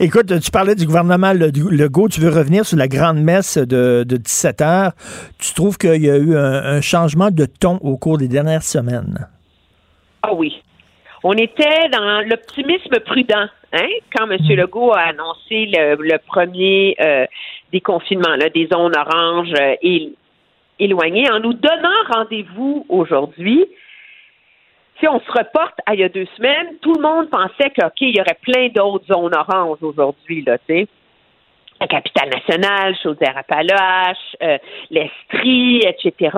Écoute, tu parlais du gouvernement Legault. Tu veux revenir sur la grande messe de, de 17 heures. Tu trouves qu'il y a eu un, changement de ton au cours des dernières semaines? Ah oui. On était dans l'optimisme prudent hein, quand M. Mm. Legault a annoncé le, premier euh, déconfinement là, des zones oranges euh, éloignées, en nous donnant rendez-vous aujourd'hui si on se reporte à il y a deux semaines, tout le monde pensait qu'il y aurait plein d'autres zones oranges aujourd'hui, là, tu sais. La capitale nationale, Chaudière-Appalaches, euh, l'Estrie, etc.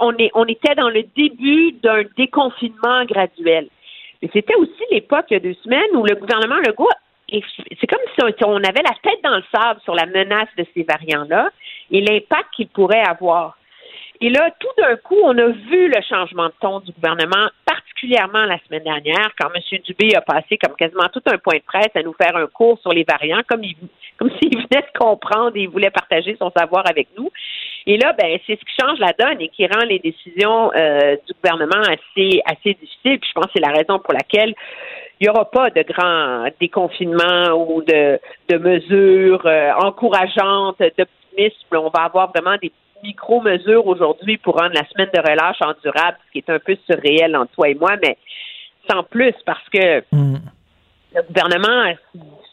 On, est, on était dans le début d'un déconfinement graduel. Mais c'était aussi l'époque, il y a deux semaines, où le gouvernement Legault c'est comme si on avait la tête dans le sable sur la menace de ces variants-là et l'impact qu'ils pourraient avoir. Et là, tout d'un coup, on a vu le changement de ton du gouvernement, particulièrement la semaine dernière, quand M. Dubé a passé comme quasiment tout un point de presse à nous faire un cours sur les variants, comme il, comme (laughs) s'il venait de comprendre et il voulait partager son savoir avec nous. Et là, ben, c'est ce qui change la donne et qui rend les décisions euh, du gouvernement assez, difficiles. Puis je pense que c'est la raison pour laquelle il n'y aura pas de grand déconfinement ou de, de mesures euh, encourageantes, d'optimisme. On va avoir vraiment des micro-mesures aujourd'hui pour rendre la semaine de relâche endurable, ce qui est un peu surréel entre toi et moi, mais sans plus parce que mm. le gouvernement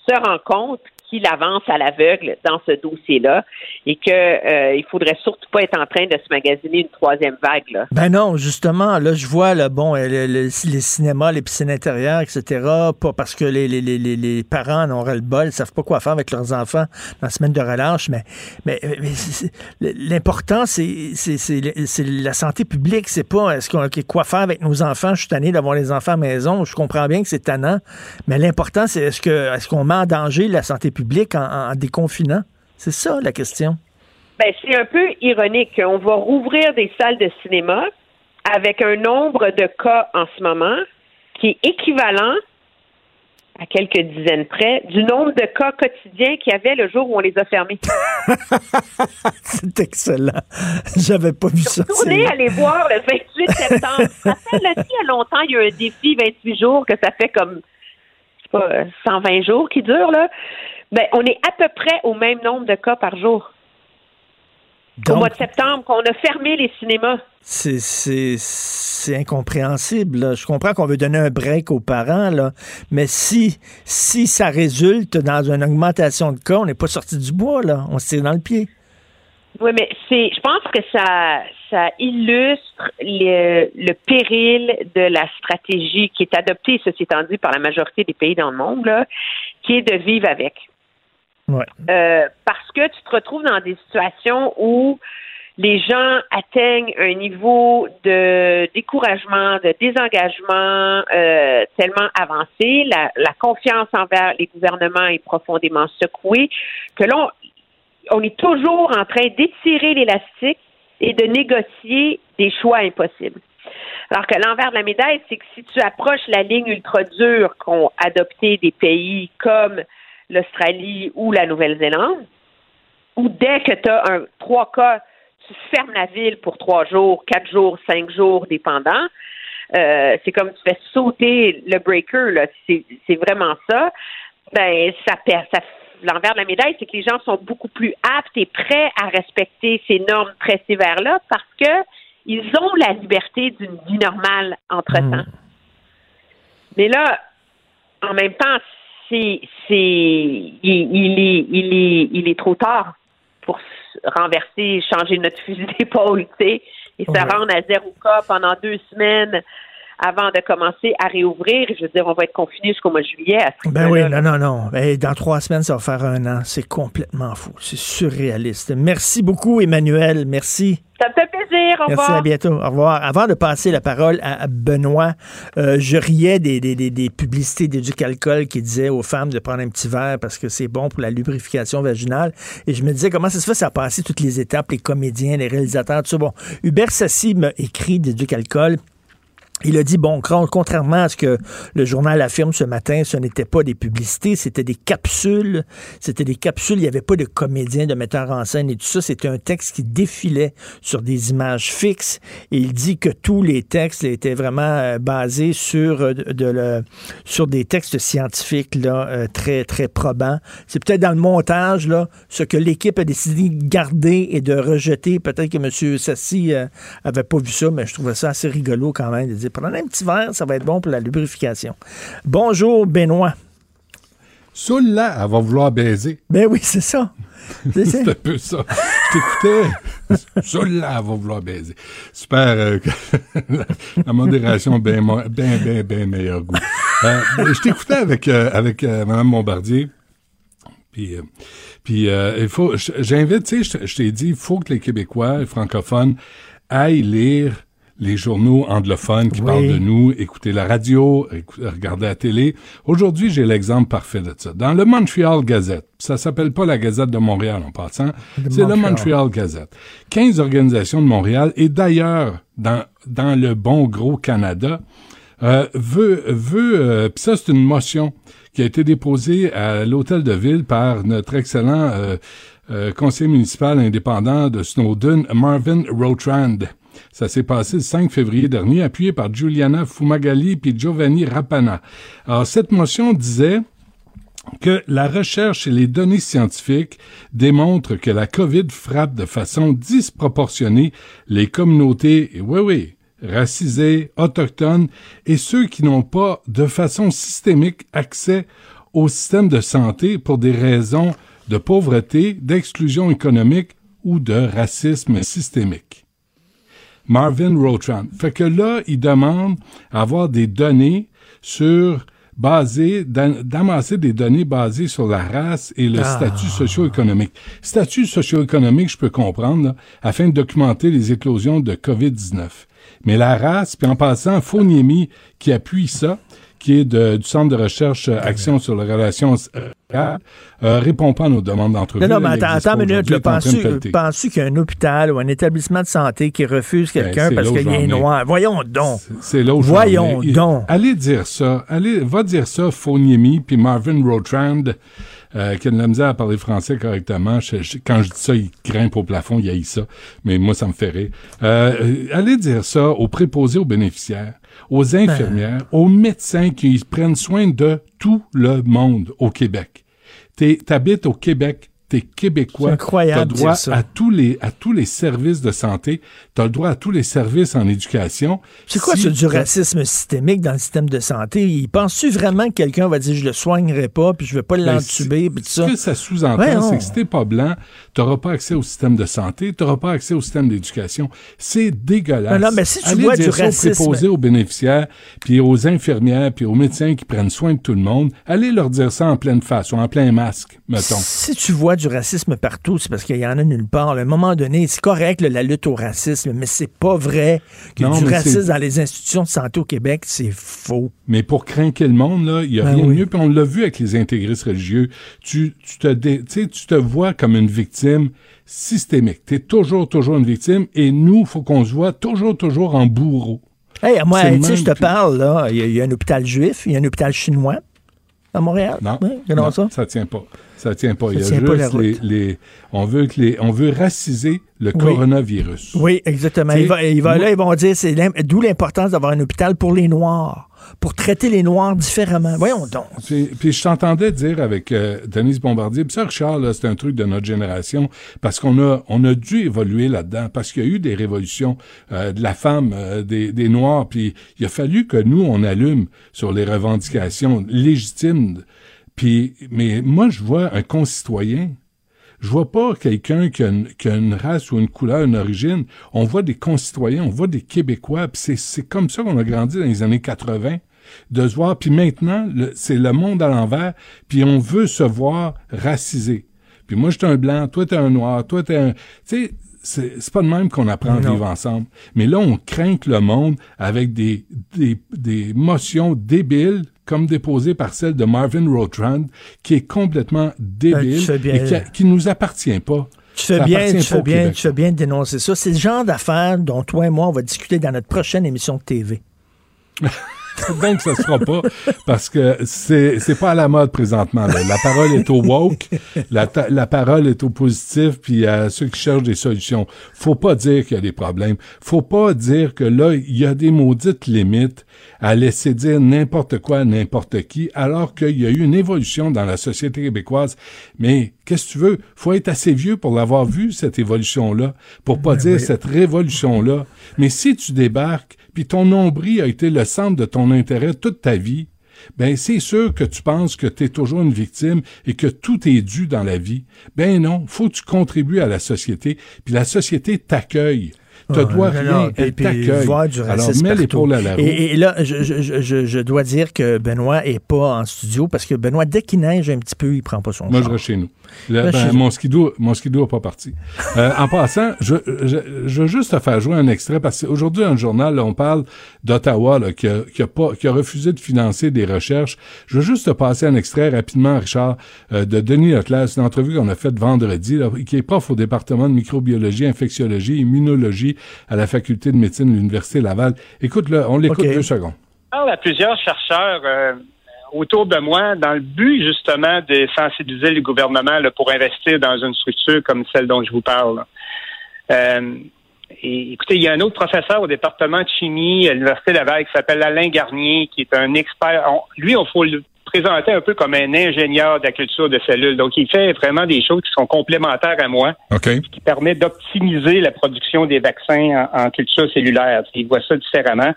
se rend compte qu'il avance à l'aveugle dans ce dossier-là et qu'il euh, il faudrait surtout pas être en train de se magasiner une troisième vague. Ben non, justement, là, je vois bon, euh, les cinémas, les piscines intérieures, etc., pas parce que les, les, les, les parents n'auraient le bol, ne savent pas quoi faire avec leurs enfants dans la semaine de relâche, mais, mais, l'important, c'est, c'est, la santé publique, c'est pas est-ce qu'on quoi faire avec nos enfants. Je suis tanné d'avoir les enfants à la maison, je comprends bien que c'est tannant, mais l'important, c'est est-ce que est-ce qu'on met en danger la santé publique public en, déconfinant? C'est ça la question. Ben, c'est un peu ironique. On va rouvrir des salles de cinéma avec un nombre de cas en ce moment qui est équivalent à quelques dizaines près du nombre de cas quotidiens qu'il y avait le jour où on les a fermés. (laughs) c'est excellent. J'avais pas vu ça. Retournez aller voir le 28 septembre. (laughs) Ça fait il y a longtemps, il y a un défi 28 jours que ça fait comme je sais pas 120 jours qui dure là. Ben, on est à peu près au même nombre de cas par jour. au mois de septembre, qu'on a fermé les cinémas. C'est incompréhensible. Je comprends qu'on veut donner un break aux parents, là, mais si, si ça résulte dans une augmentation de cas, on n'est pas sorti du bois, là. On se tire dans le pied. Oui, mais c'est, je pense que ça, ça illustre le, le, péril de la stratégie qui est adoptée, ceci étant dit, par la majorité des pays dans le monde, là, qui est de vivre avec. Euh, parce que tu te retrouves dans des situations où les gens atteignent un niveau de découragement, de désengagement euh, tellement avancé, la, confiance envers les gouvernements est profondément secouée, que l'on on est toujours en train d'étirer l'élastique et de négocier des choix impossibles. Alors que l'envers de la médaille, c'est que si tu approches la ligne ultra dure qu'ont adopté des pays comme l'Australie ou la Nouvelle-Zélande, où dès que tu as un trois cas, tu fermes la ville pour trois jours, quatre jours, cinq jours, dépendant. Euh, c'est comme tu fais sauter le breaker, là. C'est, vraiment ça. Ben, ça perd. Ça, l'envers de la médaille, c'est que les gens sont beaucoup plus aptes et prêts à respecter ces normes très sévères-là parce que ils ont la liberté d'une vie normale entre-temps. Mmh. Mais là, en même temps, c'est, c'est, il, est, il est, il est trop tard pour renverser, changer notre fusil d'épaule, tu sais, et se rendre à zéro cas pendant deux semaines avant de commencer à réouvrir. Je veux dire, on va être confiné jusqu'au mois de juillet. ben oui, non, non, non. Ben, dans trois semaines, ça va faire un an. C'est complètement fou. C'est surréaliste. Merci beaucoup, Emmanuel. Merci. Ça me fait plaisir. Au Merci, à bientôt. Au revoir. Avant de passer la parole à Benoît, euh, je riais des, des, des, des publicités d'éducalcool qui disaient aux femmes de prendre un petit verre parce que c'est bon pour la lubrification vaginale. Et je me disais, comment ça se fait, ça a passé toutes les étapes, les comédiens, les réalisateurs, tout ça. Bon, Hubert Sassi m'a écrit d'éducalcool Il a dit, bon, contrairement à ce que le journal affirme ce matin, ce n'était pas des publicités, c'était des capsules. C'était des capsules, il n'y avait pas de comédiens, de metteurs en scène et tout ça. C'était un texte qui défilait sur des images fixes. Il dit que tous les textes étaient vraiment euh, basés sur, euh, de, sur des textes scientifiques là, euh, très, très probants. C'est peut-être dans le montage, là, ce que l'équipe a décidé de garder et de rejeter. Peut-être que M. Sassi avait pas vu ça, mais je trouvais ça assez rigolo quand même de dire Prenez un petit verre, ça va être bon pour la lubrification. Bonjour, Benoît. Soul-là, elle va vouloir baiser. Ben oui, c'est ça. (laughs) C'est un peu ça. Je t'écoutais. Soul-là, elle va vouloir baiser. Super. Euh, (laughs) la, modération, bien, bien, bien, bien meilleur goût. Euh, je t'écoutais avec, euh, avec Mme Bombardier. Puis, puis il faut, j'invite, tu sais, je t'ai dit, il faut que les Québécois, les francophones, aillent lire les journaux anglophones qui parlent de nous, écouter la radio, regarder la télé. Aujourd'hui, j'ai l'exemple parfait de ça. Dans le Montreal Gazette, ça s'appelle pas la Gazette de Montréal en passant, c'est le Montreal Gazette. 15 organisations de Montréal et d'ailleurs dans dans le bon gros Canada euh, veut veut euh, ça c'est une motion qui a été déposée à l'hôtel de ville par notre excellent euh, euh conseiller municipal indépendant de Snowden, Marvin Rotrand. Ça s'est passé le 5 février dernier, appuyé par Giuliana Fumagalli puis Giovanni Rapana. Alors, cette motion disait que la recherche et les données scientifiques démontrent que la COVID frappe de façon disproportionnée les communautés, oui, oui, racisées, autochtones et ceux qui n'ont pas de façon systémique accès au système de santé pour des raisons de pauvreté, d'exclusion économique ou de racisme systémique. Marvin Rotran. Fait que là, il demande à avoir des données sur basées, d'amasser des données basées sur la race et le ah. statut socio-économique. Statut socio-économique, je peux comprendre, afin de documenter les éclosions de COVID-19. Mais la race, puis en passant, Foniemi, qui appuie ça, qui est du Centre de recherche euh, Action sur les relations euh, euh, répond pas à nos demandes d'entrevue. Non, non, mais attends, attends une minute. Penses-tu qu'il y a un hôpital ou un établissement de santé qui refuse ben, quelqu'un parce qu'il est noir? Voyons donc. C'est là où Voyons donc. Allez dire ça. Allez, va dire ça, Foniemi, puis Marvin Rotrand. Euh, qui a de la misère à parler français correctement. quand je dis ça, il grimpe au plafond, il haït ça. Mais moi, ça me fait rire. Euh, allez dire ça aux préposés aux bénéficiaires aux ben. infirmières, aux médecins qui prennent soin de tout le monde au Québec. T'habites au Québec, t'es québécois, t'as droit à tous les à tous les services de santé, t'as le droit à tous les services en éducation. C'est quoi ce du racisme systémique dans le système de santé? Il penses-tu vraiment que quelqu'un va dire je le soignerai pas puis je vais pas ben, l'entuber puis tout ça? Ce que ça sous-entend, c'est que si t'es pas blanc, t'auras pas accès au système de santé, t'auras pas accès au système d'éducation. C'est dégueulasse. Non, mais si tu vois du racisme aux bénéficiaires, puis aux infirmières, puis aux médecins qui prennent soin de tout le monde, allez leur dire ça en pleine face ou en plein masque, mettons. Si tu vois du racisme partout, c'est parce qu'il y en a nulle part. À un moment donné, c'est correct la lutte au racisme, mais c'est pas vrai que du racisme dans les institutions de santé au Québec, c'est faux. Mais pour craquer le monde, là, il y a ben rien de mieux. Puis on l'a vu avec les intégristes religieux. Tu, tu te, tu te vois comme une victime systémique. Tu es toujours, toujours une victime. Et nous, faut qu'on se voit toujours, toujours en bourreau. Hey, moi, tu sais, je te parle, là. Il y, a un hôpital juif, il y a un hôpital chinois à Montréal. Non, non ça? ça tient pas. Ça tient pas. il y a juste les, on veut que les, on veut raciser le coronavirus. Oui, exactement. Il va, il va là, ils vont dire, c'est d'où l'importance d'avoir un hôpital pour les Noirs pour traiter les Noirs différemment. Voyons donc. Puis, je t'entendais dire avec euh, Denise Bombardier, puis ça, Richard, c'est un truc de notre génération, parce qu'on a, on a dû évoluer là-dedans, parce qu'il y a eu des révolutions euh, de la femme, euh, des, des Noirs, puis il a fallu que nous, on allume sur les revendications légitimes. Puis, mais moi, je vois un concitoyen je vois pas quelqu'un qui, qui, a une race ou une couleur, une origine. On voit des concitoyens, on voit des Québécois. Puis c'est comme ça qu'on a grandi dans les années 80 de se voir. Puis maintenant, c'est le monde à l'envers. Puis on veut se voir racisé. Puis moi, j'étais un blanc, toi, t'es un noir, toi, t'es un... Tu sais, c'est pas de même qu'on apprend à vivre ensemble. Mais là, on craint le monde avec des, des, des motions débiles comme déposé par celle de Marvin Rotrand, qui est complètement débile et qui, ne nous appartient pas. Tu fais, bien, tu, fais bien, tu fais bien de dénoncer ça. C'est le genre d'affaires dont toi et moi, on va discuter dans notre prochaine émission de TV. (laughs) (laughs) Donc, ça se fera pas parce que c'est c'est pas à la mode présentement. là. La parole est au woke, la, la parole est au positif, puis à ceux qui cherchent des solutions. Faut pas dire qu'il y a des problèmes. Faut pas dire que là, il y a des maudites limites à laisser dire n'importe quoi à n'importe qui, alors qu'il y a eu une évolution dans la société québécoise. Mais qu'est-ce que tu veux? Faut être assez vieux pour l'avoir vu, cette évolution-là, pour pas dire oui. cette révolution-là. Mais si tu débarques, ton nombril a été le centre de ton intérêt toute ta vie, ben c'est sûr que tu penses que tu es toujours une victime et que tout est dû dans la vie. Ben non, faut que tu contribues à la société, puis la société t'accueille. Te doit rien, elle t'accueille. voir du Alors racisme mets partout. l'épaule à la roue. Et, et là, je, je, je- je, je dois dire que Benoît est pas en studio parce que Benoît, dès qu'il neige un petit peu, il prend pas son Moi, je reste chez nous. Le- ben, mon skidoo, mon skidoo n'est pas parti. Euh, en passant, je, je, je veux juste te faire jouer un extrait parce qu'aujourd'hui, dans le journal, là, on parle d'Ottawa là, qui, a, qui, a pas, qui a refusé de financer des recherches. Je veux juste te passer un extrait rapidement, Richard, euh, de Denis Leclerc. C'est une entrevue qu'on a faite vendredi, là, qui est prof au département de microbiologie, infectiologie, immunologie à la faculté de médecine de l'Université Laval. Écoute, là, on l'écoute deux secondes. Je parle à plusieurs chercheurs euh, autour de moi dans le but justement de sensibiliser le gouvernement là, pour investir dans une structure comme celle dont je vous parle. Euh, et, écoutez, il y a un autre professeur au département de chimie à l'Université Laval qui s'appelle Alain Garnier, qui est un expert. On- lui, il faut le présenter un peu comme un ingénieur de la culture de cellules. Donc, il fait vraiment des choses qui sont complémentaires à moi OK. qui permet d'optimiser la production des vaccins en, en culture cellulaire. Il voit ça différemment.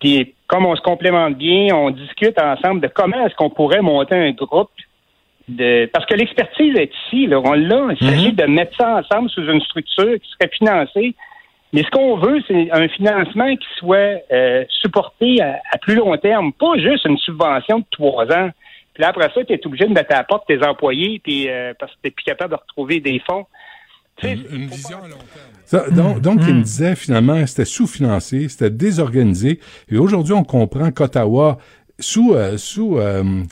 Puis, comme on se complémente bien, on discute ensemble de comment est-ce qu'on pourrait monter un groupe de... Parce que l'expertise est ici, là, on l'a. Il s'agit de mettre ça ensemble sous une structure qui serait financée. Mais ce qu'on veut, c'est un financement qui soit euh, supporté à, à plus long terme, pas juste une subvention de trois ans. Puis là, après ça, tu es obligé de mettre à la porte tes employés puis, euh, parce que tu n'es plus capable de retrouver des fonds. Une, vision à long terme. Ça, donc, donc il me disait finalement, c'était sous-financé, c'était désorganisé. Et aujourd'hui, on comprend qu'Ottawa, sous, euh, sous euh,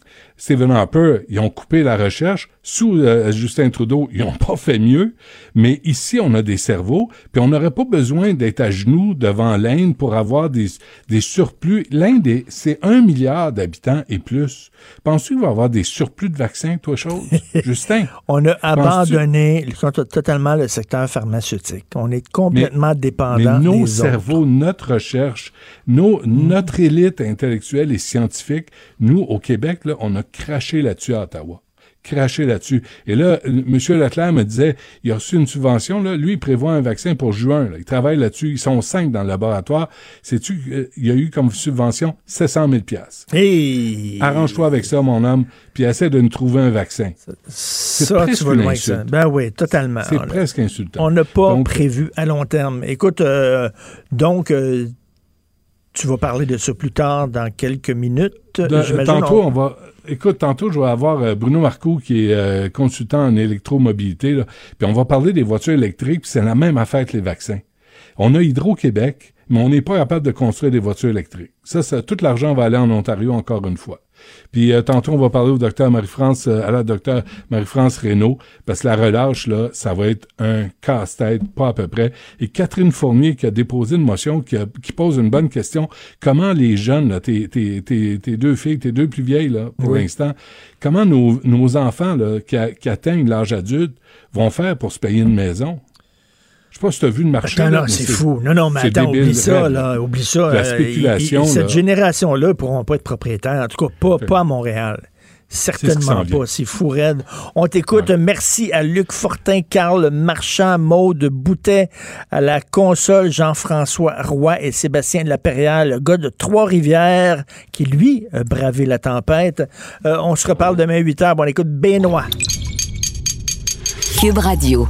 Stephen Harper, ils ont coupé la recherche. Sous euh, Justin Trudeau, (laughs) ils ont pas fait mieux. Mais ici, on a des cerveaux, puis on n'aurait pas besoin d'être à genoux devant l'Inde pour avoir des, des surplus. L'Inde, est- c'est un milliard d'habitants et plus. Penses-tu qu'il va y avoir des surplus de vaccins, toi, chose? (laughs) Justin? On a abandonné le- totalement le secteur pharmaceutique. On est complètement Mais dépendant nos des autres. cerveaux, notre recherche, nos, notre élite intellectuelle et scientifique, nous, au Québec, là, on a craché là-dessus à Ottawa. Craché là-dessus. Et là, euh, M. Leclerc me disait, il a reçu une subvention, là, lui, il prévoit un vaccin pour juin. Là. Il travaille là-dessus. Ils sont cinq dans le laboratoire. Sais-tu, euh, il y a eu comme subvention 700 000 piastres. Hey! Arrange-toi avec ça, mon homme, puis essaie de nous trouver un vaccin. C'est Ça, tu vas loin ça. Ben oui, totalement. C'est presque insultant. On n'a pas Donc- prévu à long terme. Écoute, euh, donc, euh, tu vas parler de ça plus tard dans quelques minutes. De- J'imagine tantôt, on- on va. Écoute, tantôt, je vais avoir euh, Bruno Marcoux, qui est euh, consultant en électromobilité, là, puis on va parler des voitures électriques, puis c'est la même affaire que les vaccins. On a Hydro-Québec, mais on n'est pas capable de construire des voitures électriques. Ça, ça tout l'argent va aller en Ontario encore une fois. Puis euh, tantôt, on va parler au docteur Marie-France, euh, à la docteur Marie-France Reynaud, parce que la relâche, là, ça va être un casse-tête, pas à peu près. Et Catherine Fournier, qui a déposé une motion, qui, a- qui pose une bonne question. Comment les jeunes, là, tes, tes, tes, tes deux filles, tes deux plus vieilles, là, pour Oui. l'instant, comment nos, nos enfants, là, qui, a- qui atteignent l'âge adulte, vont faire pour se payer une maison? Je sais pas si tu as vu le marché. Attends, là, c'est fou. Non, non, mais attends, débile, oublie ça, là. Oublie ça. La euh, spéculation, cette là. génération-là ne pourront pas être propriétaires. En tout cas, pas, pas à Montréal. C'est ce qui Certainement pas. C'est fou raide. On t'écoute. Merci à Luc Fortin, Carl Marchand, Maude Boutet, à la console Jean-François Roy et Sébastien Laperrière, le gars de Trois-Rivières, qui, lui, a bravé la tempête. Euh, on se reparle demain à 8 h. Bon, on écoute Benoît. Cube Radio.